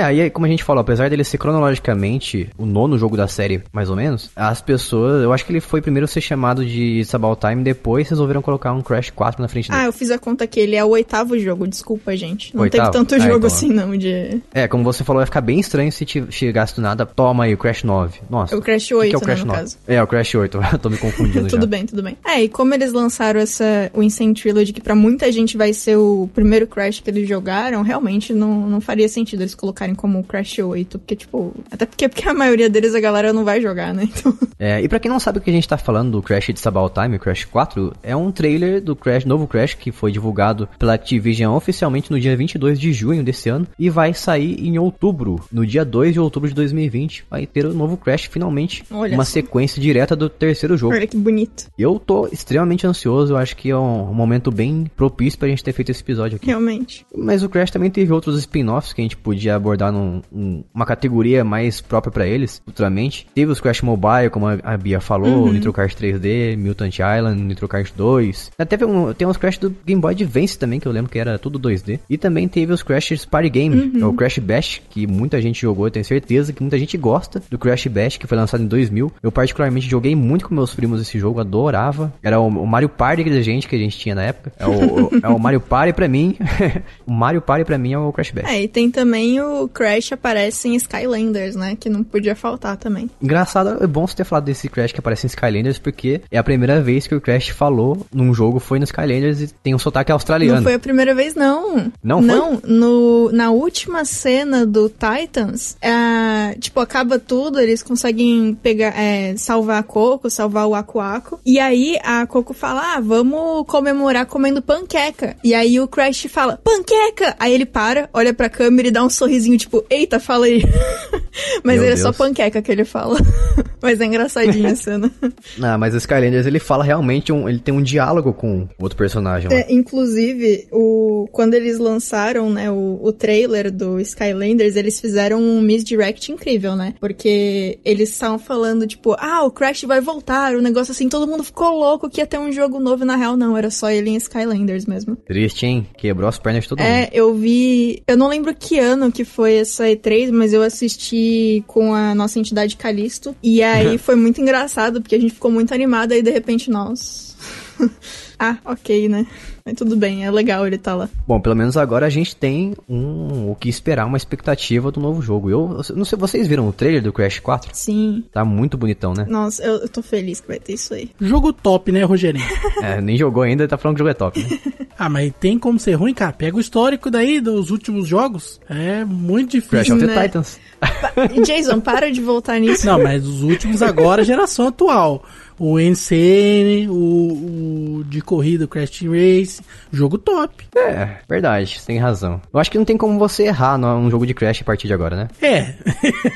É, aí como a gente falou, apesar dele ser cronologicamente o nono jogo da série, mais ou menos, as pessoas, eu acho que ele foi primeiro ser chamado de It's About Time, depois resolveram colocar um Crash 4 na frente dele. Ah, eu fiz a conta que ele é o oitavo jogo, desculpa, gente. Não Oitavo? teve tanto Ah, jogo então. assim, não, de... É, como você falou, vai ficar bem estranho se te- chegasse do nada, toma aí o Crash 9. Nossa. O Crash que 8, que é o né, Crash no 9? caso. É, o Crash 8, eu tô me confundindo já. tudo bem, tudo bem. É, e como eles lançaram essa, o Insane Trilogy, que pra muita gente vai ser o primeiro Crash que eles jogaram, realmente não, não faria sentido eles colocarem como o Crash 8, porque, tipo, até porque, porque a maioria deles a galera não vai jogar, né? Então, É, e pra quem não sabe o que a gente tá falando do Crash de About Time, Crash 4, é um trailer do Crash, novo Crash que foi divulgado pela Activision oficialmente no dia 22 de junho desse ano e vai sair em outubro, no dia 2 de outubro de 2020, vai ter o novo Crash finalmente, Olha uma só. sequência direta do terceiro jogo. olha que bonito. Eu tô extremamente ansioso, eu acho que é um, um momento bem propício pra gente ter feito esse episódio aqui. Realmente. Mas o Crash também teve outros spin-offs que a gente podia abordar num, um- uma categoria mais própria pra eles, futuramente. Teve os Crash Mobile, como a, Bia falou, Uhum. Nitro Kart 3D, Mutant Island, Nitro Kart 2. Até teve um, tem uns Crash do Game Boy Advance também, que eu lembro que era tudo 2D. E também teve os Crash Party Game, Uhum. é o Crash Bash, que muita gente jogou, eu tenho certeza que muita gente gosta do Crash Bash, que foi lançado em 2000. Eu particularmente joguei muito com meus primos esse jogo, adorava. Era o, o Mario Party da gente, que a gente tinha na época. É o, o- é o Mario Party pra mim. o Mario Party pra mim é o Crash Bash. É, e tem também o Crash aparece em Skylanders, né? Que não podia faltar também. Engraçado, é bom você ter falado desse Crash que aparece em Skylanders, porque é a primeira vez que o Crash falou num jogo foi no Skylanders e tem um sotaque australiano. Não foi a primeira vez, não. Não foi? Não, no, na última cena do Titans, é, tipo, acaba tudo, eles conseguem pegar, é, salvar a Coco, salvar o Aku Aku. E aí a Coco fala, ah, vamos comemorar comendo panqueca. E aí o Crash fala, panqueca! Aí ele para, olha pra câmera e dá um sorrisinho, tipo, eita, fala aí. Mas Meu ele é só Deus. panqueca que ele fala. Mas é engraçadinha a cena. Ah, mas o Skylanders ele fala realmente um, ele tem um diálogo com o outro personagem. É, inclusive, o, quando eles lançaram, né, o, o trailer do Skylanders, eles fizeram um misdirect incrível, né? Porque eles estavam falando, tipo, ah, o Crash vai voltar, o negócio assim, todo mundo ficou louco que ia ter um jogo novo, na real, não, era só ele em Skylanders mesmo. Triste, hein? Quebrou as pernas de todo mundo. É, eu vi. Eu não lembro que ano que foi essa E3, mas eu assisti com a nossa entidade Calisto. E aí foi muito engraçado, porque a gente ficou muito animada e de repente, nossa. Ah, ok, né? Mas tudo bem, é legal ele tá lá. Bom, pelo menos agora a gente tem um o que esperar, uma expectativa do novo jogo. Eu, eu não sei, vocês viram o trailer do Crash 4? Sim. Tá muito bonitão, né? Nossa, eu, eu tô feliz que vai ter isso aí. Jogo top, né, Rogerinho? É, nem jogou ainda, tá falando que o jogo é top, né? ah, mas tem como ser ruim, cara. Pega o histórico daí dos últimos jogos. É muito Crash difícil. of the né? Titans. Pa- Jason, para de voltar nisso. Não, mas os últimos agora, geração atual. O NCN, o, o de corrida, o Crash Team Race. Jogo top. É, verdade, você tem razão. Eu acho que não tem como você errar num jogo de Crash a partir de agora, né? É.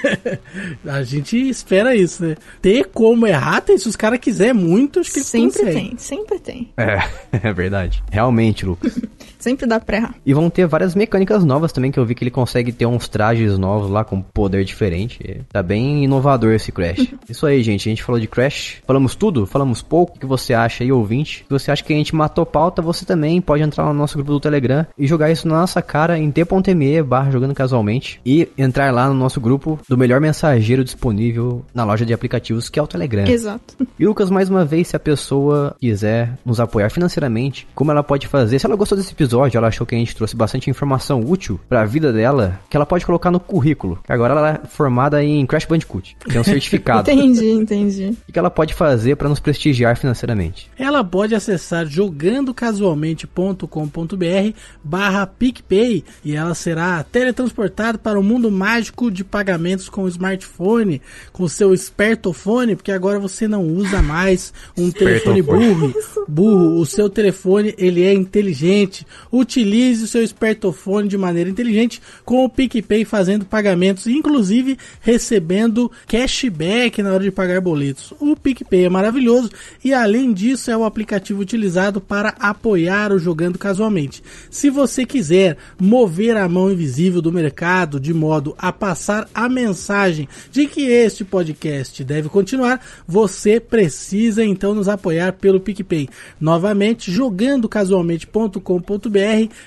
a gente espera isso, né? Ter como errar, tem, se os caras quiserem muito, acho que eles Sempre conseguem. tem, sempre tem. É, é verdade. Realmente, Lucas. Sempre dá pra errar. E vão ter várias mecânicas novas também, que eu vi que ele consegue ter uns trajes novos lá com poder diferente. Tá bem inovador esse Crash. Isso aí, gente. A gente falou de Crash. Falamos tudo? Falamos pouco? O que você acha aí, ouvinte? Se você acha que a gente matou pauta, você também pode entrar no nosso grupo do Telegram e jogar isso na nossa cara em t.me barra jogando casualmente. E entrar lá no nosso grupo do melhor mensageiro disponível na loja de aplicativos, que é o Telegram. Exato. E Lucas, mais uma vez, se a pessoa quiser nos apoiar financeiramente, como ela pode fazer? Se ela gostou desse episódio, ela achou que a gente trouxe bastante informação útil pra vida dela, que ela pode colocar no currículo. Agora ela é formada em Crash Bandicoot. Tem um certificado. Entendi, entendi. O que ela pode fazer pra nos prestigiar financeiramente? Ela pode acessar jogandocasualmente.com.br barra PicPay e ela será teletransportada para o mundo mágico de pagamentos com o smartphone, com o seu espertofone, porque agora você não usa mais um telefone burro burro, o seu telefone ele é inteligente. Utilize o seu espertofone de maneira inteligente com o PicPay fazendo pagamentos, inclusive recebendo cashback na hora de pagar boletos. O PicPay é maravilhoso e além disso é o aplicativo utilizado para apoiar o jogando casualmente. Se você quiser mover a mão invisível do mercado de modo a passar a mensagem de que este podcast deve continuar, você precisa então nos apoiar pelo PicPay. Novamente, jogandocasualmente.com.br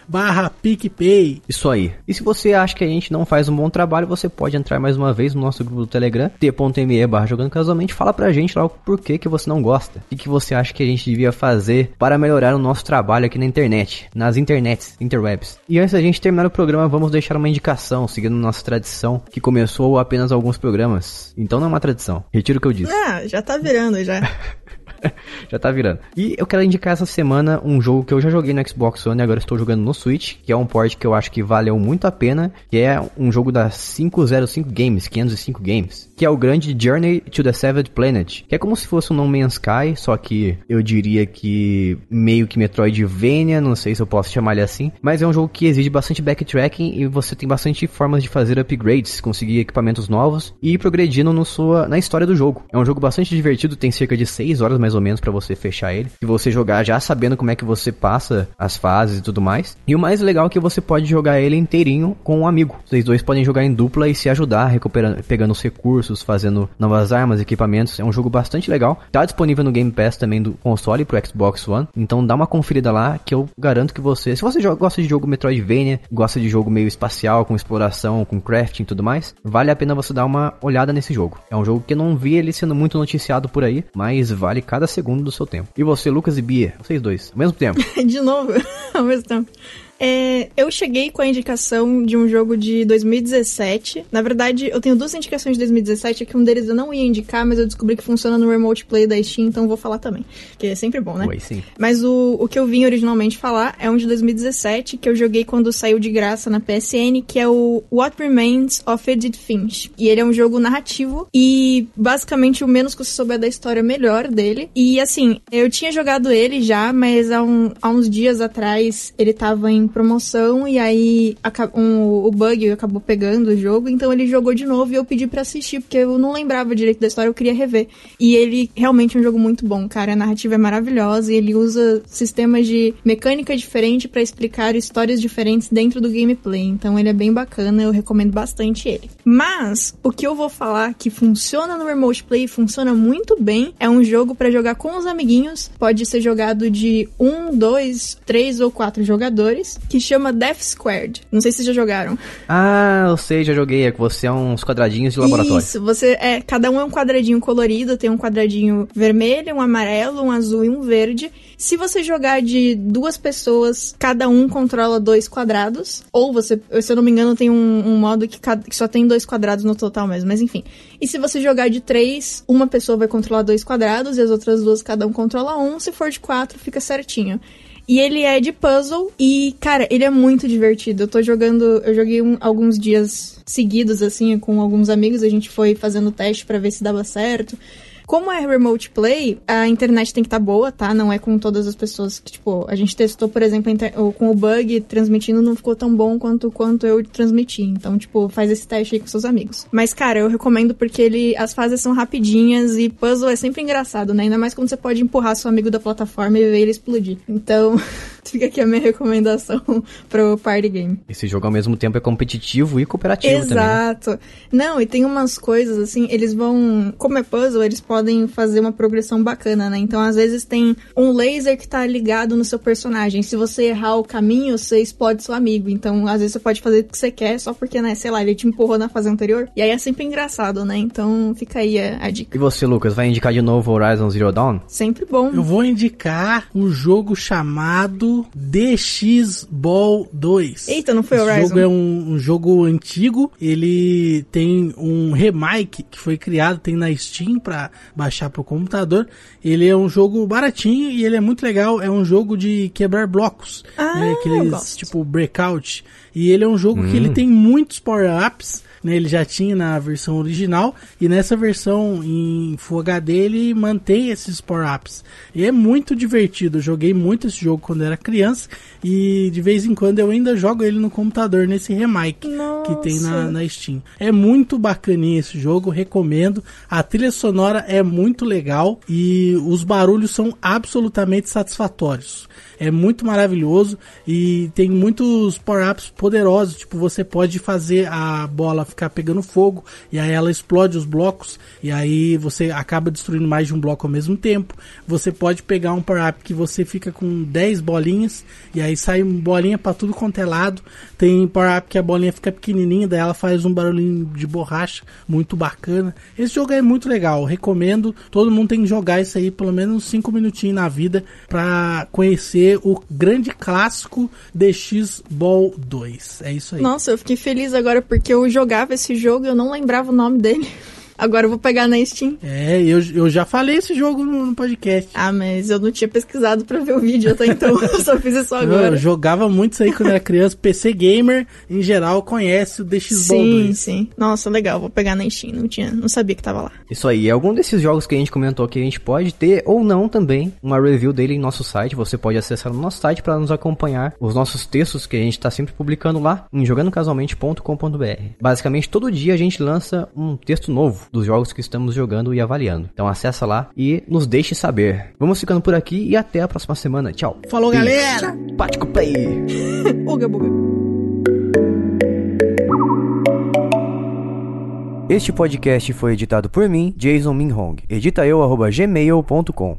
barra PicPay. Isso aí. E se você acha que a gente não faz um bom trabalho, você pode entrar mais uma vez no nosso grupo do Telegram, t.me barra jogando casualmente, fala pra gente lá o porquê que você não gosta. O que você acha que a gente devia fazer para melhorar o nosso trabalho aqui na internet, nas internets, interwebs. E antes da gente terminar o programa, vamos deixar uma indicação, seguindo nossa tradição, que começou apenas alguns programas. Então não é uma tradição. Retiro o que eu disse. Ah, já tá virando já. já tá virando. E eu quero indicar essa semana um jogo que eu já joguei no Xbox One e agora estou jogando no Switch, que é um port que eu acho que valeu muito a pena, que é um jogo da 505 Games, 505 Games, que é o grande Journey to the Seventh Planet, que é como se fosse um No Man's Sky, só que eu diria que meio que Metroidvania, não sei se eu posso chamar ele assim, mas é um jogo que exige bastante backtracking e você tem bastante formas de fazer upgrades, conseguir equipamentos novos e ir progredindo no sua, na história do jogo. É um jogo bastante divertido, tem cerca de 6 horas mais ou menos para você fechar ele. E você jogar já sabendo como é que você passa as fases e tudo mais. E o mais legal é que você pode jogar ele inteirinho com um amigo. Vocês dois podem jogar em dupla e se ajudar, recuperando, pegando os recursos, fazendo novas armas, equipamentos. É um jogo bastante legal. Tá disponível no Game Pass também do console pro Xbox One. Então dá uma conferida lá que eu garanto que você, se você gosta de jogo Metroidvania, gosta de jogo meio espacial, com exploração, com crafting e tudo mais, vale a pena você dar uma olhada nesse jogo. É um jogo que eu não vi ele sendo muito noticiado por aí, mas vale cada segundo do seu tempo. E você, Lucas e Bia, vocês dois, ao mesmo tempo. de novo, ao mesmo tempo. É, eu cheguei com a indicação de um jogo de 2017. Na verdade, eu tenho duas indicações de 2017, que um deles eu não ia indicar, mas eu descobri que funciona no Remote Play da Steam, então vou falar também. Que é sempre bom, né? Oi, sim. Mas o, o que eu vim originalmente falar é um de 2017, que eu joguei quando saiu de graça na PSN, que é o What Remains of Edith Finch. E ele é um jogo narrativo e basicamente o menos que você souber da história, melhor dele. E assim, eu tinha jogado ele já, mas há, um, há uns dias atrás ele tava em promoção e aí um, o bug acabou pegando o jogo, então ele jogou de novo e eu pedi para assistir, porque eu não lembrava direito da história, eu queria rever. E ele realmente é um jogo muito bom, cara. A narrativa é maravilhosa e ele usa sistemas de mecânica diferente para explicar histórias diferentes dentro do gameplay. Então ele é bem bacana, eu recomendo bastante ele. Mas o que eu vou falar que funciona no Remote Play, funciona muito bem, é um jogo para jogar com os amiguinhos. Pode ser jogado de um, dois, três ou quatro jogadores, que chama Death Squared. Não sei se já jogaram. Ah, eu sei, já joguei. É que você é uns quadradinhos de laboratório. Isso, você é. Cada um é um quadradinho colorido, tem um quadradinho vermelho, um amarelo, um azul e um verde. Se você jogar de duas pessoas, cada um controla dois quadrados. Ou você, se eu não me engano, tem um, um modo que, cada, que, só tem dois quadrados no total mesmo, mas enfim. E se você jogar de três, uma pessoa vai controlar dois quadrados e as outras duas cada um controla um. Se for de quatro, fica certinho. E ele é de puzzle e, cara, ele é muito divertido. Eu tô jogando, eu joguei um, alguns dias seguidos, assim, com alguns amigos. A gente foi fazendo teste para ver se dava certo. Como é remote play, a internet tem que estar tá boa, tá? Não é com todas as pessoas que, tipo, a gente testou, por exemplo, com o bug transmitindo, não ficou tão bom quanto, quanto eu transmiti. Então, tipo, faz esse teste aí com seus amigos. Mas, cara, eu recomendo porque ele, as fases são rapidinhas e puzzle é sempre engraçado, né? Ainda mais quando você pode empurrar seu amigo da plataforma e ver ele explodir. Então, fica aqui a minha recomendação pro party game. Esse jogo ao mesmo tempo é competitivo e cooperativo Exato. também. Né? Exato. Não, e tem umas coisas assim, eles vão. Como é puzzle, eles podem fazer uma progressão bacana, né? Então, às vezes tem um laser que tá ligado no seu personagem. Se você errar o caminho, você explode seu amigo. Então, às vezes você pode fazer o que você quer só porque, né, sei lá, ele te empurrou na fase anterior. E aí é sempre engraçado, né? Então, fica aí a, a dica. E você, Lucas, vai indicar de novo Horizon Zero Dawn? Sempre bom. Eu vou indicar o um jogo chamado DX Ball 2. Eita, não foi Esse Horizon? jogo é um, um jogo antigo. Ele tem um remake que foi criado, tem na Steam pra baixar pro computador. Ele é um jogo baratinho e ele é muito legal. É um jogo de quebrar blocos. Ah, né? eu Aqueles gosto. tipo breakout. E ele é um jogo Hum. que ele tem muitos power-ups. Né? Ele já tinha na versão original e nessa versão em Full HD ele mantém esses power-ups. E é muito divertido. Eu joguei muito esse jogo quando era criança e de vez em quando eu ainda jogo ele no computador nesse remake Nossa. que tem na, na Steam. É muito bacaninha esse jogo, recomendo. A trilha sonora é muito legal e os barulhos são absolutamente satisfatórios. É muito maravilhoso e tem muitos power-ups poderosos. Tipo, você pode fazer a bola ficar pegando fogo e aí ela explode os blocos e aí você acaba destruindo mais de um bloco ao mesmo tempo. Você pode pegar um power-up que você fica com 10 bolinhas e aí sai bolinha para tudo quanto é lado. Tem power-up que a bolinha fica pequenininha, daí ela faz um barulhinho de borracha muito bacana. Esse jogo é muito legal, recomendo. Todo mundo tem que jogar isso aí pelo menos 5 minutinhos na vida para conhecer o grande clássico DX Ball 2. É isso aí. Nossa, eu fiquei feliz agora porque eu jogava esse jogo e eu não lembrava o nome dele. Agora eu vou pegar na Steam. É, eu, eu já falei esse jogo no, no podcast. Ah, mas eu não tinha pesquisado pra ver o vídeo até então. eu só fiz isso Eu, agora. jogava muito isso aí quando era criança. PC Gamer, em geral, conhece o DX Sim, 2. sim. Nossa, legal. Vou pegar na Steam. Não tinha, não sabia que tava lá. Isso aí, algum desses jogos que a gente comentou que a gente pode ter ou não também uma review dele em nosso site. Você pode acessar no nosso site para nos acompanhar os nossos textos que a gente está sempre publicando lá em jogandocasualmente.com.br. Basicamente todo dia a gente lança um texto novo dos jogos que estamos jogando e avaliando. Então acessa lá e nos deixe saber. Vamos ficando por aqui e até a próxima semana. Tchau. Falou, galera! Bate com o play. Uga, buga. Este podcast foi editado por mim, Jason Minhong. Edita eu, arroba gmail.com.